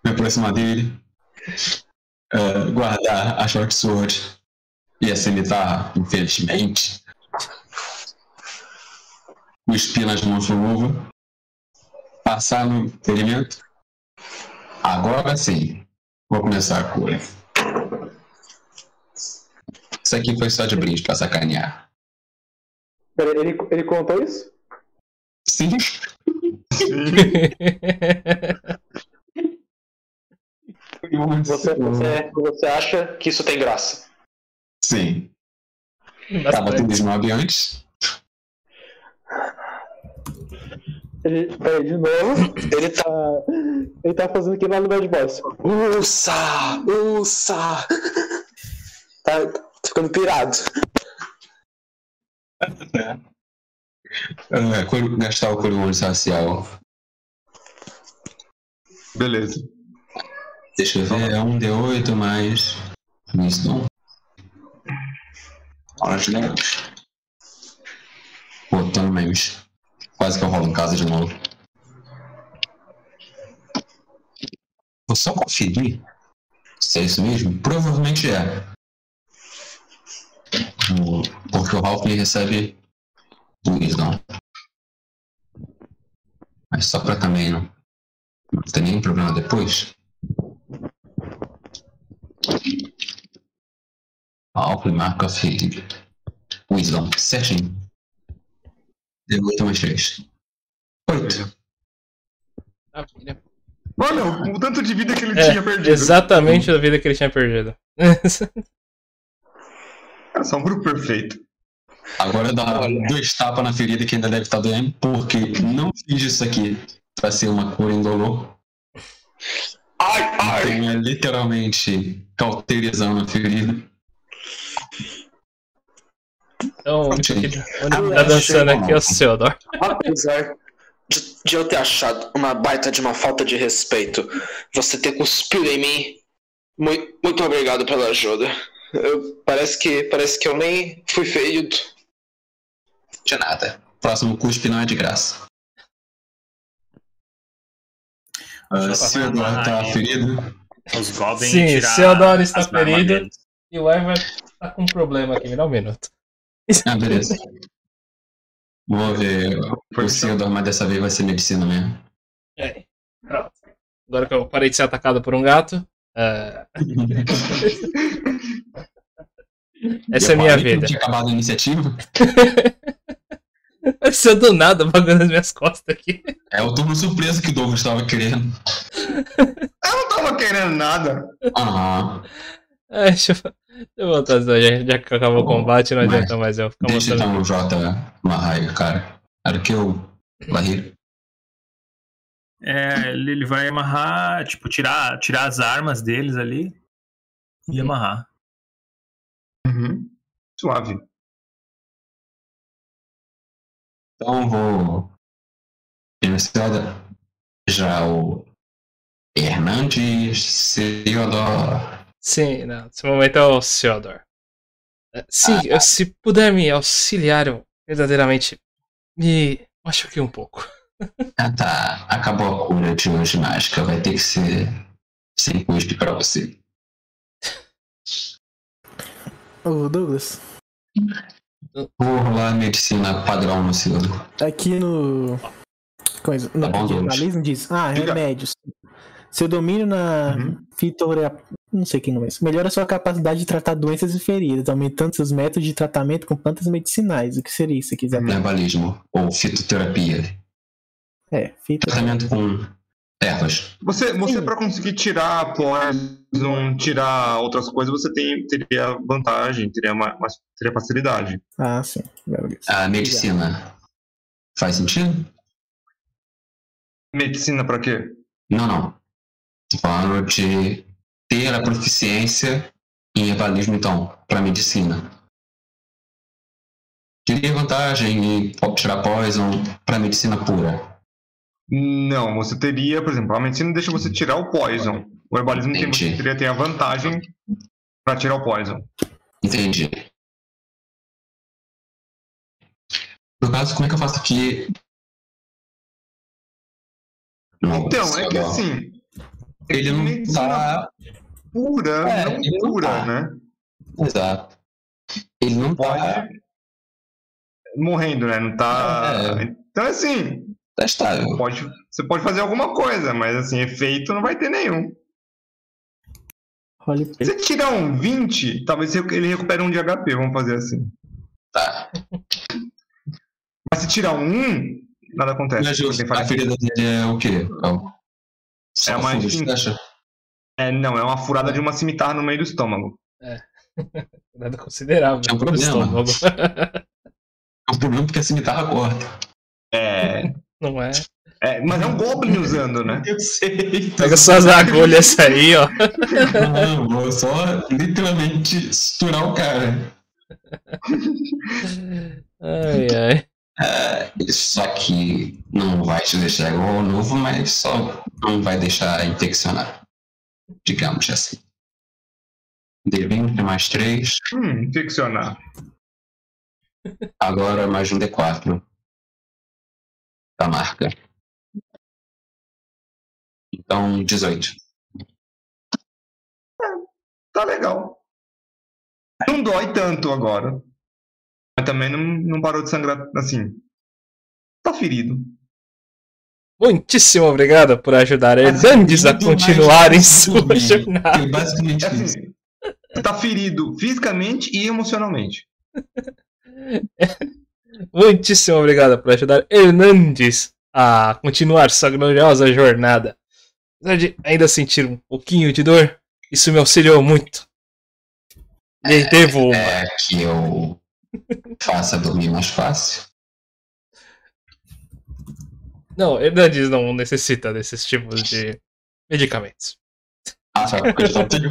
me aproximar dele, ah, guardar a short sword e a cimitarra, infelizmente, cuspir nas mãos do luva, passar no ferimento. Agora sim, vou começar a cura. Isso aqui foi só de brinde pra sacanear. Ele, ele contou isso? Sim. Você, você, você acha que isso tem graça? Sim. Tava tendo snob antes. Ele, peraí, de novo. Ele tá. Ele tá fazendo aqui lá no Bad Boys. Usa! Usa! Tá, tá ficando pirado. É, gastar o coroa racial. Beleza. Deixa eu ver, é um D8 mais. Wisdom. Pô, tô no memes. Quase que eu rolo em casa de novo. Vou só conferir se é isso mesmo. Provavelmente é. Porque o Ralph recebe Wisdom. Mas só pra também não, não ter nenhum problema depois. Alpha Mark of Healing. Wisdom, certinho. Deu 8 mais 3. 8. Olha, o tanto de vida que ele É, tinha perdido. exatamente a vida que ele tinha perdido. Cara, só um grupo perfeito. Agora dá dois tapas na ferida que ainda deve estar doendo, porque não fiz isso aqui pra ser uma cura indolor. Ai, ai! Então é literalmente cauterizando a ferida. Então, o único que, Ah, tá dançando aqui é o Seodor. Apesar de, de eu ter achado uma baita de uma falta de respeito, você ter cuspido em mim, muito, muito obrigado pela ajuda. Eu- parece, que, parece que eu nem fui ferido. De nada. Próximo cuspe não é de graça. Uh, se o Eduardo tá ferido, Os goblins Sim, tirar Seodoro está ferido. E o Ivan tá com um problema aqui, me dá um minuto. Ah, beleza. Vou ver. O Theodore, mas dessa vez vai ser medicina mesmo. É. Pronto. Agora que eu parei de ser atacado por um gato. ah, essa é Eu minha que não vida. Tinha acabado a iniciativa. Apareceu do nada bagulho nas minhas costas aqui. É o turno surpresa que o Douglas estava querendo. Eu não tava querendo nada. Aham. É, deixa, eu, eu voltar, senão já, já que acabou o combate, não Mas adianta mais eu ficar Deixa mostrando. então o Jota uma raiva, cara. Era que eu. Barreiro. É, ele ele vai amarrar, tipo, tirar, tirar as armas deles ali e amarrar. Uhum. Suave. Então vou. Já o. Hernandes Theodore. Sim, não, nesse momento é o Theodore. É, Sim, eu- se puder me auxiliar, eu verdadeiramente me machuquei um pouco. Ah tá. Acabou a cura de hoje mágica. Vai ter que ser sem custo pra você. Ô, Douglas, Vou rolar medicina padrão no Cido. aqui no. Coisa, no Tá bom, diz: Ah, remédios. Seu domínio na Uhum. fitoria... Não sei quem não é isso. Melhora sua capacidade de tratar doenças e feridas, aumentando seus métodos de tratamento com plantas medicinais. O que seria isso, se quiser? Herbalismo ou fitoterapia. É, fito. Tratamento com ervas. Você, você para conseguir tirar poison, tirar outras coisas, você tem, teria vantagem, teria, ma- mais, teria facilidade. Ah, sim. A medicina. Faz sentido? Medicina pra quê? Não, não. Falando de ter a proficiência em herbalismo, então, para medicina. Teria vantagem em tirar poison para medicina pura. Não, você teria, por exemplo, a medicina deixa você tirar o poison. O herbalismo tem, você teria ter a vantagem pra tirar o poison. Entendi. No caso, como é que eu faço aqui? Não, Então, é que assim, Ele não medicina tá. pura, É, não ele não cura, tá. né? Exato. Ele não Pode tá. morrendo, né? Não tá. É. Então, assim, Tá estável. pode, você pode fazer alguma coisa, mas assim, efeito não vai ter nenhum. Olha, Se você tirar um 20, talvez ele recupere um de HP, vamos fazer assim. Tá. Mas se tirar um 1, nada acontece. Mas porque tem a ferida dele é o quê? É, o... Só É uma flecha? É, não, é uma furada de uma cimitarra no meio do estômago. Nada considerável. Tinha um problema. É um problema porque a cimitarra corta. É, Não é? é, mas é um Goblin usando, né? Eu sei. Pega suas agulhas aí, ó. Não, vou só literalmente suturar o cara. Ai, ai. É, só que não vai te deixar igual ao novo, mas só não vai deixar infeccionar. Digamos assim. D20 mais 3, Hum, infeccionar. agora mais um D4. Da marca. Então, 18. Tá legal. Não dói tanto agora. Mas também não, não parou de sangrar assim. Tá ferido. Muitíssimo obrigado por ajudar Mas Hernandes a continuar em sua dormir. jornada. É basicamente É isso. assim, tá ferido fisicamente e emocionalmente. Muitíssimo obrigado por ajudar Hernandes a continuar sua gloriosa jornada. Apesar de ainda sentir um pouquinho de dor, isso me auxiliou muito. Lhe devo uma. É que eu faça dormir mais fácil. Não, Hernandes não necessita desses tipos de medicamentos. Ah, só porque eu só tenho.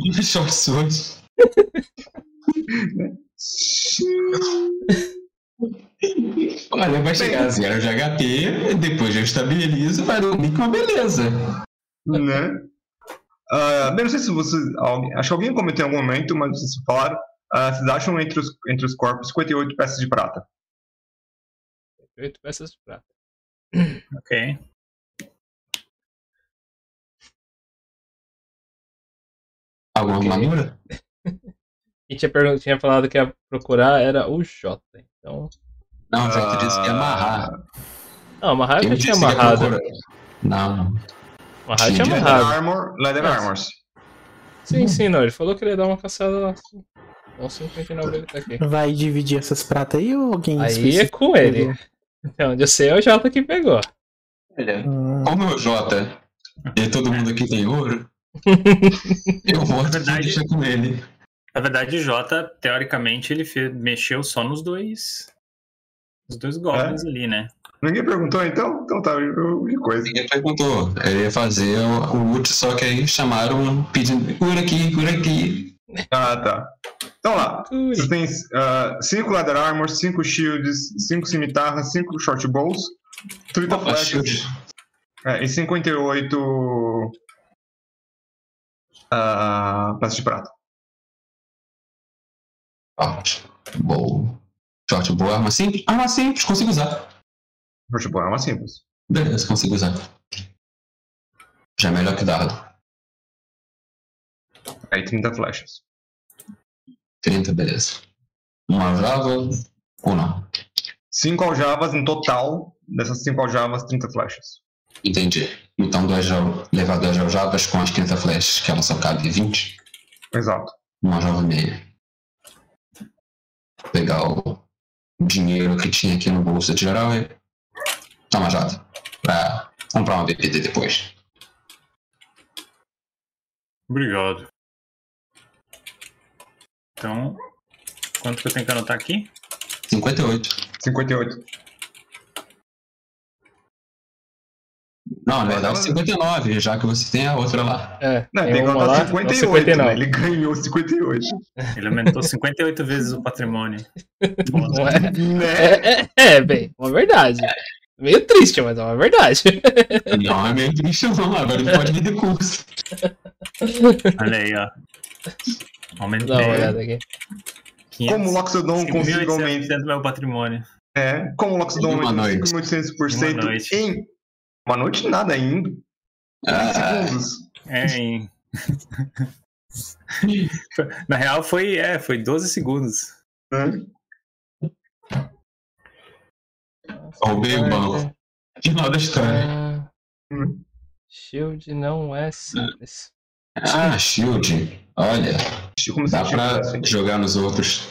Olha, vai chegar a zero de HP, depois já estabiliza, vai dormir com uma beleza. né? Ah, bem, não sei se você. alguém- acho que alguém comentou em algum momento, mas vocês falaram. Ah, vocês acham entre os, entre os corpos 58 peças de prata. Oito peças de prata. Ok. Alguma Ok. armadura? Quem tinha, pergun- tinha falado que ia procurar era o Jota. Então, Não, já que tu disse que ia Ah, amarrar. Não, amarrar eu já tinha amarrado. Não, não. Amarrar eu tinha Sim, Leather amarrado. Armor, Leather. Armors. Sim, sim, não. Ele falou que ele ia dar uma caçada lá. Então 59 ele tá aqui. Vai dividir essas pratas aí ou alguém Aí é com ele. Até onde eu sei é o Jota que pegou. Olha, Hum, Como é o Jota e todo mundo aqui tem ouro, eu vou verdade- com ele. Na verdade, o Jota, teoricamente, ele fe- mexeu só nos dois. Os dois goblins ali, né? Ninguém perguntou então? Então tá, eu- que coisa. Ninguém perguntou. Ele ia fazer o, o ult, só que aí chamaram pedindo cura aqui, cura aqui. Ah, tá. Então lá. Você tem 5 Leather Armor, 5 Shields, 5 Cimitarras, 5 Short Bows, 30 Opa, Flechas é, e 58 uh, peças de prata. Short bow. Short bow, arma simples? Arma simples, consigo usar. Short Bow é uma simples. Beleza, consigo usar. Já é melhor que dardo. Aí 30 flechas. 30, beleza. Uma aljava ou não? 5 aljavas no total. Dessas 5 aljavas, 30 flechas. Entendi. Então, duas levar duas aljavas com as 30 flechas, que ela só cabe 20. Exato. Uma aljava e meia. Pegar o dinheiro que tinha aqui no bolso de geral e. Toma, Jota. Pra comprar uma BPD depois. Obrigado. Então, quanto que eu tenho que anotar aqui? 58. 58. Não, na verdade, ela- 59, já que você tem a outra lá. É, Não, tem tem que anotar então 58. 59. Né? Ele ganhou 58. Ele aumentou 58 vezes o patrimônio. Não é? né? É, é, é, bem, uma verdade. Meio triste, mas é uma verdade. Não, é meio triste não, agora ele pode vir de curso. Olha aí, ó. Aumentei. Dá uma olhada aqui. 500, Como o Loxodon conseguiu aumentar. 5.800% do meu patrimônio. É, como o Loxodon Em uma aumentou noite. 5.800% Em uma noite. em uma noite nada ainda. 30 Ah, segundos. É, em... Na real foi, é, foi 12 segundos. né? roubei o banco. Final da história. Ah, Shield não é simples. Ah, shield. Olha, Como dá pra assim. jogar nos outros.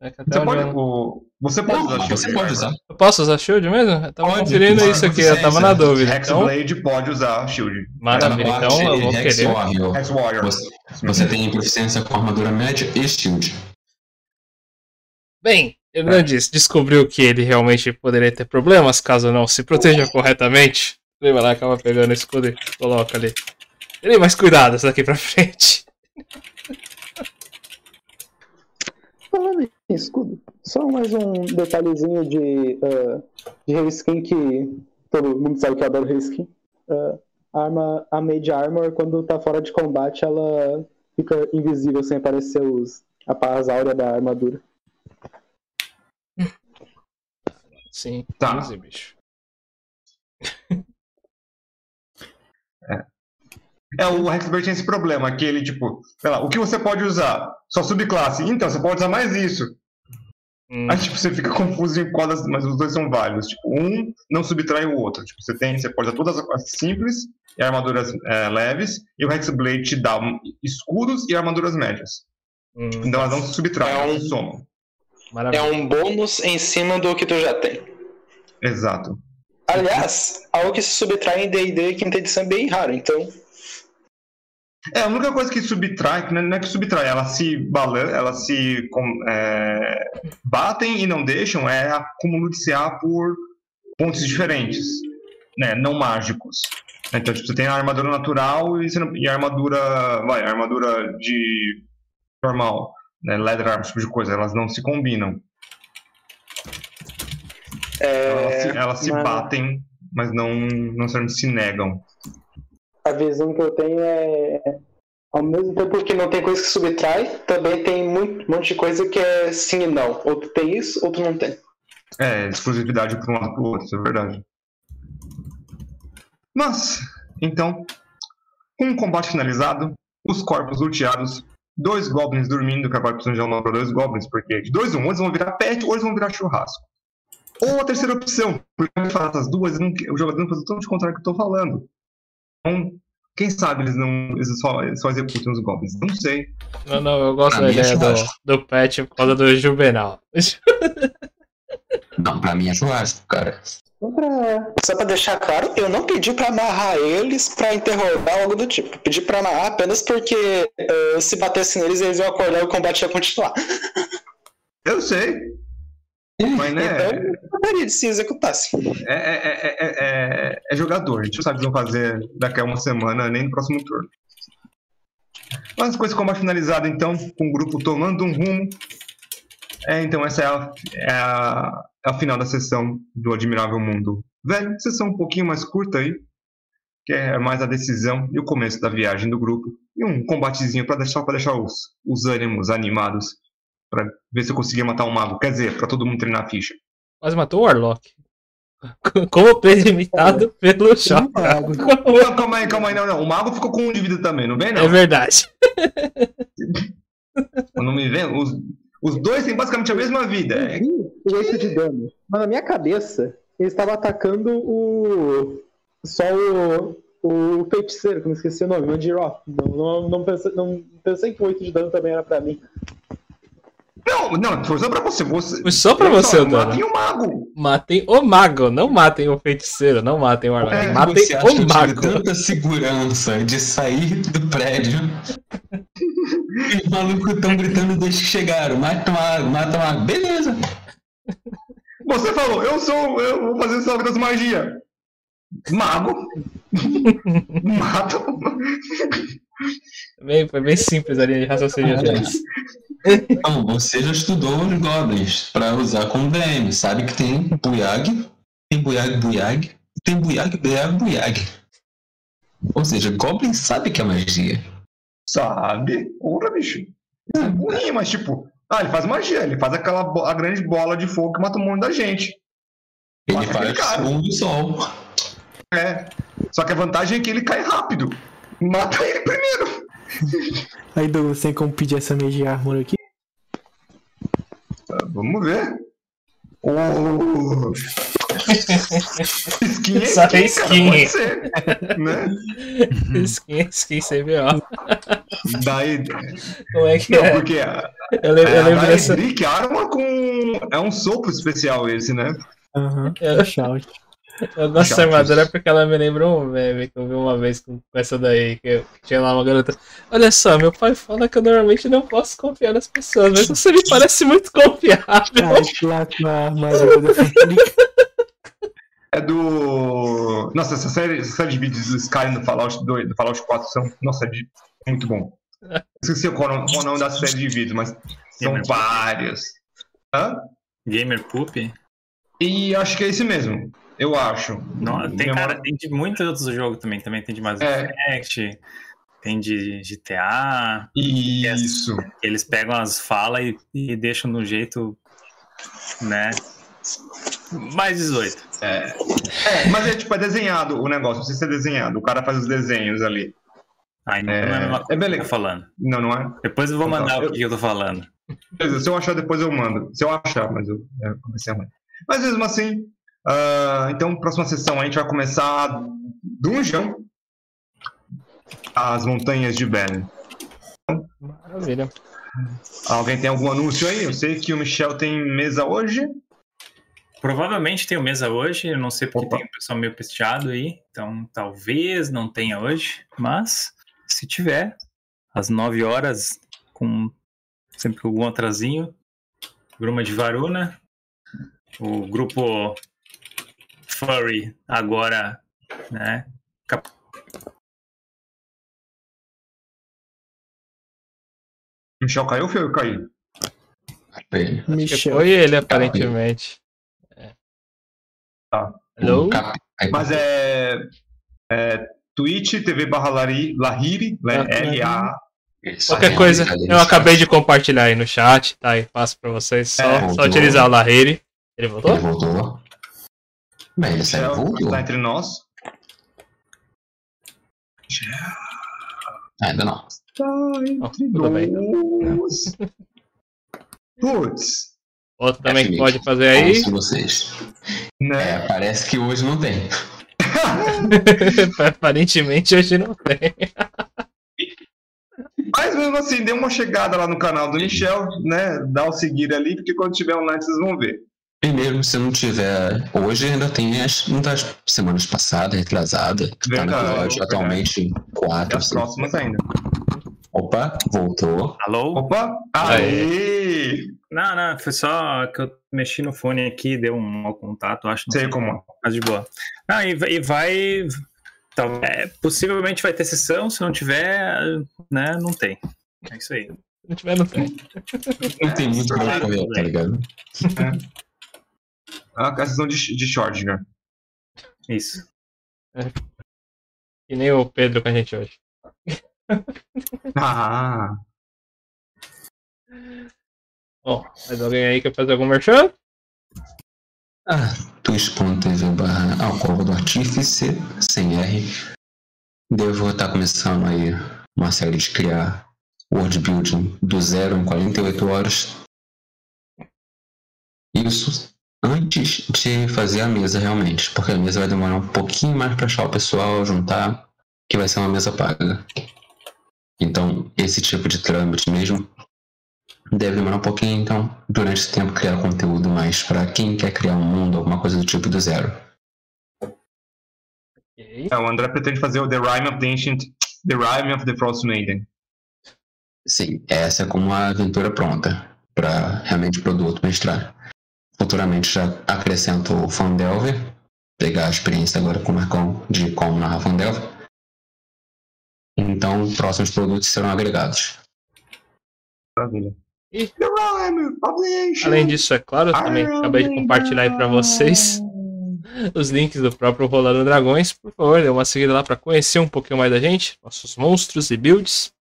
É que até Você pode, o, você pode Não, usar shield. você pode usar. eu posso usar Shield mesmo? Eu tava Pode, conferindo pode, isso aqui, eu tava na dúvida. Então, Hexblade pode usar shield. maravilha. Então eu vou Hex querer. Warrior. Hex Warrior. Você, você tem proficiência com armadura média e shield. Bem, ele não disse, descobriu que ele realmente poderia ter problemas caso não se proteja corretamente. Ele vai lá, acaba pegando o escudo e coloca ali. Terei mais cuidado daqui pra frente. Falando em escudo, só mais um detalhezinho de, uh, de reskin que todo mundo sabe que eu adoro reskin. Uh, a arma, a Mage Armor, quando tá fora de combate, ela fica invisível sem aparecer os, a paz áurea da armadura. Sim, Tá. 15, É, o Hexblade tem esse problema, que ele, tipo, sei lá, o que você pode usar? Sua subclasse. Então, você pode usar mais isso. Hum, Aí, tipo, você fica confuso em qual das, mas os dois são válidos. Tipo, um não subtrai o outro. Tipo, você tem, você pode usar todas as classes simples e armaduras é, leves, e o Hexblade te dá escudos e armaduras médias. hum, Então elas não se subtraem, É um- elas somam. É maravilha. um bônus em cima do que tu já tem. Exato. Aliás, algo que se subtrai em D&D quinta edição é bem raro, então... É, a única coisa que subtrai, que não é que subtrai, elas se balan, elas se é, batem e não deixam, é acúmulo de CA por pontos diferentes, né, não mágicos. Então, tipo, você tem a armadura natural e, não- e a armadura, vai, a armadura de normal, né, leather armor, tipo de coisa, elas não se combinam. Elas É, se, elas se mas- batem, mas não, não se negam. A visão que eu tenho é. Ao mesmo tempo que não tem coisa que subtrai, também tem muito, um monte de coisa que é sim e não. Outro tem isso, outro não tem. É, exclusividade para um lado para o outro, isso é verdade. Mas, então, com o combate finalizado, os corpos luteados dois goblins dormindo, que agora precisam de uma para dois goblins, porque de dois um, ou eles vão virar pet, ou eles vão virar churrasco. Ou a terceira opção, porque eu falar essas duas, o jogador não faz tudo de contrário que eu tô falando. Então, quem sabe eles não eles só, só executam os goblins? Não sei. Não, não, eu gosto Pra da é ideia do, churrasco. do pet por causa do Juvenal. Não, pra mim é churrasco, cara. Só pra. Só pra deixar claro, eu não pedi pra amarrar eles pra interrogar algo do tipo. Eu pedi pra amarrar apenas porque eh, se batesse neles, eles iam acordar e o combate ia continuar. Eu sei. Mas né, Então, eu gostaria de se executasse. é, é, é, é, é- é jogador. A gente não sabe o que vão fazer daqui a uma semana, nem no próximo turno. Mas com esse combate finalizado, então, com o grupo tomando um rumo. É, então, essa é a, é, a, é a final da sessão do Admirável Mundo Velho. Sessão um pouquinho mais curta aí, que é mais a decisão e o começo da viagem do grupo. E um combatezinho para deixar, pra deixar os, os ânimos animados, para ver se eu conseguia matar um mago. Quer dizer, para todo mundo treinar a ficha. Mas matou o Warlock. Como prelimitado pelo Chopra. Mago. Não, calma aí, calma aí, não, não. O mago ficou com um de vida também, não vem, não? É verdade. Não me vem? Os, os dois têm basicamente a mesma vida. Eu É, vi o 8 de dano. Mas na minha cabeça, ele estava atacando o. Só o. O feiticeiro, que eu não esqueci o nome, o Andiroth. Não, não, não, pensei, não pensei que o 8 de dano também era pra mim. Não, não, foi só pra você. você Foi só pra eu você, eu Dana. matei o mago. Matem o mago, não matem o feiticeiro, não matem o Warlock. É, matem Você acha o eu mago. tive tanta segurança de sair do prédio? e os malucos estão gritando desde que chegaram. Mata o mago, mata o mago. Beleza. Você falou, eu sou. Eu vou fazer salve das magias. Mago. Mato. Bem, foi bem simples a linha de raciocínio deles. Então, você já estudou os goblins pra usar com DM. Sabe que tem Buyag, tem Buyag Buyag, tem Buyag Buyag Buyag. Ou seja, Goblin sabe que é magia. Sabe? Porra, bicho. É burrinho, mas tipo. Ah, ele faz magia, ele faz aquela a grande bola de fogo que mata um monte da gente. Ele aquele faz segundo do sol. É. Só que a vantagem é que ele cai rápido. Mata ele primeiro. Aí, Douglas, tem como pedir essa Mage Armor aqui? Tá, Vamos ver. Oh. skin é Só skin, skin. cara, ser. Né? Skin, skin CBO. Daí. Como é que Não, é? porque a, Eu lembro, eu lembro dessa. Armor com. É um sopro especial esse, né? Aham. Eu- Shout. Eu gosto dessa armadura porque ela me lembra um meme que eu vi uma vez com essa daí, que, eu- que tinha lá uma garota. Olha só, meu pai fala que eu normalmente não posso confiar nas pessoas, mas você me parece muito confiável. É do. Nossa, essa série, essa série de vídeos do Skyrim do Fallout 2, do Fallout 4 são. Nossa, é de... muito bom. Esqueci qual é o o nome da série de vídeos, mas são Gamer. vários. Hã? Gamer Poop? E acho que é esse mesmo. Eu acho. Não, tem, cara, tem de muitos outros jogos também. Também tem de Mass É. Effect, tem de GTA. Isso. que Eles pegam as falas e, e deixam de um jeito, né? Mais 18. É, mas é tipo, é desenhado o negócio, não sei se é desenhado. O cara faz os desenhos ali. Ah, então É, não é a mesma é coisa que beleza. eu tô falando. Não, não é? Depois eu vou Então tá. mandar Eu- o que eu tô falando. Beleza, se eu achar depois eu mando. Se eu achar, mas eu, comecei a ruim. Mas mesmo assim, ah, então próxima sessão a gente vai começar Dungeon. As montanhas de Belen. Maravilha. Alguém tem algum anúncio aí? Eu sei que o Michel tem mesa hoje. Provavelmente tem o mesa hoje, eu não sei porque Opa. tem um pessoal meio pesteado aí, então talvez não tenha hoje, mas se tiver, às 9 horas, com sempre com algum atrasinho, Gruma de Varuna, o grupo Furry agora, né? cap- Michel caiu ou foi eu caí? Michel. foi ele, aparentemente. É. Tá. Hello? Mas é, é Twitch, TV barra Lahiri, né? Ah, L-A. Isso, Qualquer coisa, eu acabei de compartilhar aí no chat, tá aí, passo pra vocês. Só, É, só utilizar o Lahiri. Ele voltou? Ele voltou. Bem, ele saiu voltou. tá entre nós. Ainda não. Tudo bem. duas. Putz, Outro também que pode fazer aí. vocês. né? É, parece que hoje não tem. Aparentemente hoje não tem. Mas mesmo assim, dê uma chegada lá no canal do Michel, né? Dá o seguir ali, porque quando tiver online vocês vão ver. E mesmo se não tiver hoje, ainda tem as um das semanas passadas, retrasada, que tá no episódio atualmente 4. as próximas ainda. Opa, voltou. Alô? Opa! Aê! Não, não, foi só que eu mexi no fone aqui, deu um mau contato, acho. não Sei como é. Mas de boa. Não, e, vai- e vai. tal- é, possivelmente vai ter sessão, se não tiver, né, não tem. É isso aí. Se não tiver, não tem. Não tem muito pra correr, tá ligado? Ah, a sessão de, de short, né? Isso. E nem o Pedro com a gente hoje. Ah, Bom, mais alguém aí quer fazer algum merchan? Ah, twitch.tv barra alcova do artífice, sem R. Devo estar começando aí uma série de criar world building do zero em 48 horas. Isso antes de fazer a mesa realmente, porque a mesa vai demorar um pouquinho mais para achar o pessoal, juntar, que vai ser uma mesa paga. Então, esse tipo de trâmite mesmo deve demorar um pouquinho, então, durante esse tempo, criar conteúdo mais para quem quer criar um mundo, alguma coisa do tipo do zero. É, o André pretende fazer o The Rime of the Ancient. The Rime of the Frost Maiden. Sim, essa é como uma aventura pronta para realmente produto mestrar. Futuramente já acrescento o Fandelver, pegar a experiência agora com o Marcão de como narrar Fandelver. Então, próximos produtos serão agregados. Maravilha. E-. Além disso, é claro, eu também acabei de compartilhar aí pra vocês os links do próprio Rolando Dragões. Por favor, dê uma seguida lá pra conhecer um pouquinho mais da gente, nossos monstros e builds.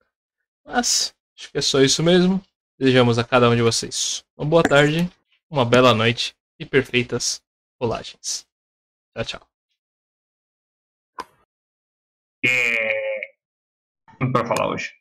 Mas, acho que é só isso mesmo. Desejamos a cada um de vocês uma boa tarde, uma bela noite e perfeitas rolagens. Tchau, tchau. É... Muito pra falar hoje.